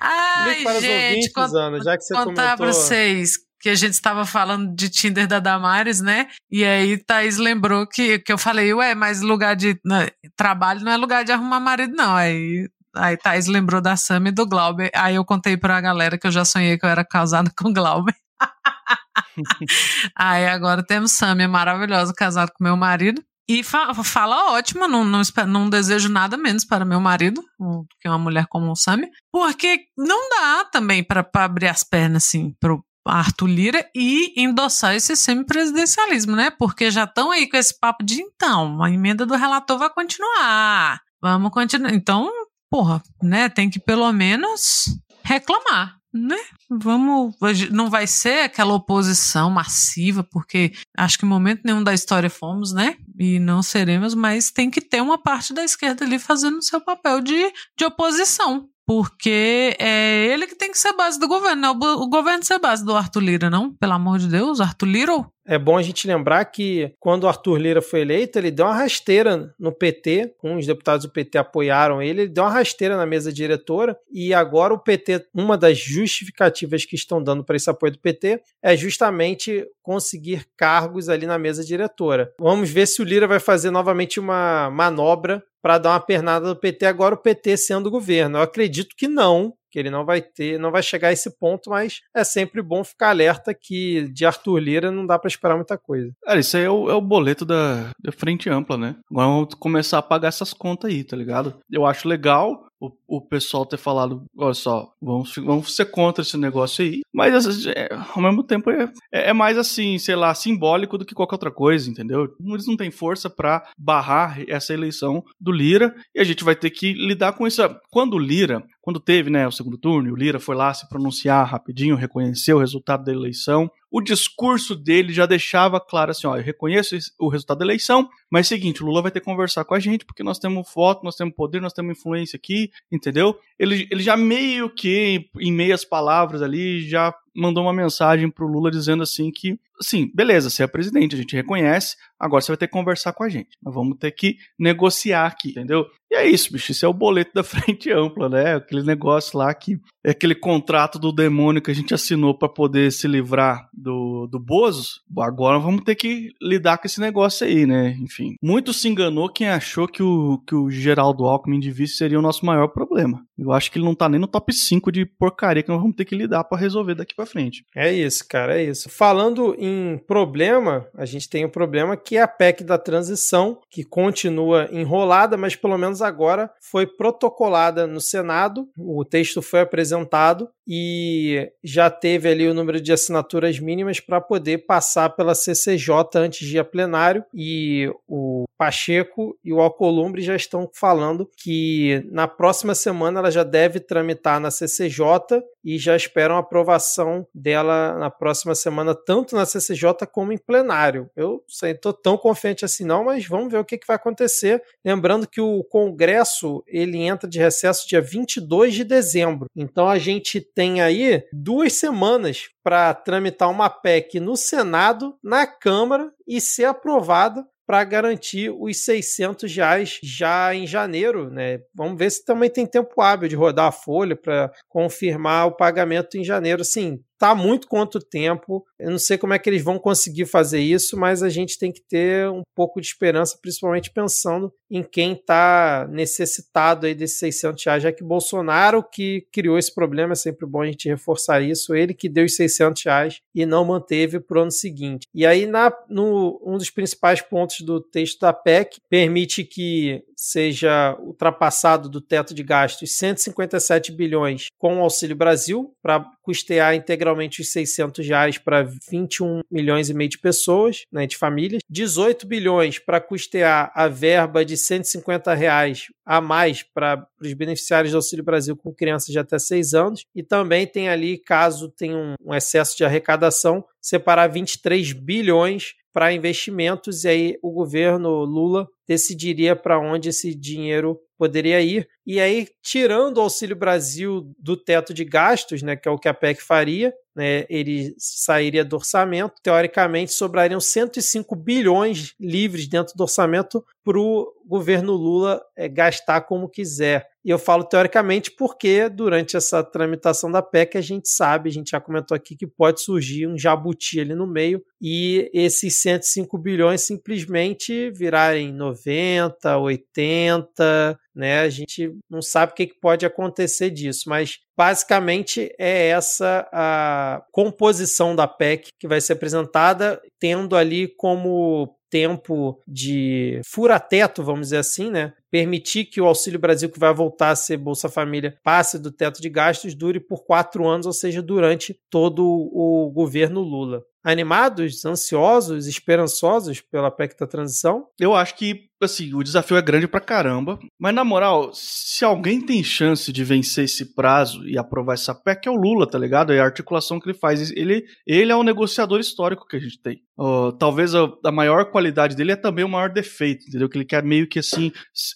Speaker 3: Ai,
Speaker 1: para os
Speaker 3: gente,
Speaker 1: ouvintes,
Speaker 3: cont-
Speaker 1: Ana, já que você
Speaker 3: contar
Speaker 1: comentou.
Speaker 3: pra vocês que a gente estava falando de Tinder da Damares, né? E aí Thaís lembrou que, que eu falei, ué, mas lugar de né, trabalho não é lugar de arrumar marido, não. Aí, aí Thaís lembrou da Sam e do Glauber. Aí eu contei pra galera que eu já sonhei que eu era casada com Glauber. aí agora temos Sam, maravilhosa, casada com meu marido. E fa- fala ótimo, não, não, não desejo nada menos para meu marido um, que uma mulher como o Sami, porque não dá também para abrir as pernas assim pro Arthur Lira e endossar esse semipresidencialismo, né? Porque já estão aí com esse papo de então, a emenda do relator vai continuar. Vamos continuar. Então, porra, né? Tem que pelo menos reclamar, né? Vamos. Não vai ser aquela oposição massiva, porque acho que em momento nenhum da história fomos, né? E não seremos, mas tem que ter uma parte da esquerda ali fazendo seu papel de, de oposição. Porque é ele que tem que ser base do governo, não é o bo- o governo ser base do Arthur Lira, não? Pelo amor de Deus, Arthur Lira?
Speaker 1: É bom a gente lembrar que quando o Arthur Lira foi eleito, ele deu uma rasteira no PT, os deputados do PT apoiaram ele, ele deu uma rasteira na mesa diretora e agora o PT, uma das justificativas que estão dando para esse apoio do PT é justamente conseguir cargos ali na mesa diretora. Vamos ver se o Lira vai fazer novamente uma manobra para dar uma pernada do PT, agora o PT sendo governo. Eu acredito que não, que ele não vai ter, não vai chegar a esse ponto, mas é sempre bom ficar alerta que de Arthur Lira não dá para esperar muita coisa.
Speaker 4: Cara, isso aí é o, é o boleto da, da frente ampla, né? Agora vamos começar a pagar essas contas aí, tá ligado? Eu acho legal o, o pessoal ter falado, olha só, vamos, vamos ser contra esse negócio aí, mas é, ao mesmo tempo é, é mais assim, sei lá, simbólico do que qualquer outra coisa, entendeu? Eles não têm força para barrar essa eleição do Lira e a gente vai ter que lidar com isso. Quando o Lira, quando teve né, o segundo turno, o Lira foi lá se pronunciar rapidinho, reconheceu o resultado da eleição, o discurso dele já deixava claro assim, ó, eu reconheço o resultado da eleição, mas é o seguinte, o Lula vai ter que conversar com a gente, porque nós temos voto, nós temos poder, nós temos influência aqui, entendeu? Ele, ele já meio que, em meias palavras ali, já mandou uma mensagem pro Lula dizendo assim que, assim, beleza, você é presidente, a gente reconhece, agora você vai ter que conversar com a gente. Nós vamos ter que negociar aqui, entendeu? E é isso, bicho, isso é o boleto da frente ampla, né? Aquele negócio lá que é aquele contrato do demônio que a gente assinou para poder se livrar do, do Bozo. Agora vamos ter que lidar com esse negócio aí, né? Enfim, muito se enganou quem achou que o, que o Geraldo Alckmin de vice seria o nosso maior problema. Eu acho que ele não tá nem no top 5 de porcaria que nós vamos ter que lidar para resolver daqui para frente.
Speaker 1: É isso, cara, é isso. Falando em problema, a gente tem um problema que é a PEC da transição, que continua enrolada, mas pelo menos agora foi protocolada no Senado. O texto foi apresentado e já teve ali o número de assinaturas mínimas para poder passar pela CCJ antes de ir a plenário e o Pacheco e o Alcolumbre já estão falando que na próxima semana ela já deve tramitar na CCJ e já esperam aprovação dela na próxima semana, tanto na CCJ como em plenário. Eu estou tão confiante assim não, mas vamos ver o que, que vai acontecer. Lembrando que o Congresso ele entra de recesso dia 22 de dezembro. Então a gente tem aí duas semanas para tramitar uma PEC no Senado, na Câmara e ser aprovada para garantir os 600 reais já em janeiro, né? Vamos ver se também tem tempo hábil de rodar a folha para confirmar o pagamento em janeiro. Sim, tá muito quanto tempo. Eu não sei como é que eles vão conseguir fazer isso, mas a gente tem que ter um pouco de esperança, principalmente pensando em quem está necessitado aí desses 600 reais, já que Bolsonaro que criou esse problema, é sempre bom a gente reforçar isso, ele que deu os 600 reais e não manteve para o ano seguinte. E aí, na, no, um dos principais pontos do texto da PEC, permite que seja ultrapassado do teto de gastos 157 bilhões com o Auxílio Brasil, para custear integralmente os 600 reais para 21 milhões e meio de pessoas, né, de famílias, 18 bilhões para custear a verba de 150 reais a mais para os beneficiários do Auxílio Brasil com crianças de até 6 anos, e também tem ali, caso tenha um, um excesso de arrecadação, separar 23 bilhões para investimentos, e aí o governo Lula decidiria para onde esse dinheiro poderia ir. E aí, tirando o Auxílio Brasil do teto de gastos, né, que é o que a PEC faria, né, ele sairia do orçamento. Teoricamente, sobrariam 105 bilhões livres dentro do orçamento para o governo Lula é, gastar como quiser. E eu falo teoricamente porque durante essa tramitação da PEC a gente sabe, a gente já comentou aqui que pode surgir um jabuti ali no meio e esses 105 bilhões simplesmente virarem 90, 80, né? A gente não sabe o que pode acontecer disso, mas basicamente é essa a composição da PEC que vai ser apresentada, tendo ali como tempo de fura-teto, vamos dizer assim, né? Permitir que o Auxílio Brasil, que vai voltar a ser Bolsa Família, passe do teto de gastos, dure por quatro anos, ou seja, durante todo o governo Lula animados, ansiosos, esperançosos pela PEC da transição?
Speaker 4: Eu acho que, assim, o desafio é grande pra caramba. Mas, na moral, se alguém tem chance de vencer esse prazo e aprovar essa PEC, é o Lula, tá ligado? É a articulação que ele faz. Ele, ele é o negociador histórico que a gente tem. Uh, talvez a, a, maior qualidade dele é também o maior defeito, entendeu? Que ele quer meio que assim.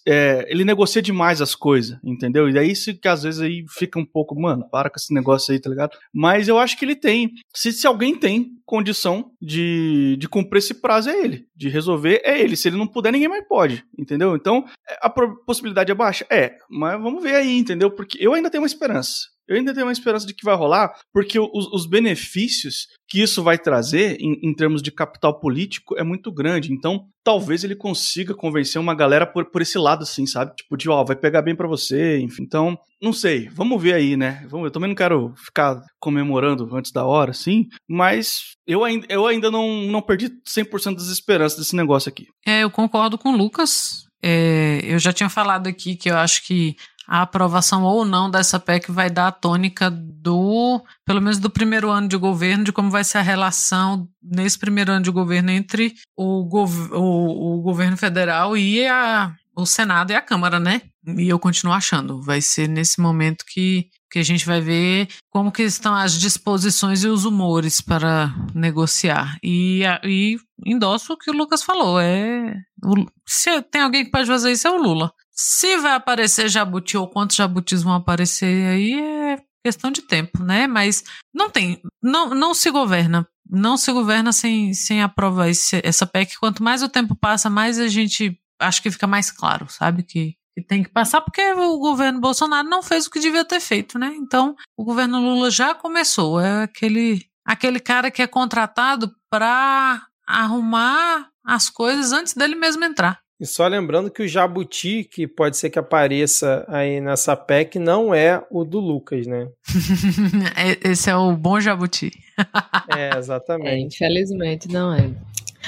Speaker 4: É, ele negocia demais as coisas, entendeu? E daí isso que às vezes aí fica um pouco, mano, para com esse negócio aí, tá ligado? Mas eu acho que ele tem. Se, se alguém tem condição de, de cumprir esse prazo é ele. De resolver é ele. Se ele não puder, ninguém mais pode. Entendeu? Então, é, a possibilidade é baixa? É. Mas vamos ver aí, entendeu? Porque eu ainda tenho uma esperança. Eu ainda tenho uma esperança de que vai rolar, porque os, os benefícios que isso vai trazer em, em, termos de capital político é muito grande. Então, talvez ele consiga convencer uma galera por, por esse lado, assim, sabe? Tipo, de, ó, vai pegar bem para você, enfim. Então, não sei. Vamos ver aí, né? Vamos, eu também não quero ficar comemorando antes da hora, assim, mas eu ainda, eu ainda não, não perdi 100% das esperanças desse negócio aqui.
Speaker 3: É, eu concordo com o Lucas. É, eu já tinha falado aqui que eu acho que a aprovação ou não dessa PEC vai dar a tônica do, pelo menos do primeiro ano de governo, de como vai ser a relação nesse primeiro ano de governo entre o, gov o, o governo federal e a, o Senado e a Câmara, né? E eu continuo achando, vai ser nesse momento que, que a gente vai ver como que estão as disposições e os humores para negociar. E, e endosso o que o Lucas falou, é o, se tem alguém que pode fazer isso é o Lula. Se vai aparecer jabuti ou quantos jabutis vão aparecer aí é questão de tempo, né? Mas não tem, não, não se governa. Não se governa sem, sem aprovar esse, essa PEC. Quanto mais o tempo passa, mais a gente acho que fica mais claro, sabe? Que, que tem que passar, porque o governo Bolsonaro não fez o que devia ter feito, né? Então, o governo Lula já começou. É aquele, aquele cara que é contratado para arrumar as coisas antes dele mesmo entrar.
Speaker 1: E só lembrando que o jabuti, que pode ser que apareça aí nessa PEC, não é o do Lucas, né?
Speaker 3: É, esse é o bom jabuti.
Speaker 1: é, exatamente. É,
Speaker 2: infelizmente não é.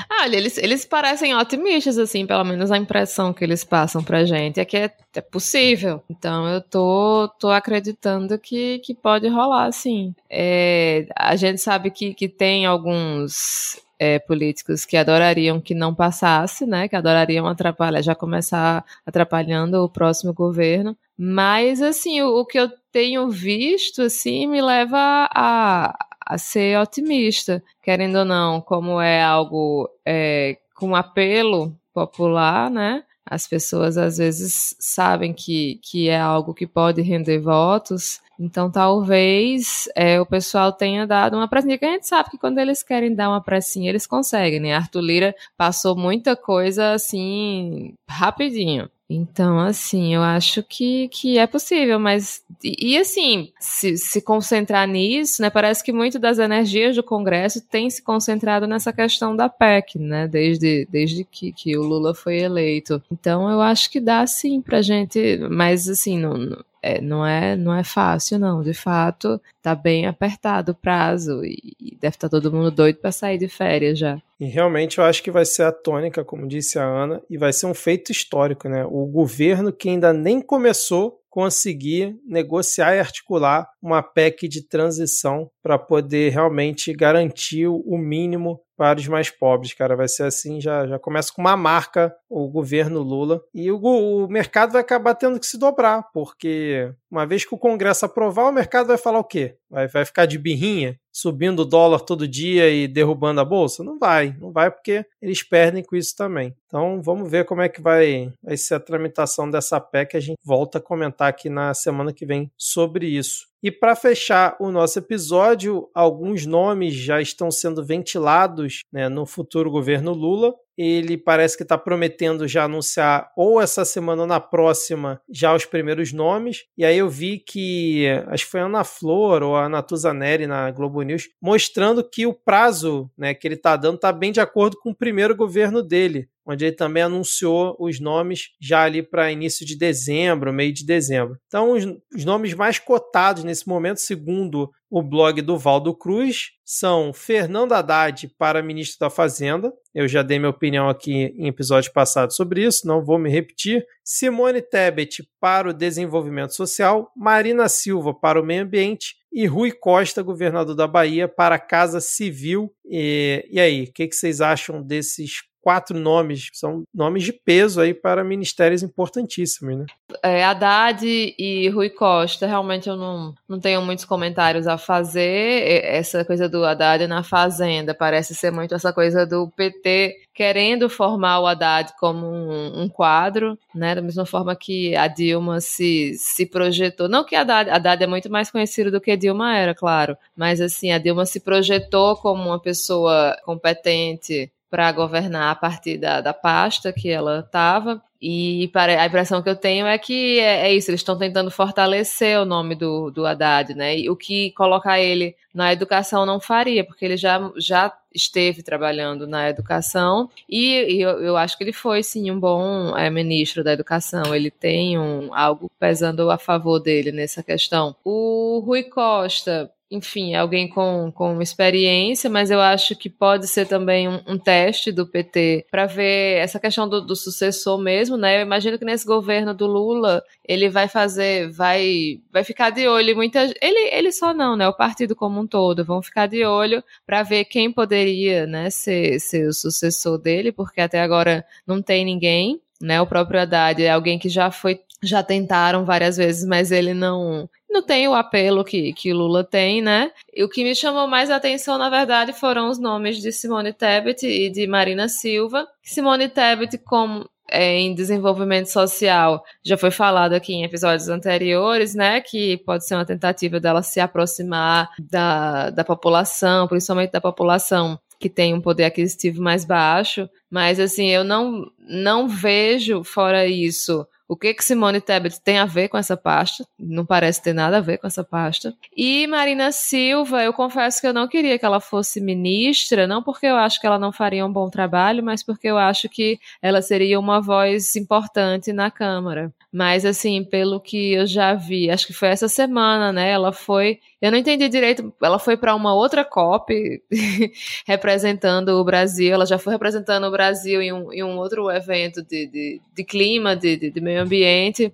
Speaker 2: Ah, olha, eles, eles parecem otimistas, assim, pelo menos a impressão que eles passam pra gente é que é, é possível. Então eu tô, tô acreditando que, que pode rolar, sim. É, a gente sabe que, que tem alguns é, políticos que adorariam que não passasse, né? Que adorariam atrapalhar, já começar atrapalhando o próximo governo. Mas assim, o, o que eu tenho visto assim me leva a, a ser otimista, querendo ou não, como é algo é, com apelo popular, né? As pessoas às vezes sabem que, que é algo que pode render votos, então talvez é, o pessoal tenha dado uma pressinha, que a gente sabe que quando eles querem dar uma pressinha, eles conseguem, né? Arthur Lira passou muita coisa assim rapidinho. Então, assim, eu acho que, que é possível, mas. E, e, assim, se, se concentrar nisso, né? Parece que muito das energias do Congresso tem se concentrado nessa questão da PEC, né? Desde, desde que, que o Lula foi eleito. Então, eu acho que dá sim pra gente. Mas, assim, não, é, não, é, não é fácil, não. De fato, tá bem apertado o prazo e, deve estar tá todo mundo doido para sair de férias já.
Speaker 1: E realmente eu acho que vai ser a tônica, como disse a Ana, e vai ser um feito histórico, né? O governo que ainda nem começou conseguir negociar e articular uma PEC de transição para poder realmente garantir o mínimo para os mais pobres, cara. Vai ser assim, já, já começa com uma marca o governo Lula. E o, o mercado vai acabar tendo que se dobrar, porque uma vez que o Congresso aprovar, o mercado vai falar o quê? Vai, vai ficar de birrinha? subindo o dólar todo dia e derrubando a bolsa? Não vai, não vai porque eles perdem com isso também. Então vamos ver como é que vai, vai ser a tramitação dessa PEC. A gente volta a comentar aqui na semana que vem sobre isso. E para fechar o nosso episódio, alguns nomes já estão sendo ventilados né, no futuro governo Lula. Ele parece que está prometendo já anunciar ou essa semana ou na próxima já os primeiros nomes. E aí eu vi que, acho que foi a Ana Flor ou a Natuza Neri na Globo News, mostrando que o prazo né, que ele está dando está bem de acordo com o primeiro governo dele onde ele também anunciou os nomes já ali para início de dezembro, meio de dezembro. Então, os, os, nomes mais cotados nesse momento, segundo o blog do Valdo Cruz, são Fernando Haddad para ministro da Fazenda. Eu já dei minha opinião aqui em episódios passados sobre isso, não vou me repetir. Simone Tebet para o desenvolvimento social, Marina Silva para o meio ambiente e Rui Costa, governador da Bahia, para a Casa Civil. E, e aí, o que, que vocês acham desses quatro nomes, são nomes de peso aí para ministérios importantíssimos, né?
Speaker 2: É, Haddad e Rui Costa, realmente eu não, não tenho muitos comentários a fazer. Essa coisa do Haddad na Fazenda parece ser muito essa coisa do PT querendo formar o Haddad como um, um quadro, né? Da mesma forma que a Dilma se, se projetou. Não que Haddad, Haddad é muito mais conhecido do que Dilma era, claro, mas assim, a Dilma se projetou como uma pessoa competente para governar a partir da, da pasta que ela estava. E a impressão que eu tenho é que é, é isso, eles estão tentando fortalecer o nome do, do Haddad, né? E o que colocar ele na educação não faria, porque ele já, já esteve trabalhando na educação e, e eu, eu, acho que ele foi sim um bom é, ministro da educação. Ele tem um, algo pesando a favor dele nessa questão. O Rui Costa enfim, alguém com, com experiência, mas eu acho que pode ser também um, um teste do PT para ver essa questão do, do, sucessor mesmo, né? Eu imagino que nesse governo do Lula ele vai fazer, vai, vai ficar de olho muita, ele, ele só não, né? O partido como um todo vão ficar de olho para ver quem poderia, né, ser, ser o sucessor dele, porque até agora não tem ninguém né? O próprio Haddad é alguém que já foi, já tentaram várias vezes, mas ele não não tem o apelo que, que Lula tem, né? E o que me chamou mais a atenção, na verdade, foram os nomes de Simone Tebet e de Marina Silva. Simone Tebet, como é, em desenvolvimento social, já foi falado aqui em episódios anteriores, né? Que pode ser uma tentativa dela se aproximar da, da população, principalmente da população que tem um poder aquisitivo mais baixo, mas assim, eu não não vejo fora isso o que que Simone Tebet tem a ver com essa pasta? Não parece ter nada a ver com essa pasta. E Marina Silva, eu confesso que eu não queria que ela fosse ministra, não porque eu acho que ela não faria um bom trabalho, mas porque eu acho que ela seria uma voz importante na Câmara. Mas assim, pelo que eu já vi, acho que foi essa semana, né? Ela foi eu não entendi direito. Ela foi para uma outra COP representando o Brasil. Ela já foi representando o Brasil em um, em um outro evento de, de, de clima, de, de, de, meio ambiente.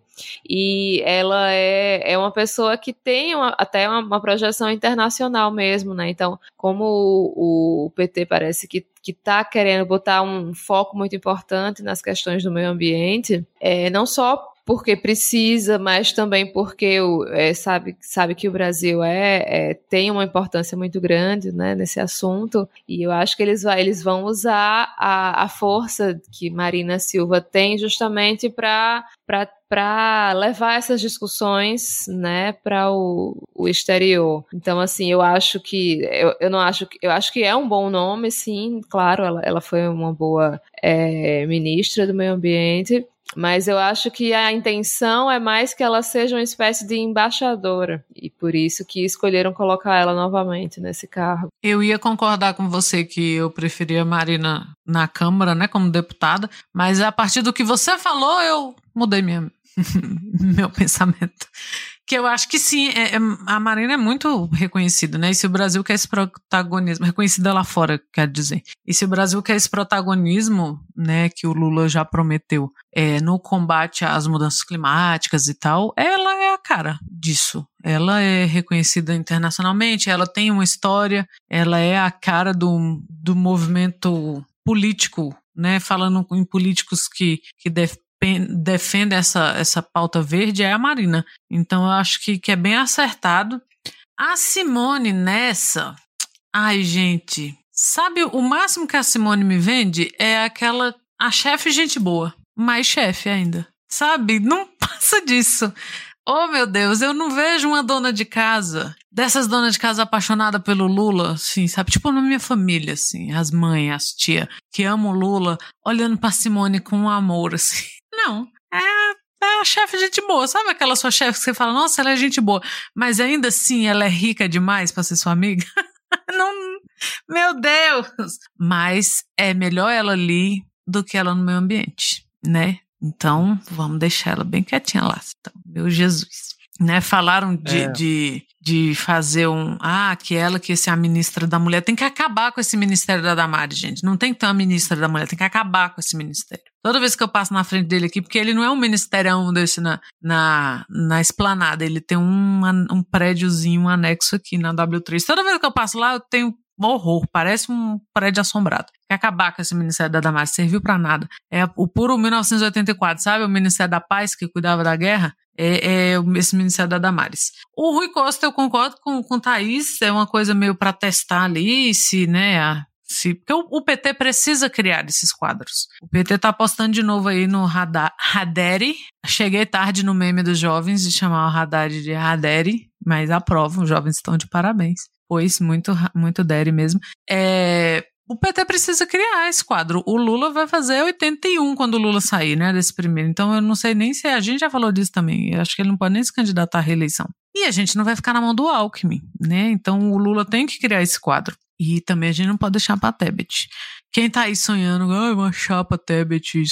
Speaker 2: E ela é, é uma pessoa que tem uma, até uma, uma, projeção internacional mesmo, né? Então, como o, o PT parece que que está querendo botar um foco muito importante nas questões do meio ambiente, é, não só porque precisa, mas também porque é, sabe, sabe que o Brasil é, é, tem uma importância muito grande né, nesse assunto, e eu acho que eles, eles vão usar a, a força que Marina Silva tem justamente para para levar essas discussões, né, para o, o exterior. Então, assim, eu acho que eu, eu não acho que eu acho que é um bom nome, sim, claro, ela, ela foi uma boa é, ministra do meio ambiente, mas eu acho que a intenção é mais que ela seja uma espécie de embaixadora. E por isso que escolheram colocar ela novamente nesse cargo.
Speaker 3: Eu ia concordar com você que eu preferia a Marina na Câmara, né, como deputada, mas a partir do que você falou, eu mudei minha, meu pensamento que eu acho que sim, é, é, a Marina é muito reconhecida, né? E se o Brasil quer esse protagonismo, reconhecida lá fora, quer dizer. E se o Brasil quer esse protagonismo, né, que o Lula já prometeu é, no combate às mudanças climáticas e tal, ela é a cara disso. Ela é reconhecida internacionalmente, ela tem uma história, ela é a cara do, do movimento político né, falando em políticos que, que def, defende essa, essa pauta verde é a Marina. Então eu acho que, que é bem acertado. A Simone nessa. Ai, gente. Sabe, o máximo que a Simone me vende é aquela. A chefe, gente boa. Mais chefe ainda. Sabe? Não passa disso. Oh, meu Deus, eu não vejo uma dona de casa, dessas donas de casa apaixonada pelo Lula, assim, sabe? Tipo na minha família, assim, as mães, as tia, que amam o Lula, olhando pra Simone com amor, assim. Não, é é a chefe gente boa. Sabe aquela sua chefe que você fala, nossa, ela é gente boa, mas ainda assim ela é rica demais para ser sua amiga? Não, meu Deus! Mas é melhor ela ali do que ela no meio ambiente, né? Então, vamos deixar ela bem quietinha lá. Então, meu Jesus. Né, falaram de, é. de, de fazer um. Ah, que ela que ser a ministra da mulher. Tem que acabar com esse ministério da Damares, gente. Não tem que ter uma ministra da mulher, tem que acabar com esse ministério. Toda vez que eu passo na frente dele aqui, porque ele não é um ministerião desse na, na, na esplanada, ele tem um, um prédiozinho, um anexo aqui na W3. Toda vez que eu passo lá, eu tenho horror, parece um prédio assombrado. Quer acabar com esse Ministério da Damares, serviu para nada. É o puro 1984, sabe? O Ministério da Paz que cuidava da guerra. É, é esse Ministério da Damares. O Rui Costa, eu concordo com, com o Thaís, é uma coisa meio para testar ali, se, né, a, se, porque o, o, PT precisa criar esses quadros. O PT tá apostando de novo aí no Haderi. Cheguei tarde no meme dos jovens de chamar o Haddad de Haderi, mas aprovam, os jovens estão de parabéns pois muito, muito Dere mesmo. É, o PT precisa criar esse quadro. O Lula vai fazer 81 quando o Lula sair, né, desse primeiro. Então eu não sei nem se a gente já falou disso também. Eu acho que ele não pode nem se candidatar à reeleição. E a gente não vai ficar na mão do Alckmin, né? Então o Lula tem que criar esse quadro. E também a gente não pode deixar para Tebet. Quem tá aí sonhando, ah, uma chapa Tebet,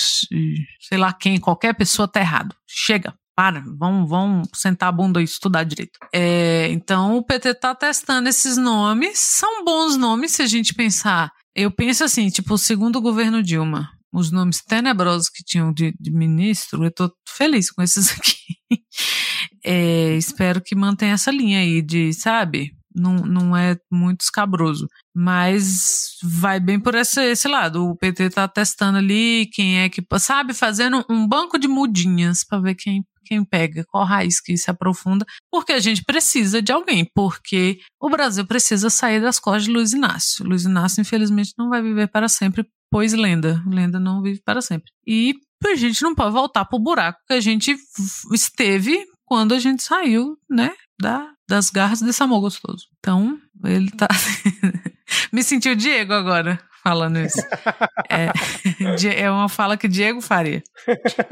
Speaker 3: sei lá quem, qualquer pessoa tá errado. Chega, para, vão, vão sentar a bunda e estudar direito. É, então o PT está testando esses nomes, são bons nomes se a gente pensar. Eu penso assim, tipo, o segundo governo Dilma, os nomes tenebrosos que tinham de, de ministro, eu tô feliz com esses aqui. É, espero que mantenha essa linha aí de, sabe, não, não é muito escabroso. Mas vai bem por esse, esse lado. O PT tá testando ali quem é que. Sabe, fazendo um banco de mudinhas para ver quem quem pega, qual raiz que se aprofunda, porque a gente precisa de alguém, porque o Brasil precisa sair das costas de Luiz Inácio. Luiz Inácio, infelizmente, não vai viver para sempre, pois lenda. Lenda não vive para sempre. E a gente não pode voltar pro buraco que a gente esteve quando a gente saiu, né, da, das garras desse amor gostoso. Então, ele tá. Me sentiu Diego agora falando isso. É, é uma fala que Diego faria.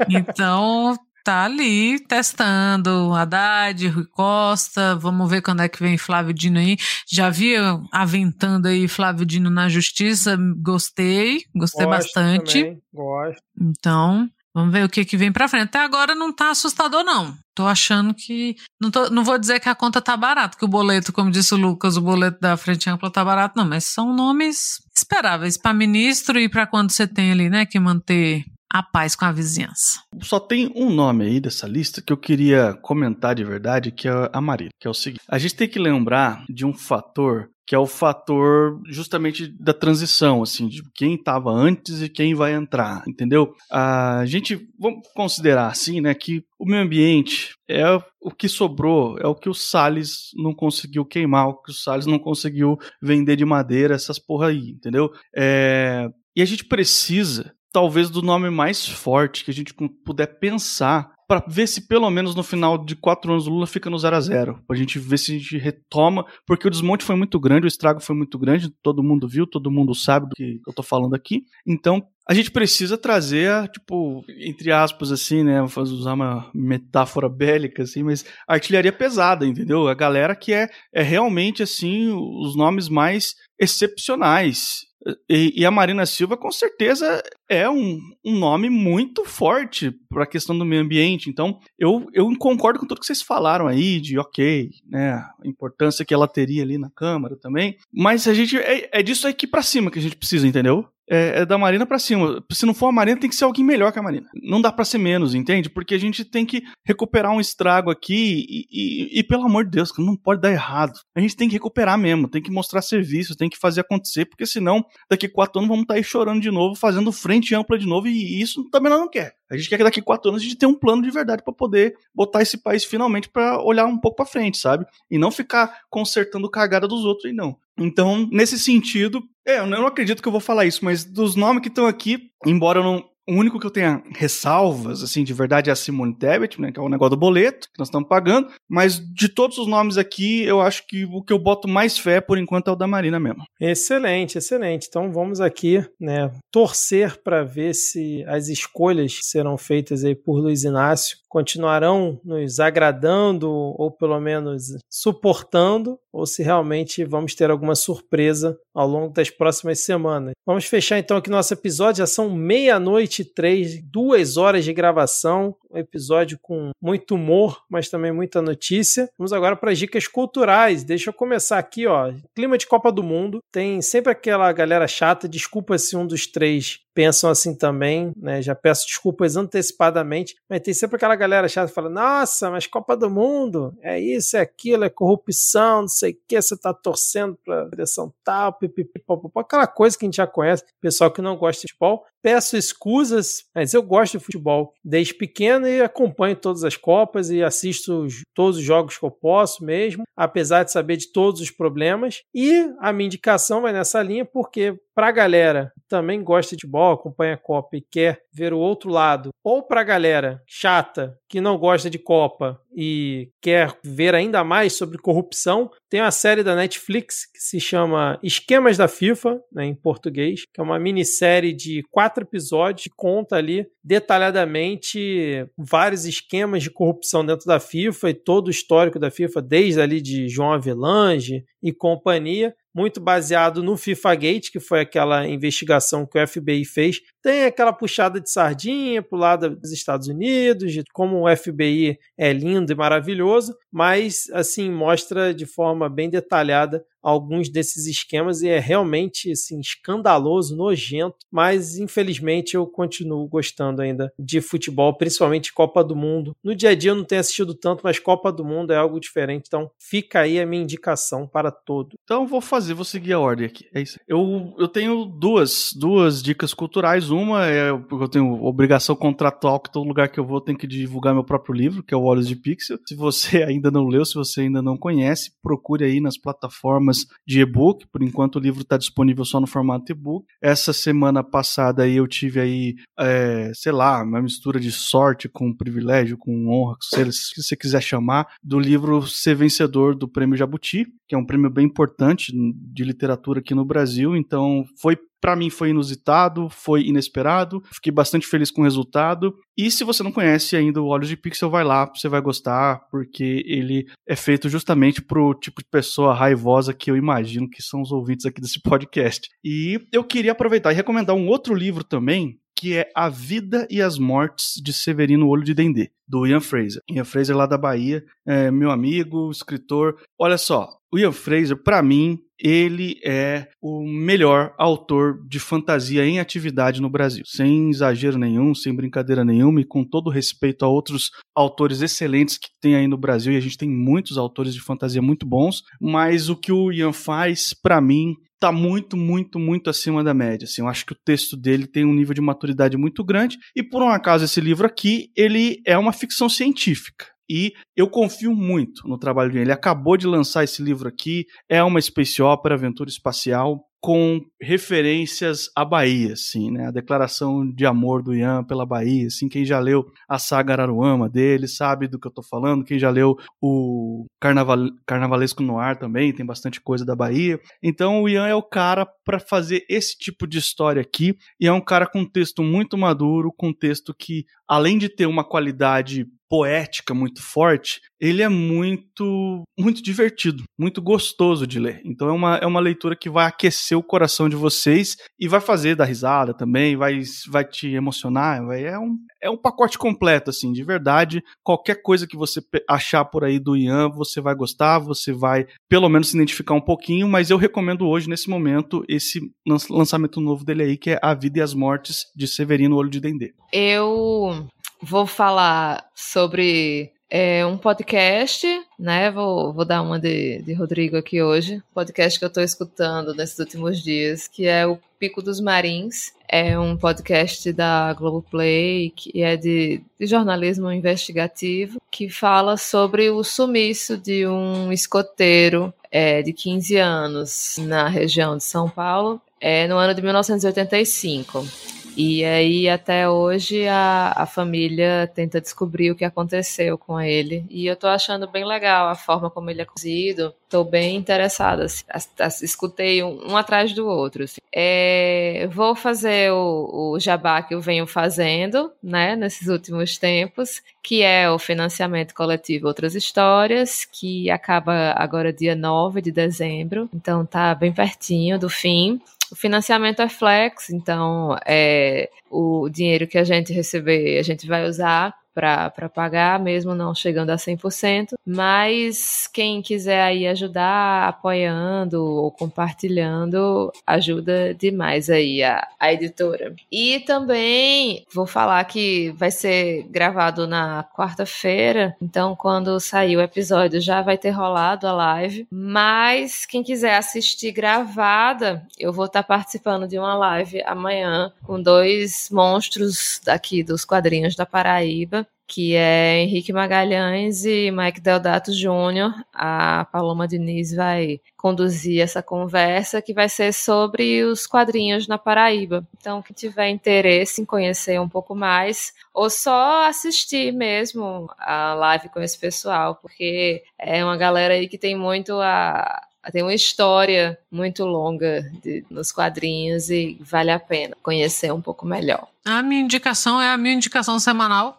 Speaker 3: Então, tá ali testando Haddad, Rui Costa, vamos ver quando é que vem Flávio Dino aí. Já vi aventando aí Flávio Dino na justiça, gostei, gostei gosto bastante. Também,
Speaker 1: gosto.
Speaker 3: Então, vamos ver o que que vem pra frente. Até agora não tá assustador não. Tô achando que não, tô, não vou dizer que a conta tá barata, que o boleto, como disse o Lucas, o boleto da frente ampla tá barato não, mas são nomes esperáveis para ministro e para quando você tem ali, né, que manter a paz com a vizinhança.
Speaker 4: Só tem um nome aí dessa lista que eu queria comentar de verdade, que é a Maria, que é o seguinte. A gente tem que lembrar de um fator que é o fator justamente da transição, assim, de quem estava antes e quem vai entrar, entendeu? A gente, vamos considerar assim, né, que o meio ambiente é o que sobrou, é o que o Salles não conseguiu queimar, o que o Salles não conseguiu vender de madeira, essas porra aí, entendeu? É, e a gente precisa talvez do nome mais forte que a gente puder pensar para ver se pelo menos no final de quatro anos o Lula fica no 0 a 0 Pra gente ver se a gente retoma, porque o desmonte foi muito grande, o estrago foi muito grande, todo mundo viu, todo mundo sabe do que eu tô falando aqui. Então, a gente precisa trazer, a, tipo, entre aspas, assim, né? Vou usar uma metáfora bélica, assim, mas artilharia pesada, entendeu? A galera que é, é realmente, assim, os nomes mais excepcionais e, e, a Marina Silva, com certeza, é um, um nome muito forte para a questão do meio ambiente. Então, eu, eu concordo com tudo que vocês falaram aí, de ok, né, a importância que ela teria ali na Câmara também. Mas a gente é, é disso aqui para cima que a gente precisa, entendeu? É, é da Marina para cima. Se não for a Marina, tem que ser alguém melhor que a Marina. Não dá para ser menos, entende? Porque a gente tem que recuperar um estrago aqui e, e, e, pelo amor de Deus, não pode dar errado. A gente tem que recuperar mesmo, tem que mostrar serviço, tem que fazer acontecer, porque senão daqui quatro anos vamos estar tá aí chorando de novo, fazendo frente ampla de novo e isso também nós não quer. A gente quer que daqui quatro anos a gente tenha um plano de verdade para poder botar esse país finalmente para olhar um pouco para frente, sabe? E não ficar consertando cagada dos outros e não. Então, nesse sentido, é, eu não acredito que eu vou falar isso, mas dos nomes que estão aqui, embora eu não, O único que eu tenho ressalvas, assim, de verdade é a Simone Tebet, né, que é o negócio do boleto que nós estamos pagando, mas de todos os nomes aqui, eu acho que o que eu boto mais fé por enquanto é o da Marina mesmo.
Speaker 1: Excelente, excelente. Então vamos aqui, né, torcer para ver se as escolhas serão feitas aí por Luiz Inácio continuarão nos agradando ou pelo menos suportando, ou se realmente vamos ter alguma surpresa ao longo das próximas semanas. Vamos fechar então aqui nosso episódio, já são meia-noite e três, duas horas de gravação, um episódio com muito humor, mas também muita notícia. Vamos agora para as dicas culturais. Deixa eu começar aqui, ó. Clima de Copa do Mundo. Tem sempre aquela galera chata, desculpa se um dos três pensam assim também, né? Já peço desculpas antecipadamente, mas tem sempre aquela galera chata que fala: "Nossa, mas Copa do Mundo, é isso, é aquilo, é corrupção, não sei o que, você tá torcendo pra direção tal, pipipipopopó", aquela coisa que a gente já conhece, pessoal que não gosta de futebol. Peço escusas, mas eu gosto de futebol desde pequeno e acompanho todas as Copas e assisto todos os jogos que eu posso mesmo, apesar de saber de todos os problemas. E a minha indicação vai nessa linha porque para a galera que também gosta de futebol, acompanha a Copa e quer ver o outro lado, ou para a galera chata que não gosta de Copa e quer ver ainda mais sobre corrupção, tem uma série da Netflix que se chama Esquemas da FIFA, né, em português, que é uma minissérie de quatro episódios que conta ali detalhadamente vários esquemas de corrupção dentro da FIFA e todo o histórico da FIFA, desde ali de João Avelange e companhia muito baseado no FIFA Gate, que foi aquela investigação que o FBI fez. Tem aquela puxada de sardinha para o lado dos Estados Unidos, de como o FBI é lindo e maravilhoso, mas assim mostra de forma bem detalhada alguns desses esquemas e é realmente assim, escandaloso, nojento, mas infelizmente eu continuo gostando ainda de futebol, principalmente Copa do Mundo. No dia a dia eu não tenho assistido tanto, mas Copa do Mundo é algo diferente, então fica aí a minha indicação para todo.
Speaker 4: Então vou fazer, vou seguir a ordem aqui. É isso. Eu, eu tenho duas, duas dicas culturais. Uma é eu tenho obrigação contratual que todo lugar que eu vou tem que divulgar meu próprio livro, que é o Olhos de Pixel. Se você ainda não leu, se você ainda não conhece, procure aí nas plataformas de e-book. Por enquanto o livro está disponível só no formato e-book. Essa semana passada aí eu tive aí, é, sei lá, uma mistura de sorte com privilégio, com honra, se você quiser chamar, do livro Ser Vencedor do Prêmio Jabuti, que é um prêmio bem importante de literatura aqui no Brasil. Então foi para mim foi inusitado, foi inesperado, fiquei bastante feliz com o resultado. E se você não conhece ainda o Olhos de Pixel, vai lá, você vai gostar, porque ele é feito justamente pro tipo de pessoa raivosa que eu imagino que são os ouvintes aqui desse podcast. E eu queria aproveitar e recomendar um outro livro também, que é A Vida e as Mortes de Severino Olho de Dendê, do Ian Fraser. Ian Fraser lá da Bahia, é meu amigo, escritor. Olha só, o Ian Fraser, para mim, ele é o melhor autor de fantasia em atividade no Brasil. Sem exagero nenhum, sem brincadeira nenhuma e com todo respeito a outros autores excelentes que tem aí no Brasil, e a gente tem muitos autores de fantasia muito bons, mas o que o Ian faz, para mim, tá muito, muito, muito acima da média. Assim, eu acho que o texto dele tem um nível de maturidade muito grande e por um acaso esse livro aqui, ele é uma ficção científica. E eu confio muito no trabalho dele. Ele acabou de lançar esse livro aqui, é uma space opera, aventura espacial com referências à Bahia, assim, né? A declaração de amor do Ian pela Bahia, assim, quem já leu a saga Araruama dele sabe do que eu tô falando, quem já leu o Carnaval, Carnavalesco no Ar também, tem bastante coisa da Bahia. Então o Ian é o cara para fazer esse tipo de história aqui, e é um cara com um texto muito maduro, com um texto que, além de ter uma qualidade poética muito forte, ele é muito muito divertido, muito gostoso de ler. Então é uma, é uma leitura que vai aquecer o coração de vocês e vai fazer dar risada também, vai, vai te emocionar, vai, é, um, é um pacote completo, assim, de verdade. Qualquer coisa que você achar por aí do Ian, você vai gostar, você vai pelo menos se identificar um pouquinho, mas eu recomendo hoje, nesse momento, esse lançamento novo dele aí, que é A Vida e as Mortes, de Severino Olho de Dendê.
Speaker 2: Eu vou falar sobre é, um podcast, né? Vou, vou dar uma de, de Rodrigo aqui hoje. Podcast que eu estou escutando nesses últimos dias, que é o Pico dos Marins. É um podcast da Globoplay, que é de, de jornalismo investigativo, que fala sobre o sumiço de um escoteiro é, de 15 anos na região de São Paulo, é, no ano de 1985. E aí, até hoje, a, a família tenta descobrir o que aconteceu com ele. E eu tô achando bem legal a forma como ele é cozido. Tô bem interessada. Assim, escutei um, um, atrás do outro. Assim. É, vou fazer o, o jabá que eu venho fazendo, né, nesses últimos tempos, que é o financiamento coletivo Outras Histórias, que acaba agora dia 9 de dezembro. Então tá bem pertinho do fim. O financiamento é flex, então é, o dinheiro que a gente receber, a gente vai usar para pagar, mesmo não chegando a 100%. Mas quem quiser aí ajudar apoiando ou compartilhando, ajuda demais aí a, a editora. E também vou falar que vai ser gravado na quarta-feira, então quando sair o episódio já vai ter rolado a live. Mas quem quiser assistir gravada, eu vou estar tá participando de uma live amanhã com dois monstros daqui dos quadrinhos da Paraíba que é Henrique Magalhães e Mike Deodato Júnior. A Paloma Diniz vai conduzir essa conversa, que vai ser sobre os quadrinhos na Paraíba. Então, quem tiver interesse em conhecer um pouco mais, ou só assistir mesmo a live com esse pessoal, porque é uma galera aí que tem muito a tem uma história muito longa de, nos quadrinhos e vale a pena conhecer um pouco melhor.
Speaker 3: A minha indicação é a minha indicação semanal,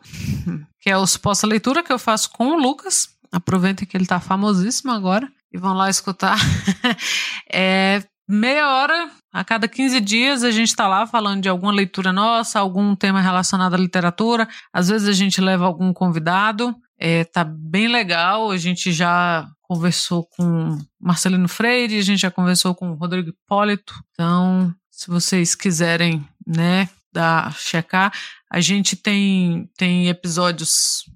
Speaker 3: que é o Suposta Leitura que eu faço com o Lucas. Aproveitem que ele está famosíssimo agora e vão lá escutar. é meia hora a cada 15 dias a gente está lá falando de alguma leitura nossa, algum tema relacionado à literatura. Às vezes a gente leva algum convidado. É, tá bem legal. A gente já conversou com Marcelino Freire, a gente já conversou com Rodrigo Hipólito. Então, se vocês quiserem, né, dar, checar, a gente tem, tem episódios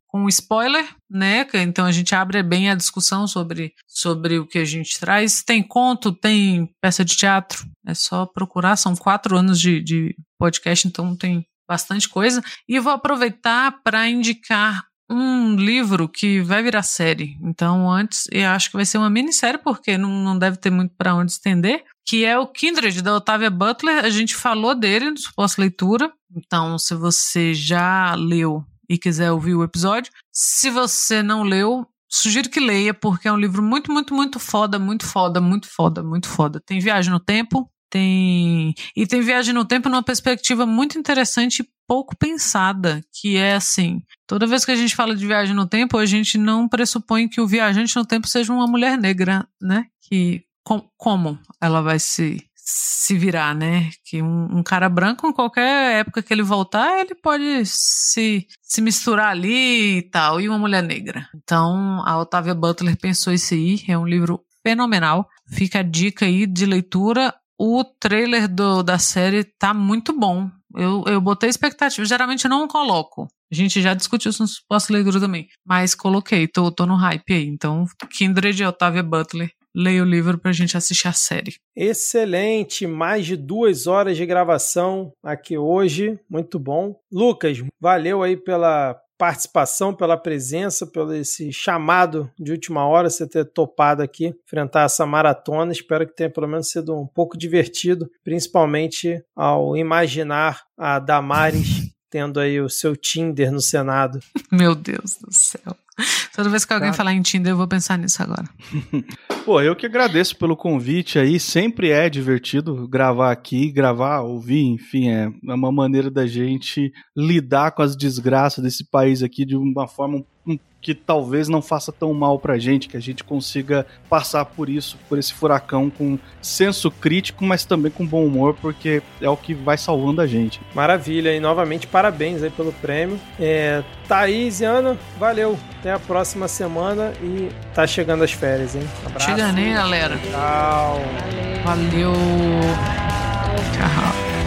Speaker 3: com spoiler, né? Então a gente abre bem a discussão sobre, sobre o que a gente traz. Tem conto, tem peça de teatro, é só procurar. São quatro anos de, de podcast, então tem bastante coisa. E vou aproveitar para indicar um livro que vai virar série. Então, antes, eu acho que vai ser uma minissérie, porque não, não deve ter muito para onde estender, que é o Kindred, da Otávia Butler. A gente falou dele no pós-leitura. Então, se você já leu e quiser ouvir o episódio, se você não leu, sugiro que leia, porque é um livro muito, muito, muito foda, muito foda, muito foda, muito foda. Tem viagem no tempo, tem. E tem viagem no tempo numa perspectiva muito interessante e pouco pensada, que é assim: toda vez que a gente fala de viagem no tempo, a gente não pressupõe que o viajante no tempo seja uma mulher negra, né? Que com, como ela vai se se virar, né? Que um, um, cara branco, em qualquer época que ele voltar, ele pode se, se misturar ali e tal, e uma mulher negra. Então, a Otávia Butler pensou isso aí, é um livro fenomenal. Fica a dica aí de leitura o trailer do, da série tá muito bom. Eu, eu botei expectativa. Geralmente eu não coloco. A gente já discutiu isso no pós-leitura também. Mas coloquei, tô, tô no hype aí. Então, Kindred e Otávia Butler. Leia o livro pra gente assistir a série.
Speaker 1: Excelente! Mais de duas horas de gravação aqui hoje. Muito bom. Lucas, valeu aí pela participação, pela presença, pelo esse chamado de última hora, você ter topado aqui enfrentar essa maratona. Espero que tenha pelo menos sido um pouco divertido, principalmente ao imaginar a Damares tendo aí o seu Tinder no Senado.
Speaker 3: Meu Deus do céu. Toda vez que alguém falar em Tinder, eu vou pensar nisso agora.
Speaker 4: Pô, eu que agradeço pelo convite aí. Sempre é divertido gravar aqui, gravar, ouvir, enfim, é uma maneira da gente lidar com as desgraças desse país aqui de uma forma um que talvez não faça tão mal pra gente, que a gente consiga passar por isso, por esse furacão com senso crítico, mas também com bom humor, porque é o que vai salvando a gente.
Speaker 1: Maravilha, e novamente parabéns aí pelo prêmio. É, Thaís e Ana, valeu. Até a próxima semana e tá chegando as férias, hein?
Speaker 3: Abraço. Chega nem, galera.
Speaker 1: Tchau.
Speaker 3: Valeu. Valeu. Tchau.